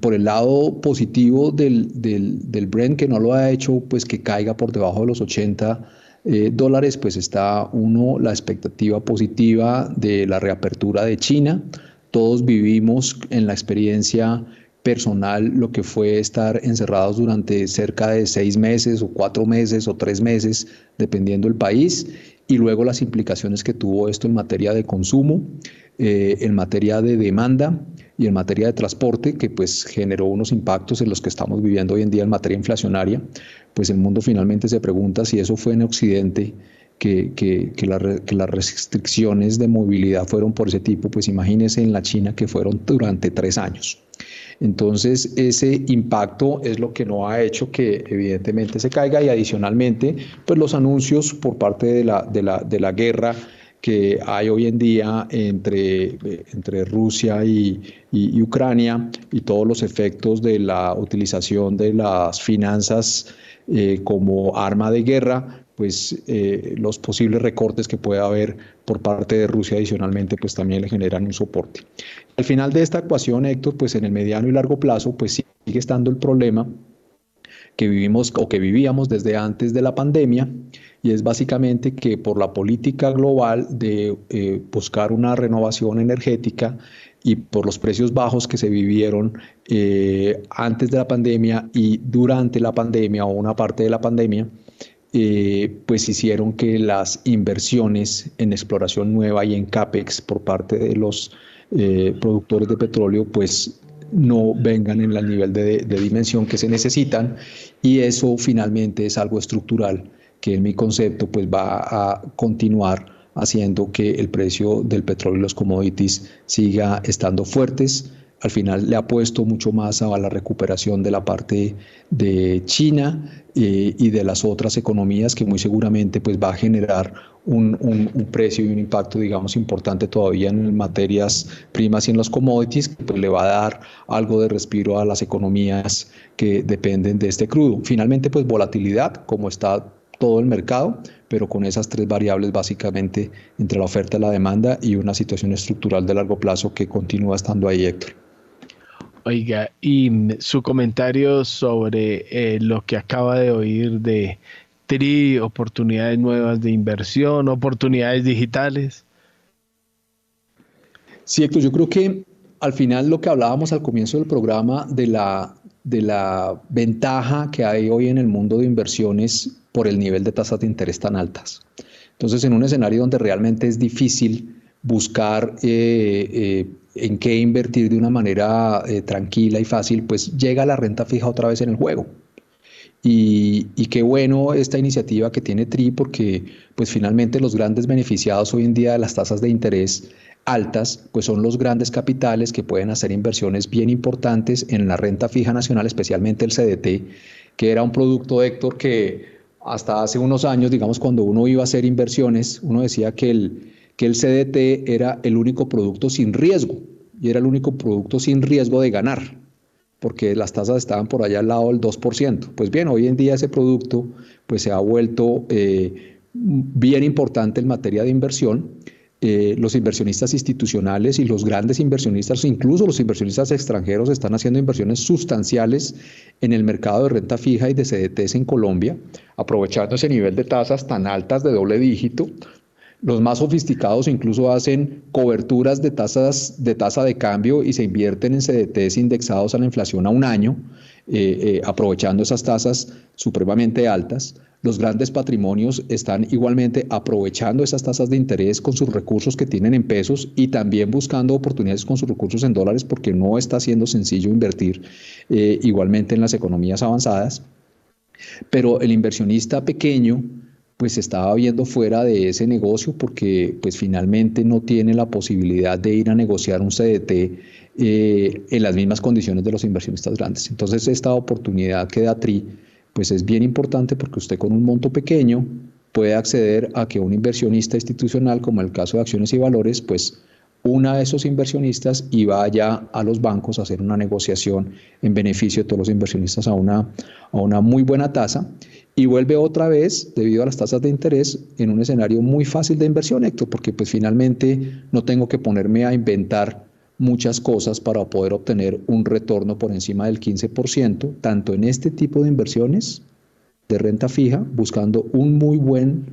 por el lado positivo del, del, Brent, que no lo ha hecho, pues que caiga por debajo de los 80 eh, dólares, pues está uno, la expectativa positiva de la reapertura de China. Todos vivimos en la experiencia personal lo que fue estar encerrados durante cerca de seis meses o cuatro meses o tres meses, dependiendo del país, y luego las implicaciones que tuvo esto en materia de consumo, eh, en materia de demanda y en materia de transporte, que pues generó unos impactos en los que estamos viviendo hoy en día en materia inflacionaria, pues el mundo finalmente se pregunta si eso fue en Occidente, que, que, que, las restricciones de movilidad fueron por ese tipo, pues imagínense en la China que fueron durante tres años. Entonces, ese impacto es lo que no ha hecho que evidentemente se caiga y adicionalmente, pues los anuncios por parte de la, de la, de la guerra que hay hoy en día entre, entre Rusia y, Ucrania y todos los efectos de la utilización de las finanzas eh, como arma de guerra, pues eh, los posibles recortes que pueda haber por parte de Rusia adicionalmente, pues también le generan un soporte. Al final de esta ecuación, Héctor, pues en el mediano y largo plazo, pues sigue estando el problema que vivimos o que vivíamos desde antes de la pandemia y es básicamente que por la política global de eh, buscar una renovación energética y por los precios bajos que se vivieron eh, antes de la pandemia y durante la pandemia o una parte de la pandemia, eh, pues hicieron que las inversiones en exploración nueva y en CAPEX por parte de los productores de petróleo, pues no vengan en el nivel de, dimensión que se necesitan y eso finalmente es algo estructural que en mi concepto pues va a continuar haciendo que el precio del petróleo y los commodities siga estando fuertes. Al final le apuesto mucho más a la recuperación de la parte de China eh, y de las otras economías que muy seguramente pues va a generar un, un, precio y un impacto digamos importante todavía en materias primas y en los commodities que pues, le va a dar algo de respiro a las economías que dependen de este crudo. Finalmente pues volatilidad como está todo el mercado, pero con esas tres variables básicamente entre la oferta y la demanda y una situación estructural de largo plazo que continúa estando ahí, Héctor. Oiga, y su comentario sobre eh, lo que acaba de oír de TRI, oportunidades nuevas de inversión, oportunidades digitales. Héctor, yo creo que al final lo que hablábamos al comienzo del programa de la, de la ventaja que hay hoy en el mundo de inversiones por el nivel de tasas de interés tan altas. Entonces, en un escenario donde realmente es difícil buscar eh, eh, en qué invertir de una manera eh, tranquila y fácil, pues llega la renta fija otra vez en el juego. Y, y, qué bueno esta iniciativa que tiene TRI porque pues finalmente los grandes beneficiados hoy en día de las tasas de interés altas, pues son los grandes capitales que pueden hacer inversiones bien importantes en la renta fija nacional, especialmente el CDT, que era un producto, Héctor, que hasta hace unos años, digamos, cuando uno iba a hacer inversiones, uno decía que el, que el CDT era el único producto sin riesgo y era el único producto sin riesgo de ganar, porque las tasas estaban por allá al lado del 2%. Pues bien, hoy en día ese producto pues, se ha vuelto eh, bien importante en materia de inversión eh, los inversionistas institucionales y los grandes inversionistas, incluso los inversionistas extranjeros, están haciendo inversiones sustanciales en el mercado de renta fija y de CDTs en Colombia, aprovechando ese nivel de tasas tan altas de doble dígito. Los más sofisticados incluso hacen coberturas de tasas de tasa de cambio y se invierten en CDTs indexados a la inflación a un año, eh, eh, aprovechando esas tasas supremamente altas. Los grandes patrimonios están igualmente aprovechando esas tasas de interés con sus recursos que tienen en pesos y también buscando oportunidades con sus recursos en dólares porque no está siendo sencillo invertir eh, igualmente en las economías avanzadas. Pero el inversionista pequeño pues estaba viendo fuera de ese negocio porque pues finalmente no tiene la posibilidad de ir a negociar un CDT eh, en las mismas condiciones de los inversionistas grandes. Entonces esta oportunidad que da TRI pues es bien importante porque usted con un monto pequeño puede acceder a que un inversionista institucional, como el caso de acciones y valores, pues una de esos inversionistas y vaya a los bancos a hacer una negociación en beneficio de todos los inversionistas a una, a una muy buena tasa y vuelve otra vez, debido a las tasas de interés, en un escenario muy fácil de inversión, Héctor, porque pues finalmente no tengo que ponerme a inventar muchas cosas para poder obtener un retorno por encima del 15%, tanto en este tipo de inversiones de renta fija, buscando un muy buen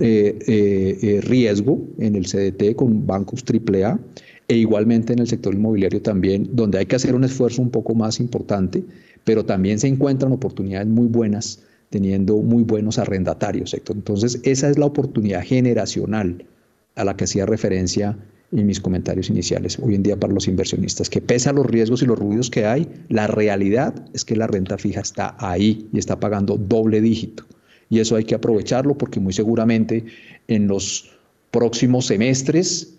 eh, eh, eh, riesgo en el CDT con bancos AAA e igualmente en el sector inmobiliario también, donde hay que hacer un esfuerzo un poco más importante, pero también se encuentran oportunidades muy buenas teniendo muy buenos arrendatarios. Entonces, esa es la oportunidad generacional a la que hacía referencia en mis comentarios iniciales hoy en día para los inversionistas, que pese a los riesgos y los ruidos que hay, la realidad es que la renta fija está ahí y está pagando doble dígito. Y eso hay que aprovecharlo porque muy seguramente en los próximos semestres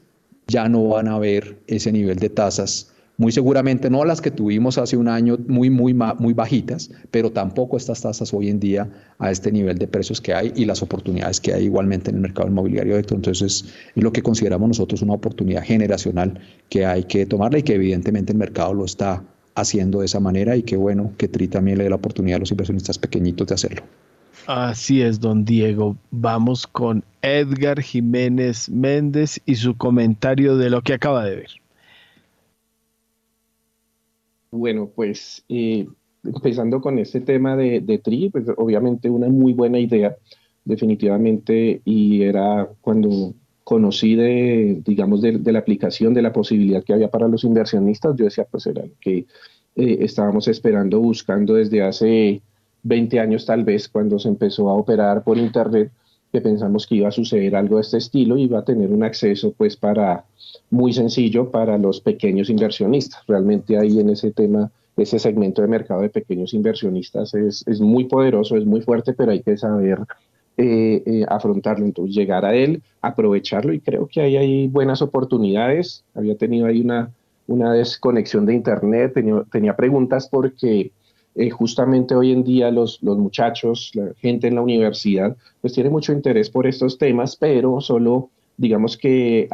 ya no van a haber ese nivel de tasas muy seguramente no las que tuvimos hace un año muy, muy, muy bajitas, pero tampoco estas tasas hoy en día a este nivel de precios que hay y las oportunidades que hay igualmente en el mercado inmobiliario. Entonces, es lo que consideramos nosotros una oportunidad generacional que hay que tomarla y que evidentemente el mercado lo está haciendo de esa manera y qué bueno que TRI también le dé la oportunidad a los inversionistas pequeñitos de hacerlo. Así es, don Diego. Vamos con Edgar Jiménez Méndez y su comentario de lo que acaba de ver. Bueno, pues eh, empezando con este tema de, TRI, pues obviamente una muy buena idea, definitivamente, y era cuando conocí de, digamos, de, la aplicación, de la posibilidad que había para los inversionistas, yo decía, pues era lo que eh, estábamos esperando, buscando desde hace 20 años tal vez, cuando se empezó a operar por Internet, que pensamos que iba a suceder algo de este estilo y iba a tener un acceso pues para muy sencillo para los pequeños inversionistas. Realmente ahí en ese tema, ese segmento de mercado de pequeños inversionistas es, es muy poderoso, es muy fuerte, pero hay que saber eh, eh, afrontarlo, entonces llegar a él, aprovecharlo y creo que ahí hay buenas oportunidades. Había tenido ahí una, una desconexión de internet, tenía, tenía preguntas porque eh, justamente hoy en día los, los muchachos, la gente en la universidad, pues tiene mucho interés por estos temas, pero solo digamos que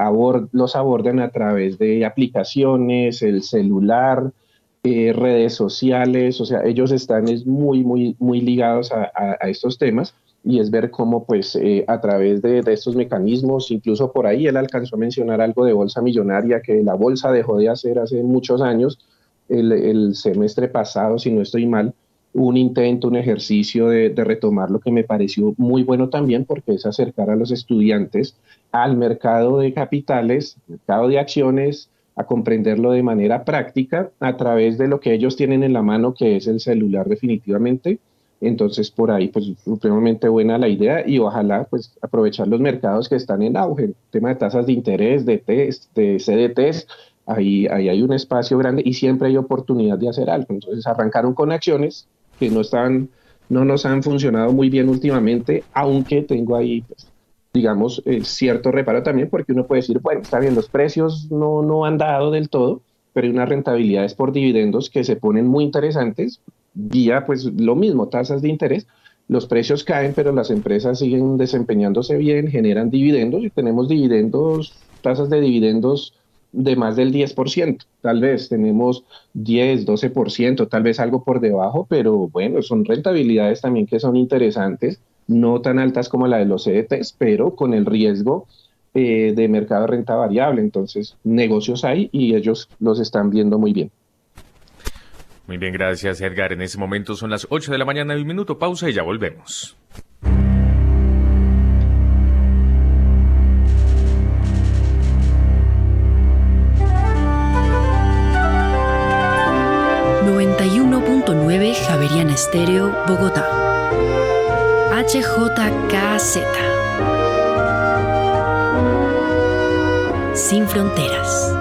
los abordan a través de aplicaciones, el celular, redes sociales, o sea, ellos están es muy, muy, muy ligados a, a estos temas y es ver cómo pues eh, a través de, estos mecanismos, incluso por ahí él alcanzó a mencionar algo de bolsa millonaria que la bolsa dejó de hacer hace muchos años, el, semestre pasado, si no estoy mal, un intento, un ejercicio de, retomar lo que me pareció muy bueno también porque es acercar a los estudiantes al mercado de capitales, mercado de acciones, a comprenderlo de manera práctica a través de lo que ellos tienen en la mano, que es el celular definitivamente, entonces, por ahí, pues, supremamente buena la idea y ojalá, pues, aprovechar los mercados que están en auge. Tema de tasas de interés, de test, de CDTs, ahí, ahí hay un espacio grande y siempre hay oportunidad de hacer algo. Entonces, arrancaron con acciones que no están, no nos han funcionado muy bien últimamente, aunque tengo ahí, pues, digamos, eh, cierto reparo también, porque uno puede decir, bueno, está bien, los precios no, no han dado del todo, pero hay unas rentabilidades por dividendos que se ponen muy interesantes, vía pues lo mismo, tasas de interés, los precios caen, pero las empresas siguen desempeñándose bien, generan dividendos y tenemos dividendos, tasas de dividendos de más del 10%, tal vez tenemos 10, 12%, tal vez algo por debajo, pero bueno, son rentabilidades también que son interesantes, no tan altas como la de los CDTs, pero con el riesgo eh, de mercado de renta variable, entonces negocios hay y ellos los están viendo muy bien. Muy bien, gracias Edgar. En ese momento son las 8 de la mañana y un minuto. Pausa y ya volvemos. Estéreo, Bogotá. HJKZ. Sin fronteras.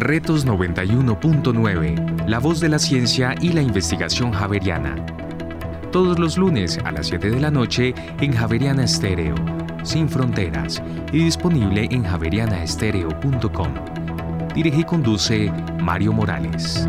Retos 91.9, la voz de la ciencia y la investigación javeriana. Todos los lunes a las 7 de la noche en Javeriana Estéreo, sin fronteras, y disponible en javerianaestereo.com. Dirige y conduce Mario Morales.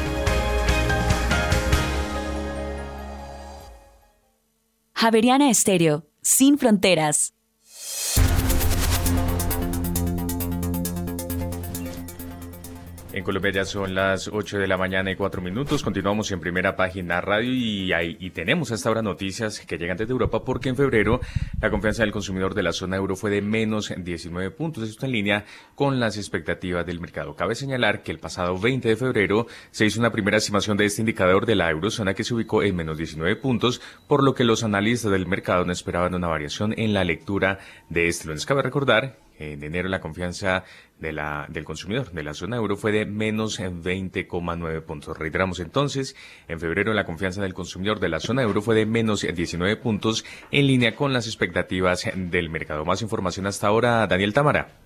Javeriana Estéreo, sin fronteras. En Colombia ya son las 8 de la mañana y 4 minutos. Continuamos en primera página radio y, y tenemos hasta ahora noticias que llegan desde Europa porque en febrero la confianza del consumidor de la zona euro fue de menos 19 puntos. Esto en línea con las expectativas del mercado. Cabe señalar que el pasado 20 de febrero se hizo una primera estimación de este indicador de la eurozona que se ubicó en menos 19 puntos, por lo que los analistas del mercado no esperaban una variación en la lectura de este lunes. Cabe recordar en enero la confianza de la, del consumidor de la zona euro fue de menos 20,9 puntos. Reiteramos entonces, en febrero la confianza del consumidor de la zona euro fue de menos 19 puntos en línea con las expectativas del mercado. Más información hasta ahora, Daniel Tamara.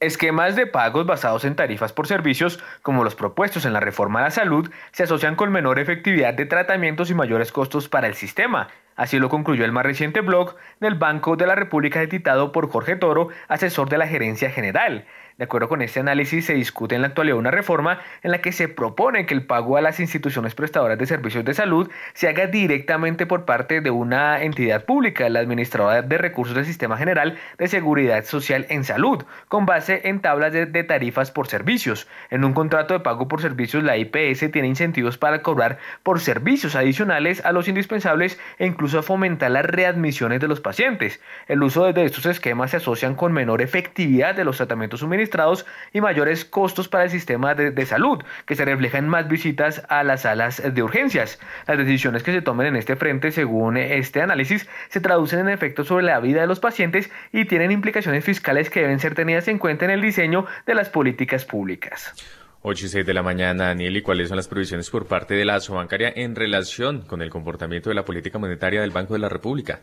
Esquemas de pagos basados en tarifas por servicios, como los propuestos en la reforma a la salud, se asocian con menor efectividad de tratamientos y mayores costos para el sistema. Así lo concluyó el más reciente blog del Banco de la República editado por Jorge Toro, asesor de la Gerencia General. De acuerdo con este análisis, se discute en la actualidad una reforma en la que se propone que el pago a las instituciones prestadoras de servicios de salud se haga directamente por parte de una entidad pública, la Administradora de Recursos del Sistema General de Seguridad Social en Salud, con base en tablas de, tarifas por servicios. En un contrato de pago por servicios, la IPS tiene incentivos para cobrar por servicios adicionales a los indispensables e incluso fomentar las readmisiones de los pacientes. El uso de estos esquemas se asocian con menor efectividad de los tratamientos suministrados y mayores costos para el sistema de, salud, que se refleja en más visitas a las salas de urgencias. Las decisiones que se tomen en este frente, según este análisis, se traducen en efectos sobre la vida de los pacientes y tienen implicaciones fiscales que deben ser tenidas en cuenta en el diseño de las políticas públicas. 8 y 6 de la mañana, Daniel, ¿y cuáles son las previsiones por parte de la Asobancaria en relación con el comportamiento de la política monetaria del Banco de la República?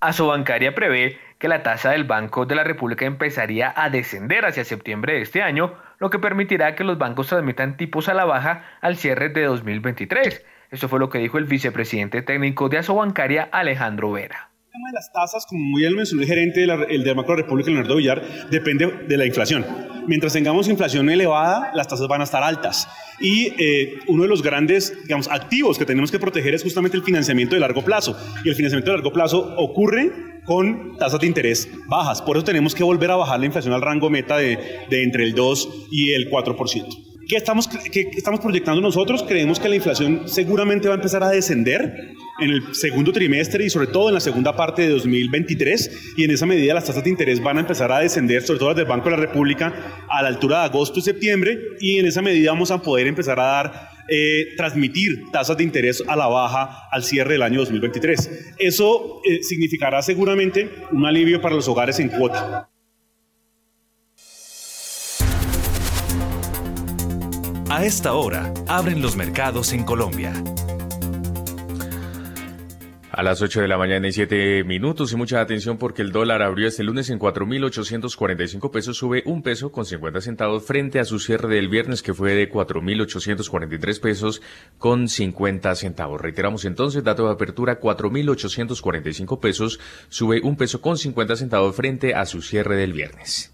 Asobancaria prevé que la tasa del Banco de la República empezaría a descender hacia septiembre de este año, lo que permitirá que los bancos transmitan tipos a la baja al cierre de 2023. Esto fue lo que dijo el vicepresidente técnico de Asobancaria, Alejandro Vera. El tema de las tasas, como muy bien mencionó el gerente del de Banco de la República, Leonardo Villar, depende de la inflación mientras tengamos inflación elevada, las tasas van a estar altas. Y eh, uno de los grandes digamos, activos que tenemos que proteger es justamente el financiamiento de largo plazo. Y el financiamiento de largo plazo ocurre con tasas de interés bajas. Por eso tenemos que volver a bajar la inflación al rango meta de, de entre el 2 y el 4%. ¿Qué estamos, ¿Qué estamos proyectando nosotros? Creemos que la inflación seguramente va a empezar a descender en el segundo trimestre y sobre todo en la segunda parte de 2023 y en esa medida las tasas de interés van a empezar a descender, sobre todo las del Banco de la República, a la altura de agosto y septiembre y en esa medida vamos a poder empezar a dar eh, transmitir tasas de interés a la baja al cierre del año 2023. Eso eh, significará seguramente un alivio para los hogares en cuota. A esta hora, abren los mercados en Colombia. A las 8 de la mañana y 7 minutos y mucha atención porque el dólar abrió este lunes en 4.845 pesos, sube un peso con 50 centavos frente a su cierre del viernes que fue de 4.843 pesos con 50 centavos. Reiteramos entonces, dato de apertura 4.845 pesos, sube un peso con 50 centavos frente a su cierre del viernes.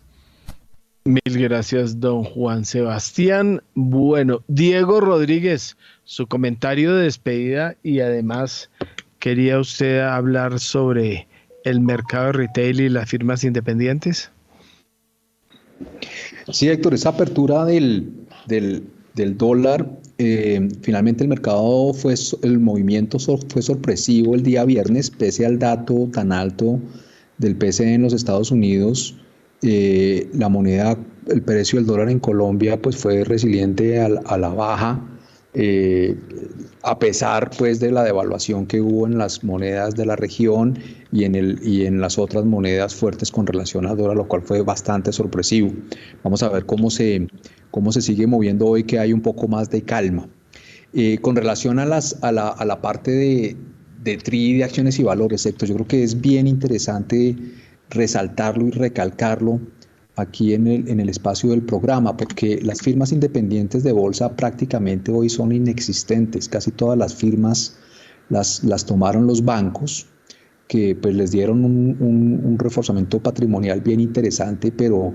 Mil gracias, don Juan Sebastián. Bueno, Diego Rodríguez, su comentario de despedida y además quería usted hablar sobre el mercado retail y las firmas independientes. Sí, Héctor, esa apertura del, del, dólar, eh, finalmente el mercado fue, el movimiento fue sorpresivo el día viernes, pese al dato tan alto del PCE en los Estados Unidos eh, la moneda, el precio del dólar en Colombia pues fue resiliente a, la baja, eh, a pesar pues de la devaluación que hubo en las monedas de la región y en, el, y en las otras monedas fuertes con relación al dólar, lo cual fue bastante sorpresivo. Vamos a ver cómo se, cómo se sigue moviendo hoy que hay un poco más de calma. Eh, con relación a, las, a, la, a la parte de, de TRI de acciones y valores, yo creo que es bien interesante resaltarlo y recalcarlo aquí en el, en el espacio del programa, porque las firmas independientes de bolsa prácticamente hoy son inexistentes. Casi todas las firmas las, las tomaron los bancos, que pues les dieron un, un, reforzamiento patrimonial bien interesante, pero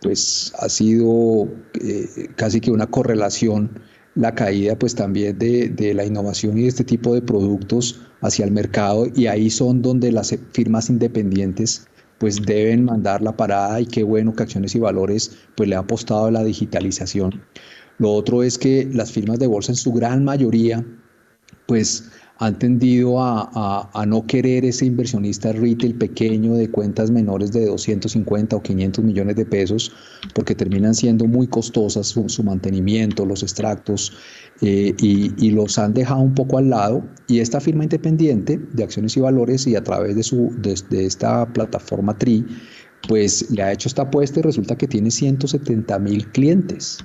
pues ha sido eh, casi que una correlación la caída pues también de, de, la innovación y de este tipo de productos hacia el mercado y ahí son donde las firmas independientes pues deben mandar la parada y qué bueno que Acciones y Valores pues le ha apostado a la digitalización. Lo otro es que las firmas de bolsa en su gran mayoría pues han tendido a, no querer ese inversionista retail pequeño de cuentas menores de 250 o 500 millones de pesos, porque terminan siendo muy costosas su, mantenimiento, los extractos, eh, y, los han dejado un poco al lado. Y esta firma independiente de acciones y valores y a través de, su, de, esta plataforma TRI, pues le ha hecho esta apuesta y resulta que tiene 170 mil clientes.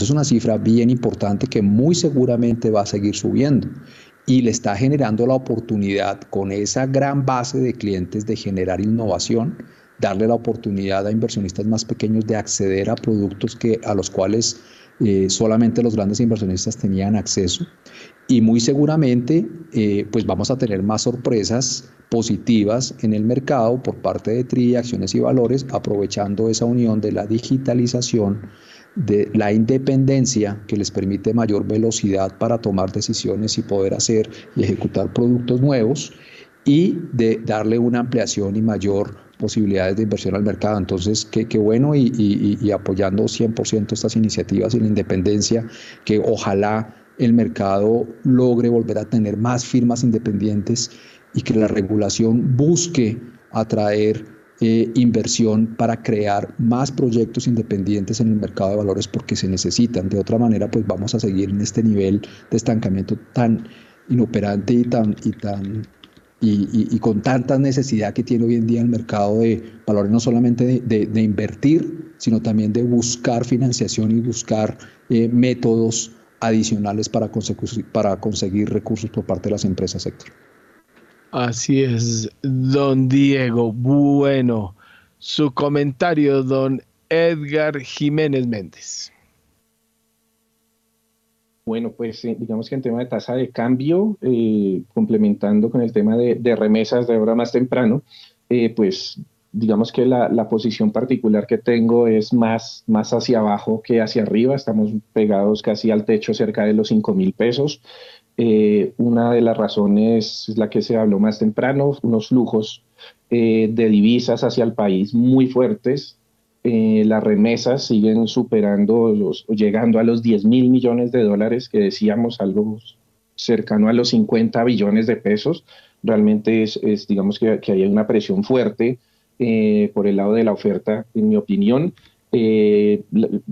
Es una cifra bien importante que muy seguramente va a seguir subiendo y le está generando la oportunidad con esa gran base de clientes de generar innovación, darle la oportunidad a inversionistas más pequeños de acceder a productos que, a los cuales eh, solamente los grandes inversionistas tenían acceso. Y muy seguramente eh, pues vamos a tener más sorpresas positivas en el mercado por parte de TRI, Acciones y Valores, aprovechando esa unión de la digitalización de la independencia que les permite mayor velocidad para tomar decisiones y poder hacer y ejecutar productos nuevos y de darle una ampliación y mayor posibilidades de inversión al mercado. Entonces, qué, qué bueno y, y, apoyando 100% estas iniciativas y la independencia, que ojalá el mercado logre volver a tener más firmas independientes y que la regulación busque atraer eh, inversión para crear más proyectos independientes en el mercado de valores porque se necesitan. De otra manera, pues vamos a seguir en este nivel de estancamiento tan inoperante y tan, y tan y, con tanta necesidad que tiene hoy en día el mercado de valores, no solamente de, invertir, sino también de buscar financiación y buscar eh, métodos adicionales para conseguir, para conseguir recursos por parte de las empresas sector. Así es, don Diego. Bueno, su comentario, don Edgar Jiménez Méndez. Bueno, pues eh, digamos que en tema de tasa de cambio, eh, complementando con el tema de, remesas de ahora más temprano, eh, pues digamos que la, posición particular que tengo es más, más hacia abajo que hacia arriba. Estamos pegados casi al techo cerca de los 5 mil pesos. Eh, una de las razones es la que se habló más temprano, unos flujos eh, de divisas hacia el país muy fuertes. Eh, las remesas siguen superando, los, llegando a los 10 mil millones de dólares, que decíamos algo cercano a los 50 billones de pesos. Realmente es, digamos que, que, hay una presión fuerte por el lado de la oferta, en mi opinión.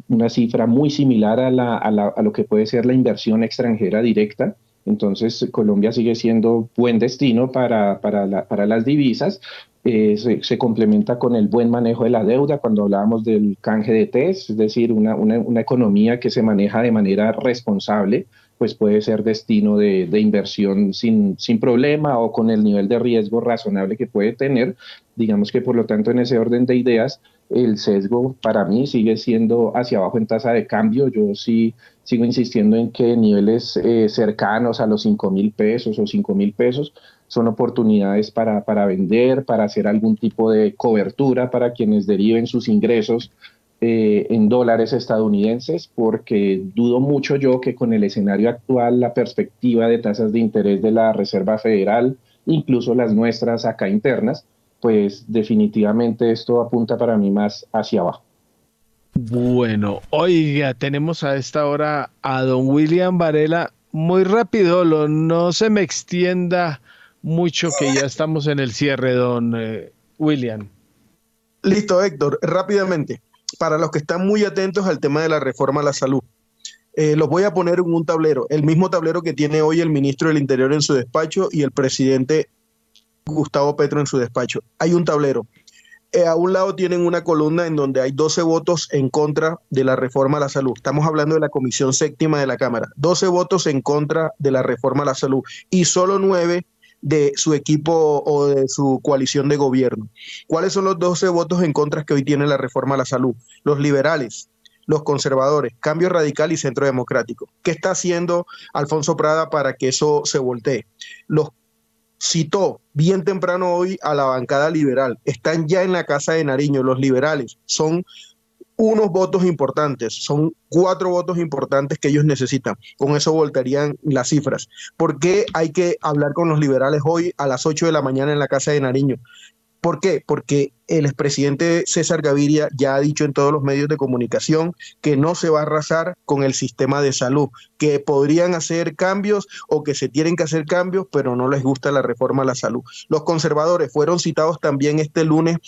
una cifra muy similar a, a, lo que puede ser la inversión extranjera directa. Entonces, Colombia sigue siendo buen destino para, las divisas. Eh, se, complementa con el buen manejo de la deuda cuando hablábamos del canje de test, es decir, una, economía que se maneja de manera responsable, pues puede ser destino de, inversión sin, sin, problema o con el nivel de riesgo razonable que puede tener. Digamos que por lo tanto en ese orden de ideas, el sesgo para mí sigue siendo hacia abajo en tasa de cambio. Yo sí sigo insistiendo en que niveles eh, cercanos a los 5 mil pesos o 5 mil pesos son oportunidades para, para, vender, para hacer algún tipo de cobertura para quienes deriven sus ingresos eh, en dólares estadounidenses, porque dudo mucho yo que con el escenario actual la perspectiva de tasas de interés de la Reserva Federal, incluso las nuestras acá internas, pues definitivamente esto apunta para mí más hacia abajo. Bueno, oiga, tenemos a esta hora a don William Varela. Muy rápido, no se me extienda mucho que ya estamos en el cierre, don eh, William. Listo, Héctor, rápidamente. Para los que están muy atentos al tema de la reforma a la salud, eh, los voy a poner en un tablero, el mismo tablero que tiene hoy el ministro del Interior en su despacho y el presidente Gustavo Petro en su despacho. Hay un tablero. Eh, a un lado tienen una columna en donde hay 12 votos en contra de la reforma a la salud. Estamos hablando de la Comisión Séptima de la Cámara. 12 votos en contra de la reforma a la salud y solo 9 de su equipo o de su coalición de gobierno. ¿Cuáles son los 12 votos en contra que hoy tiene la reforma a la salud? Los liberales, los conservadores, Cambio Radical y Centro Democrático. ¿Qué está haciendo Alfonso Prada para que eso se voltee? Los citó bien temprano hoy a la bancada liberal. Están ya en la Casa de Nariño los liberales. Son unos votos importantes, son cuatro votos importantes que ellos necesitan. Con eso voltarían las cifras. ¿Por qué hay que hablar con los liberales hoy a las 8 de la mañana en la Casa de Nariño? ¿Por qué? Porque el expresidente César Gaviria ya ha dicho en todos los medios de comunicación que no se va a arrasar con el sistema de salud, que podrían hacer cambios o que se tienen que hacer cambios, pero no les gusta la reforma a la salud. Los conservadores fueron citados también este lunes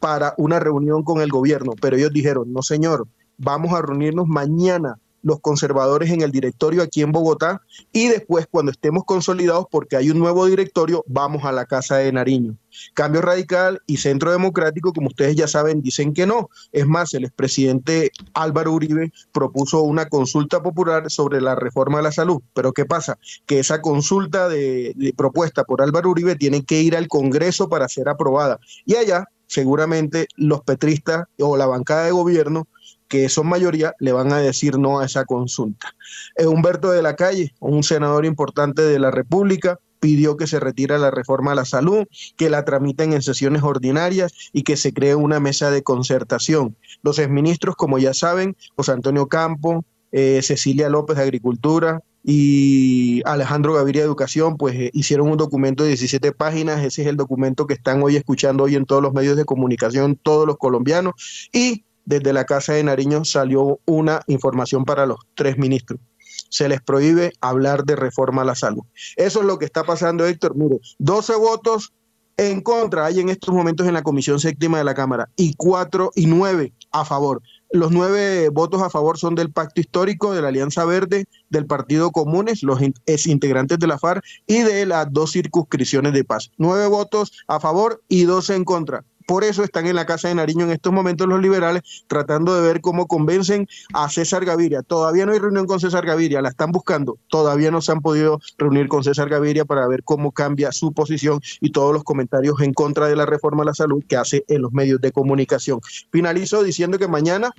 para una reunión con el gobierno, pero ellos dijeron, no señor, vamos a reunirnos mañana los conservadores en el directorio aquí en Bogotá y después cuando estemos consolidados porque hay un nuevo directorio vamos a la Casa de Nariño. Cambio Radical y Centro Democrático, como ustedes ya saben, dicen que no. Es más, el expresidente Álvaro Uribe propuso una consulta popular sobre la reforma de la salud. Pero ¿qué pasa? Que esa consulta de, propuesta por Álvaro Uribe tiene que ir al Congreso para ser aprobada. Y allá seguramente los petristas o la bancada de gobierno que son mayoría, le van a decir no a esa consulta. Eh, Humberto de la Calle, un senador importante de la República, pidió que se retire la reforma a la salud, que la tramiten en sesiones ordinarias y que se cree una mesa de concertación. Los exministros, como ya saben, José Antonio Campo, eh, Cecilia López de Agricultura y Alejandro Gaviria Educación, pues eh, hicieron un documento de 17 páginas, ese es el documento que están hoy escuchando hoy en todos los medios de comunicación, todos los colombianos, y desde la Casa de Nariño salió una información para los tres ministros. Se les prohíbe hablar de reforma a la salud. Eso es lo que está pasando, Héctor. Mire, 12 votos en contra hay en estos momentos en la Comisión Séptima de la Cámara y cuatro y nueve a favor. Los nueve votos a favor son del Pacto Histórico, de la Alianza Verde, del Partido Comunes, los ex integrantes de la FARC y de las dos circunscripciones de paz. Nueve votos a favor y dos en contra. Por eso están en la Casa de Nariño en estos momentos los liberales tratando de ver cómo convencen a César Gaviria. Todavía no hay reunión con César Gaviria, la están buscando. Todavía no se han podido reunir con César Gaviria para ver cómo cambia su posición y todos los comentarios en contra de la reforma a la salud que hace en los medios de comunicación. Finalizo diciendo que mañana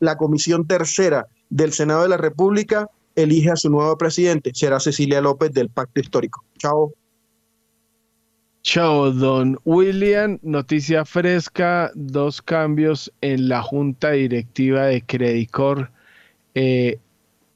la Comisión Tercera del Senado de la República elige a su nuevo presidente. Será Cecilia López del Pacto Histórico. Chao. Chao, don William. Noticia fresca, dos cambios en la junta directiva de Credicor. Eh,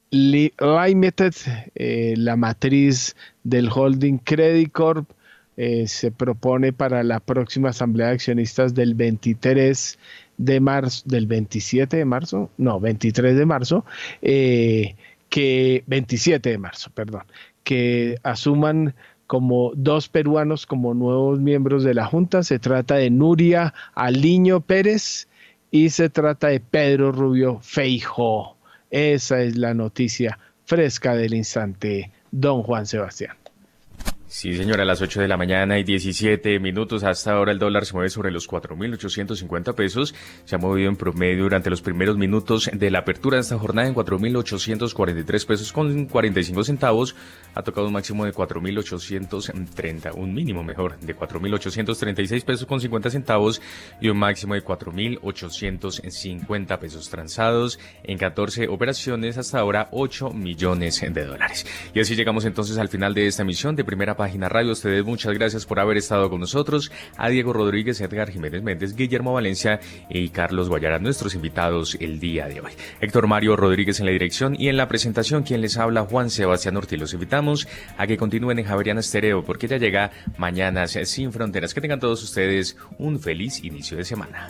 Limited, eh, la matriz del holding Credicorp, eh, se propone para la próxima asamblea de accionistas del 23 de marzo, del 27 de marzo, no, 23 de marzo, eh, que 27 de marzo, perdón, que asuman como dos peruanos como nuevos miembros de la Junta. Se trata de Nuria Aliño Pérez y se trata de Pedro Rubio Feijo. Esa es la noticia fresca del instante, don Juan Sebastián. Sí, señora, a las 8 de la mañana y 17 minutos. Hasta ahora el dólar se mueve sobre los 4.850 pesos. Se ha movido en promedio durante los primeros minutos de la apertura de esta jornada en 4.843 pesos con 45 centavos. Ha tocado un máximo de 4.830, un mínimo mejor, de 4.836 pesos con 50 centavos y un máximo de 4.850 pesos transados en 14 operaciones. Hasta ahora 8 millones de dólares. Y así llegamos entonces al final de esta emisión de primera página radio. Ustedes muchas gracias por haber estado con nosotros. A Diego Rodríguez, Edgar Jiménez Méndez, Guillermo Valencia y Carlos Guayara, nuestros invitados el día de hoy. Héctor Mario Rodríguez en la dirección y en la presentación, quien les habla, Juan Sebastián Ortiz. Los invitamos a que continúen en Javeriana Estereo porque ya llega Mañanas sin Fronteras. Que tengan todos ustedes un feliz inicio de semana.